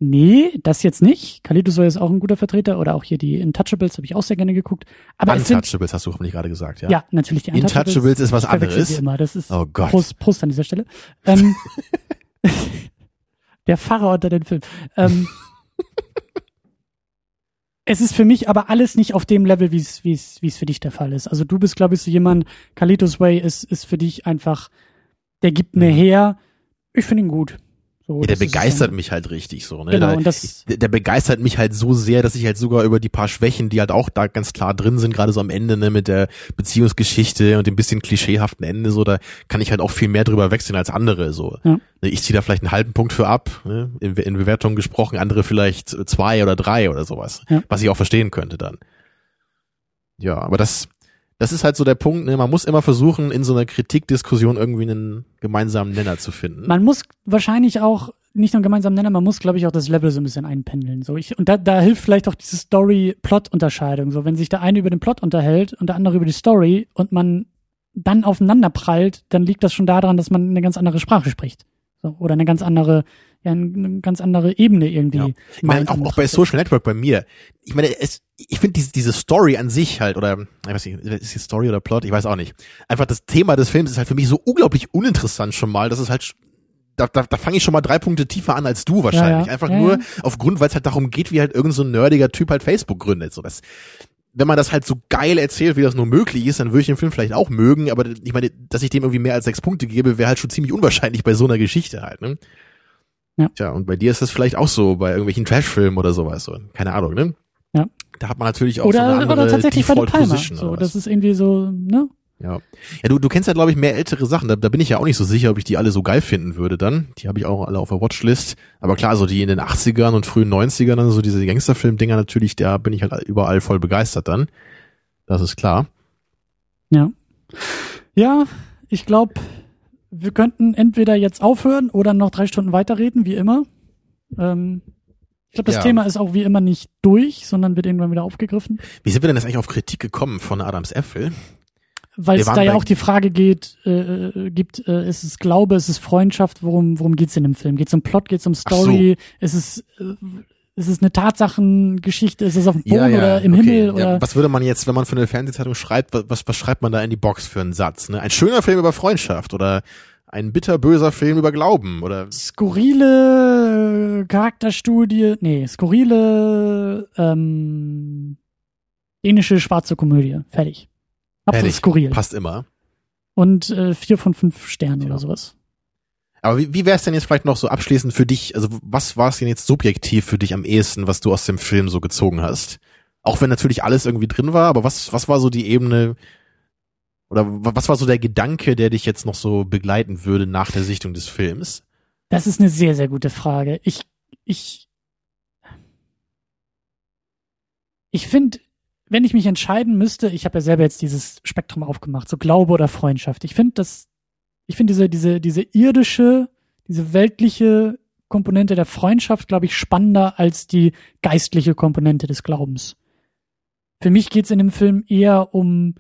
Nee, das jetzt nicht. Carlitos Way ist auch ein guter Vertreter oder auch hier die Untouchables habe ich auch sehr gerne geguckt. Aber es sind, Untouchables hast du hoffentlich gerade gesagt, ja? ja, natürlich die Untouchables. Untouchables ist was anderes. Immer. Das ist Oh Gott. Prost, Prost an dieser Stelle. Ähm, der Pfarrer unter den Film. Ähm, es ist für mich aber alles nicht auf dem Level, wie es wie es wie es für dich der Fall ist. Also du bist, glaube ich, so jemand. Carlitos Way ist ist für dich einfach, der gibt mir Mhm. her. Ich finde ihn gut. So, Ja, der begeistert schon- mich halt richtig so, ne? Genau, Da- und das- ich, der begeistert mich halt so sehr, dass ich halt sogar über die paar Schwächen, die halt auch da ganz klar drin sind, gerade so am Ende, ne, mit der Beziehungsgeschichte und dem bisschen klischeehaften Ende, so, da kann ich halt auch viel mehr drüber wechseln als andere, so. Ja. Ne, Ich ziehe da vielleicht einen halben Punkt für ab, ne? in, in Bewertungen gesprochen, andere vielleicht zwei oder drei oder sowas, Ja. was ich auch verstehen könnte dann. Ja, aber das, das ist halt so der Punkt, ne? man muss immer versuchen, in so einer Kritikdiskussion irgendwie einen gemeinsamen Nenner zu finden. Man muss wahrscheinlich auch nicht nur gemeinsam nennen, man muss, glaube ich, auch das Level so ein bisschen einpendeln. So ich, und da, da hilft vielleicht auch diese Story-Plot-Unterscheidung. So, wenn sich der eine über den Plot unterhält und der andere über die Story und man dann aufeinander prallt, dann liegt das schon daran, dass man eine ganz andere Sprache spricht. So, oder eine ganz andere, ja, eine ganz andere Ebene irgendwie. Ja. Ich meine, auch, auch bei. Social Network bei mir. Ich meine, es, ich finde diese, diese Story an sich halt, oder ich weiß nicht, ist die Story oder Plot? Ich weiß auch nicht. Einfach das Thema des Films ist halt für mich so unglaublich uninteressant schon mal, dass es halt, da, da, da fange ich schon mal drei Punkte tiefer an als du wahrscheinlich. ja. Einfach Ja, nur ja. aufgrund, weil es halt darum geht, wie halt irgend so ein nerdiger Typ halt Facebook gründet. So das, wenn man das halt so geil erzählt, wie das nur möglich ist, dann würde ich den Film vielleicht auch mögen, aber ich meine, dass ich dem irgendwie mehr als sechs Punkte gebe, wäre halt schon ziemlich unwahrscheinlich bei so einer Geschichte halt, ne? Ja. Tja, und bei dir ist das vielleicht auch so, bei irgendwelchen Trashfilmen oder sowas, so. Keine Ahnung, ne? Ja. Da hat man natürlich auch Oder, so eine andere oder tatsächlich Default Palmer. Position So, das ist irgendwie so, ne? Ja. Ja, du, du kennst ja, glaube ich, mehr ältere Sachen. Da, da bin ich ja auch nicht so sicher, ob ich die alle so geil finden würde dann. Die habe ich auch alle auf der Watchlist. Aber klar, so die in den 80ern und frühen 90ern, dann so diese Gangsterfilm-Dinger natürlich, da bin ich halt überall voll begeistert dann. Das ist klar. Ja. Ja, ich glaube, wir könnten entweder jetzt aufhören oder noch drei Stunden weiterreden, wie immer. Ähm, ich glaube, das Ja. Thema ist auch wie immer nicht durch, sondern wird irgendwann wieder aufgegriffen. Wie sind wir denn jetzt eigentlich auf Kritik gekommen von Adams Äpfel? Weil Wir es da ja auch die Frage geht, äh, äh, gibt, äh, ist es Glaube, ist es Freundschaft, worum, worum geht's in dem Film? Geht's um Plot, geht's um Ach so. Story? Ist es, äh, ist es eine Tatsachengeschichte? Ist es auf dem Boden oder im okay. Himmel? Ja, Oder was würde man jetzt, wenn man für eine Fernsehzeitung schreibt, was, was, schreibt man da in die Box für einen Satz? Ne? Ein schöner Film über Freundschaft oder ein bitterböser Film über Glauben oder skurrile Charakterstudie, nee, skurrile ähm, dänische schwarze Komödie. Fertig. Hauptsache Fertig. skurril. passt immer. Und äh, vier von fünf Sternen Ja. oder sowas. Aber wie, wie wäre es denn jetzt vielleicht noch so abschließend für dich? Also was war es denn jetzt subjektiv für dich am ehesten, was du aus dem Film so gezogen hast? Auch wenn natürlich alles irgendwie drin war, aber was, was war so die Ebene oder wa- was war so der Gedanke, der dich jetzt noch so begleiten würde nach der Sichtung des Films? Das ist eine sehr, sehr gute Frage. Ich, ich, ich finde, wenn ich mich entscheiden müsste, ich habe ja selber jetzt dieses Spektrum aufgemacht, so Glaube oder Freundschaft. Ich finde das, ich finde diese, diese, diese irdische, diese weltliche Komponente der Freundschaft, glaube ich, spannender als die geistliche Komponente des Glaubens. Für mich geht's in dem Film eher um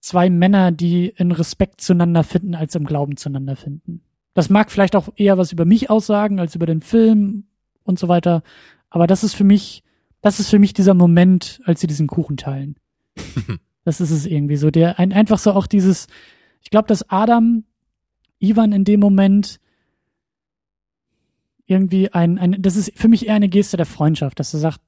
zwei Männer, die in Respekt zueinander finden, als im Glauben zueinander finden. Das mag vielleicht auch eher was über mich aussagen als über den Film und so weiter. Aber das ist für mich, das ist für mich dieser Moment, als sie diesen Kuchen teilen. das ist es irgendwie so. Der ein, einfach so auch dieses, ich glaube, dass Adam Ivan in dem Moment irgendwie ein, ein, das ist für mich eher eine Geste der Freundschaft, dass er sagt,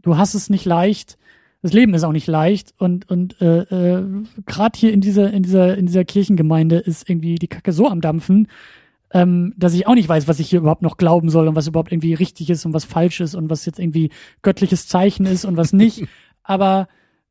du hast es nicht leicht, das Leben ist auch nicht leicht und und äh, äh, gerade hier in dieser in dieser in dieser Kirchengemeinde ist irgendwie die Kacke so am dampfen, ähm, dass ich auch nicht weiß, was ich hier überhaupt noch glauben soll und was überhaupt irgendwie richtig ist und was falsch ist und was jetzt irgendwie göttliches Zeichen ist und was nicht. Aber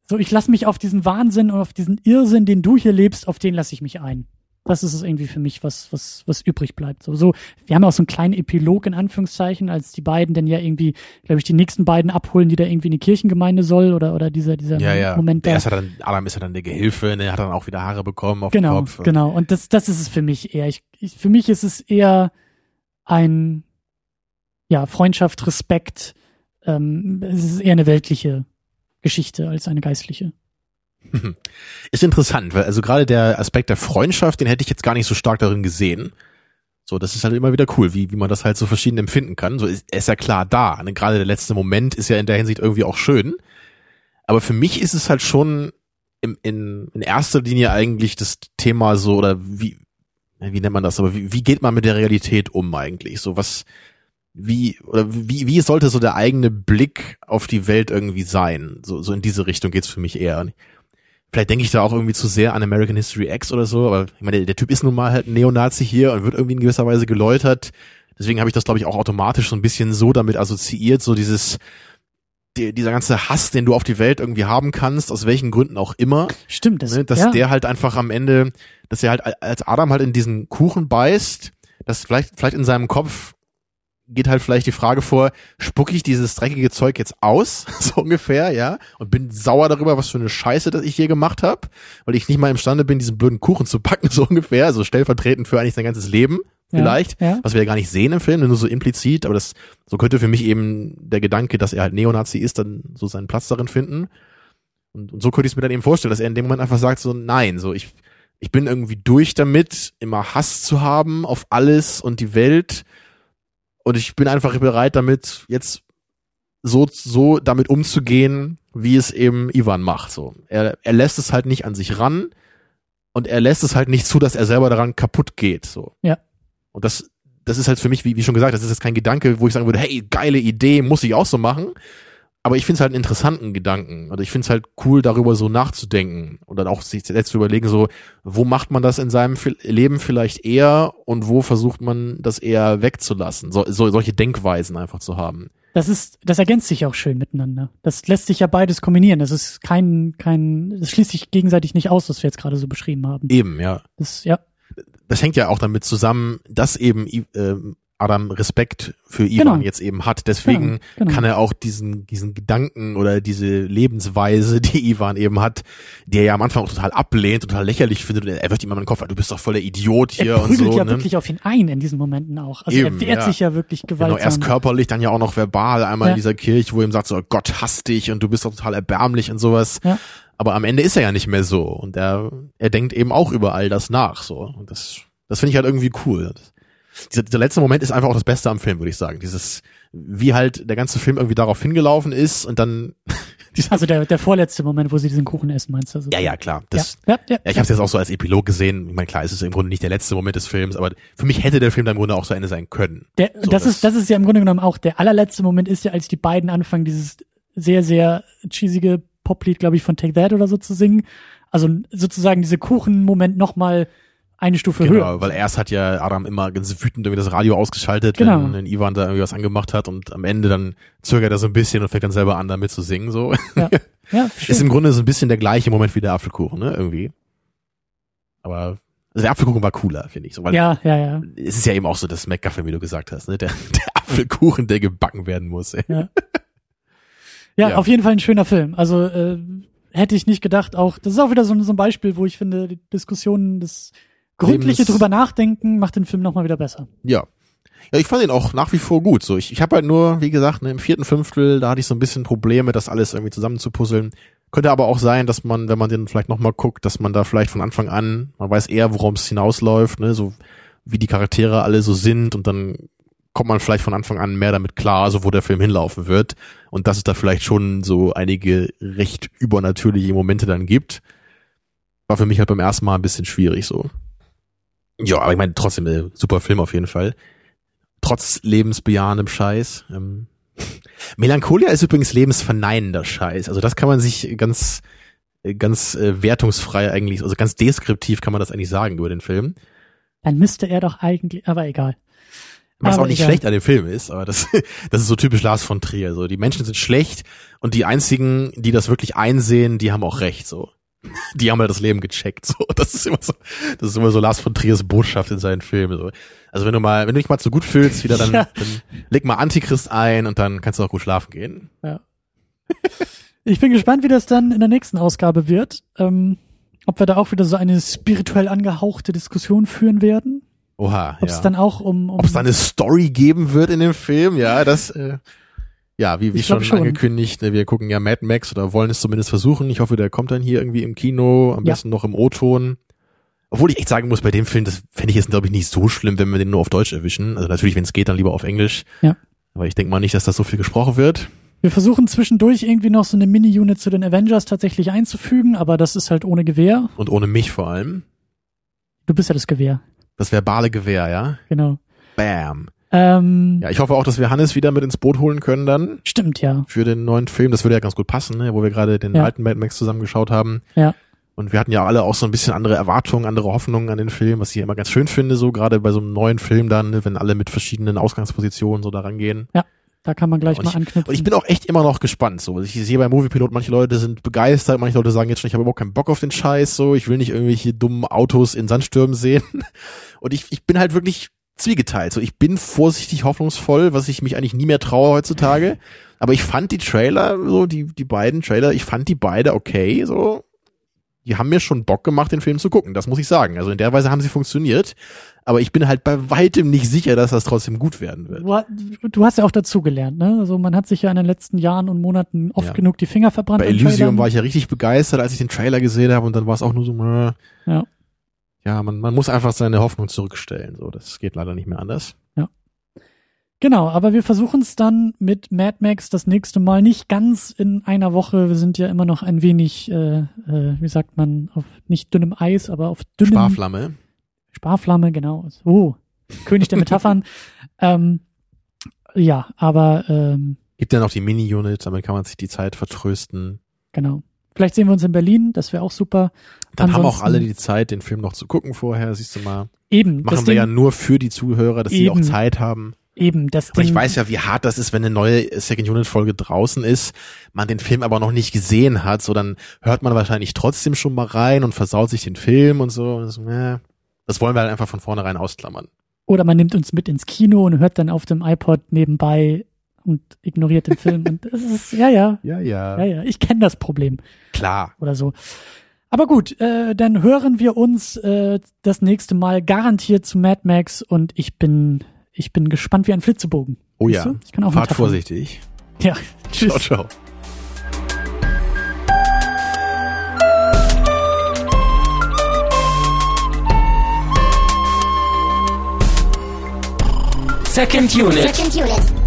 so, ich lasse mich auf diesen Wahnsinn und auf diesen Irrsinn, den du hier lebst, auf den lasse ich mich ein. Das ist es irgendwie für mich, was, was, was übrig bleibt. So, so, wir haben auch so einen kleinen Epilog in Anführungszeichen, als die beiden dann ja irgendwie, glaube ich, die nächsten beiden abholen, die da irgendwie in die Kirchengemeinde soll oder, oder dieser, dieser Ja, ja. Moment da. Er ist ja dann, Adam ist ja dann der Gehilfe, ne, hat dann auch wieder Haare bekommen auf Genau, dem Kopf. genau. Und das, das ist es für mich eher. Ich, ich, für mich ist es eher ein, ja, Freundschaft, Respekt. Ähm, es ist eher eine weltliche Geschichte als eine geistliche. Ist interessant, weil also gerade der Aspekt der Freundschaft, den hätte ich jetzt gar nicht so stark darin gesehen. So, das ist halt immer wieder cool, wie, wie man das halt so verschieden empfinden kann. So ist, ist ja klar da. Ne? Gerade der letzte Moment ist ja in der Hinsicht irgendwie auch schön. Aber für mich ist es halt schon im, in, in erster Linie eigentlich das Thema so, oder wie, wie nennt man das, aber wie, wie geht man mit der Realität um eigentlich? So was, wie, oder wie, wie sollte so der eigene Blick auf die Welt irgendwie sein? So, so in diese Richtung geht's für mich eher. Vielleicht denke ich da auch irgendwie zu sehr an American History X oder so, aber ich meine, der, der Typ ist nun mal halt ein Neonazi hier und wird irgendwie in gewisser Weise geläutert. deswegen habe ich das, glaube ich, auch automatisch so ein bisschen so damit assoziiert, so dieses, die, dieser ganze Hass, den du auf die Welt irgendwie haben kannst, aus welchen Gründen auch immer, Stimmt, das, ne, dass ja. der halt einfach am Ende, dass er halt als Adam halt in diesen Kuchen beißt, dass vielleicht, vielleicht in seinem Kopf geht halt vielleicht die Frage vor, spucke ich dieses dreckige Zeug jetzt aus, so ungefähr, ja, und bin sauer darüber, was für eine Scheiße das ich hier gemacht habe, weil ich nicht mal imstande bin, diesen blöden Kuchen zu backen, so ungefähr, so stellvertretend für eigentlich sein ganzes Leben, vielleicht, Ja, ja. was wir ja gar nicht sehen im Film, nur so implizit, aber das, so könnte für mich eben der Gedanke, dass er halt Neonazi ist, dann so seinen Platz darin finden. Und, und so könnte ich es mir dann eben vorstellen, dass er in dem Moment einfach sagt, so, nein, so, ich, ich bin irgendwie durch damit, immer Hass zu haben auf alles und die Welt. Und ich bin einfach bereit damit, jetzt so, so damit umzugehen, wie es eben Ivan macht, so. Er, er lässt es halt nicht an sich ran und er lässt es halt nicht zu, dass er selber daran kaputt geht, so. Ja. Und das, das ist halt für mich, wie, wie schon gesagt, das ist jetzt kein Gedanke, wo ich sagen würde, hey, geile Idee, muss ich auch so machen. Aber ich finde es halt einen interessanten Gedanken. Also ich finde es halt cool, darüber so nachzudenken und dann auch sich selbst zu überlegen, so, wo macht man das in seinem Leben vielleicht eher und wo versucht man das eher wegzulassen? So, so, solche Denkweisen einfach zu haben. Das ist, das ergänzt sich auch schön miteinander. Das lässt sich ja beides kombinieren. Das ist kein, kein, das schließt sich gegenseitig nicht aus, was wir jetzt gerade so beschrieben haben. Eben, ja. Das, ja, Das hängt ja auch damit zusammen, dass eben ähm, Adam Respekt für Ivan Genau. jetzt eben hat. Deswegen Genau, genau. kann er auch diesen, diesen Gedanken oder diese Lebensweise, die Ivan eben hat, die er ja am Anfang auch total ablehnt, total lächerlich findet. Und er wird ihm immer in den Kopf, du bist doch voll der Idiot hier er und prügelt so. ja ne? wirklich auf ihn ein in diesen Momenten auch. Also Eben, er wehrt ja. sich ja wirklich Genau, gewaltsam. erst körperlich, dann ja auch noch verbal, einmal Ja. in dieser Kirche, wo er ihm sagt, so Gott hasst dich und du bist doch total erbärmlich und sowas. Ja. Aber am Ende ist er ja nicht mehr so und er, er denkt eben auch über all das nach, so. Und das, das finde ich halt irgendwie cool. Das, dieser, dieser letzte Moment ist einfach auch das Beste am Film, würde ich sagen. Dieses, wie halt der ganze Film irgendwie darauf hingelaufen ist und dann, also der, der vorletzte Moment, wo sie diesen Kuchen essen, meinst du? Also, ja, ja, klar. Das, ja, ja, ja. ich habe es jetzt auch so als Epilog gesehen. Ich meine, klar, es ist im Grunde nicht der letzte Moment des Films, aber für mich hätte der Film dann im Grunde auch zu Ende sein können. Der, So, das, das- ist, das ist ja im Grunde genommen auch der allerletzte Moment ist ja, als die beiden anfangen, dieses sehr, sehr cheesige Poplied, glaube ich, von Take That oder so zu singen. Also sozusagen diese Kuchen-Moment nochmal eine Stufe höher. Genau, weil erst hat ja Adam immer ganz wütend irgendwie das Radio ausgeschaltet, Genau. wenn, wenn Ivan da irgendwie was angemacht hat und am Ende dann zögert er so ein bisschen und fängt dann selber an, damit zu singen, so. Ja, ja Ist im Grunde so ein bisschen der gleiche Moment wie der Apfelkuchen, ne, irgendwie. Aber also der Apfelkuchen war cooler, finde ich, so, weil ja, ja, ja. es ist ja eben auch so das McGuffin, wie du gesagt hast, ne, der, der Apfelkuchen, der gebacken werden muss, ey. Ja. Ja, Ja. auf jeden Fall ein schöner Film. Also äh, hätte ich nicht gedacht, auch, das ist auch wieder so, ein- so ein Beispiel, wo ich finde, die Diskussionen, das gründliche drüber nachdenken, macht den Film nochmal wieder besser. Ja. Ja, ich fand ihn auch nach wie vor gut. So, ich, ich habe halt nur, wie gesagt, ne, im vierten Fünftel, da hatte ich so ein bisschen Probleme, das alles irgendwie zusammenzupuzzeln. Könnte aber auch sein, dass man, wenn man den vielleicht nochmal guckt, dass man da vielleicht von Anfang an, man weiß eher, worum es hinausläuft, ne, so wie die Charaktere alle so sind und dann kommt man vielleicht von Anfang an mehr damit klar, so wo der Film hinlaufen wird und dass es da vielleicht schon so einige recht übernatürliche Momente dann gibt. War für mich halt beim ersten Mal ein bisschen schwierig so. Ja, aber ich meine trotzdem, äh, super Film auf jeden Fall trotz lebensbejahendem Scheiß. Ähm, Melancholia ist übrigens lebensverneinender Scheiß. Also das kann man sich ganz, äh, ganz äh, wertungsfrei eigentlich, also ganz deskriptiv kann man das eigentlich sagen über den Film. Dann müsste er doch eigentlich, aber egal. Was Aber auch nicht egal. schlecht an dem Film ist, aber das, das ist so typisch Lars von Trier. So, die Menschen sind schlecht und die einzigen, die das wirklich einsehen, die haben auch recht. So, die haben halt das Leben gecheckt. So, das ist immer so, das ist immer so Lars von Triers Botschaft in seinen Filmen. So. Also wenn du mal, wenn du dich mal zu gut fühlst, wieder dann, Ja. dann leg mal Antichrist ein und dann kannst du auch gut schlafen gehen. Ich bin gespannt, wie das dann in der nächsten Ausgabe wird. Ähm, ob wir da auch wieder so eine spirituell angehauchte Diskussion führen werden. Oha, Ob es ja. dann auch um, um Ob es da eine Story geben wird in dem Film, ja, das, äh, ja, wie, wie Ich schon, schon. angekündigt, ne, wir gucken ja Mad Max oder wollen es zumindest versuchen. Ich hoffe, der kommt dann hier irgendwie im Kino, am Ja. besten noch im O-Ton. Obwohl ich echt sagen muss, bei dem Film, das fände ich jetzt, glaube ich, nicht so schlimm, wenn wir den nur auf Deutsch erwischen. Also natürlich, wenn es geht, dann lieber auf Englisch. Ja. Aber ich denke mal nicht, dass das so viel gesprochen wird. Wir versuchen zwischendurch irgendwie noch so eine Mini-Unit zu den Avengers tatsächlich einzufügen, aber das ist halt ohne Gewehr. Und ohne mich vor allem. Du bist ja das Gewehr. Das verbale Gewehr, ja. Genau. Bam. Ähm, Ja, ich hoffe auch, dass wir Hannes wieder mit ins Boot holen können dann. Stimmt, ja. für den neuen Film. Das würde ja ganz gut passen, ne? wo wir gerade den Ja. alten Mad Max zusammengeschaut haben. Ja. Und wir hatten ja alle auch so ein bisschen andere Erwartungen, andere Hoffnungen an den Film, was ich immer ganz schön finde, so gerade bei so einem neuen Film dann, ne, wenn alle mit verschiedenen Ausgangspositionen so da rangehen. Ja, da kann man gleich Und mal ich, anknüpfen. und ich bin auch echt immer noch gespannt. So, ich sehe bei Moviepilot, manche Leute sind begeistert, manche Leute sagen jetzt schon, ich habe überhaupt keinen Bock auf den Scheiß. So, ich will nicht irgendwelche dummen Autos in Sandstürmen sehen. Und ich, ich bin halt wirklich zwiegeteilt. So, ich bin vorsichtig hoffnungsvoll, was ich mich eigentlich nie mehr traue heutzutage. Aber ich fand die Trailer, so die die beiden Trailer, ich fand die beide okay. So, die haben mir schon Bock gemacht, den Film zu gucken. Das muss ich sagen. Also in der Weise haben sie funktioniert. Aber ich bin halt bei weitem nicht sicher, dass das trotzdem gut werden wird. Du, ha- du hast ja auch dazugelernt, ne? Also man hat sich ja in den letzten Jahren und Monaten oft Ja. genug die Finger verbrannt. Bei Elysium war ich ja richtig begeistert, als ich den Trailer gesehen habe und dann war es auch nur so, äh, Ja. Ja, man, man muss einfach seine Hoffnung zurückstellen. So, das geht leider nicht mehr anders. Genau, aber wir versuchen es dann mit Mad Max das nächste Mal nicht ganz in einer Woche. Wir sind ja immer noch ein wenig, äh, äh, wie sagt man, auf nicht dünnem Eis, aber auf dünnem Sparflamme. Sparflamme, genau. So, König der Metaphern. ähm, ja, aber ähm, Gibt ja noch die Mini-Unit, damit kann man sich die Zeit vertrösten. genau. Vielleicht sehen wir uns in Berlin, das wäre auch super. Dann haben auch Ansonsten- alle die Zeit, den Film noch zu gucken vorher, siehst du mal. Eben, das Machen wir Ding, ja nur für die Zuhörer, dass sie auch Eben. Zeit haben. eben, das Aber ich Ding, weiß ja, wie hart das ist, wenn eine neue Second Unit Folge draußen ist, man den Film aber noch nicht gesehen hat, so dann hört man wahrscheinlich trotzdem schon mal rein und versaut sich den Film und so. So, äh, Das wollen wir halt einfach von vornherein ausklammern. Oder man nimmt uns mit ins Kino und hört dann auf dem iPod nebenbei und ignoriert den Film. und es ist, ja, ja, Ja, ja. ja, ja, ich kenne das Problem. Klar. oder so. Aber gut, äh, dann hören wir uns äh, das nächste Mal garantiert zu Mad Max und ich bin ich bin gespannt wie ein Flitzebogen. Oh ja. du? Ich kann auch Fahrt vorsichtig. Ja, tschüss. Ciao, ciao. Second Unit. Second unit.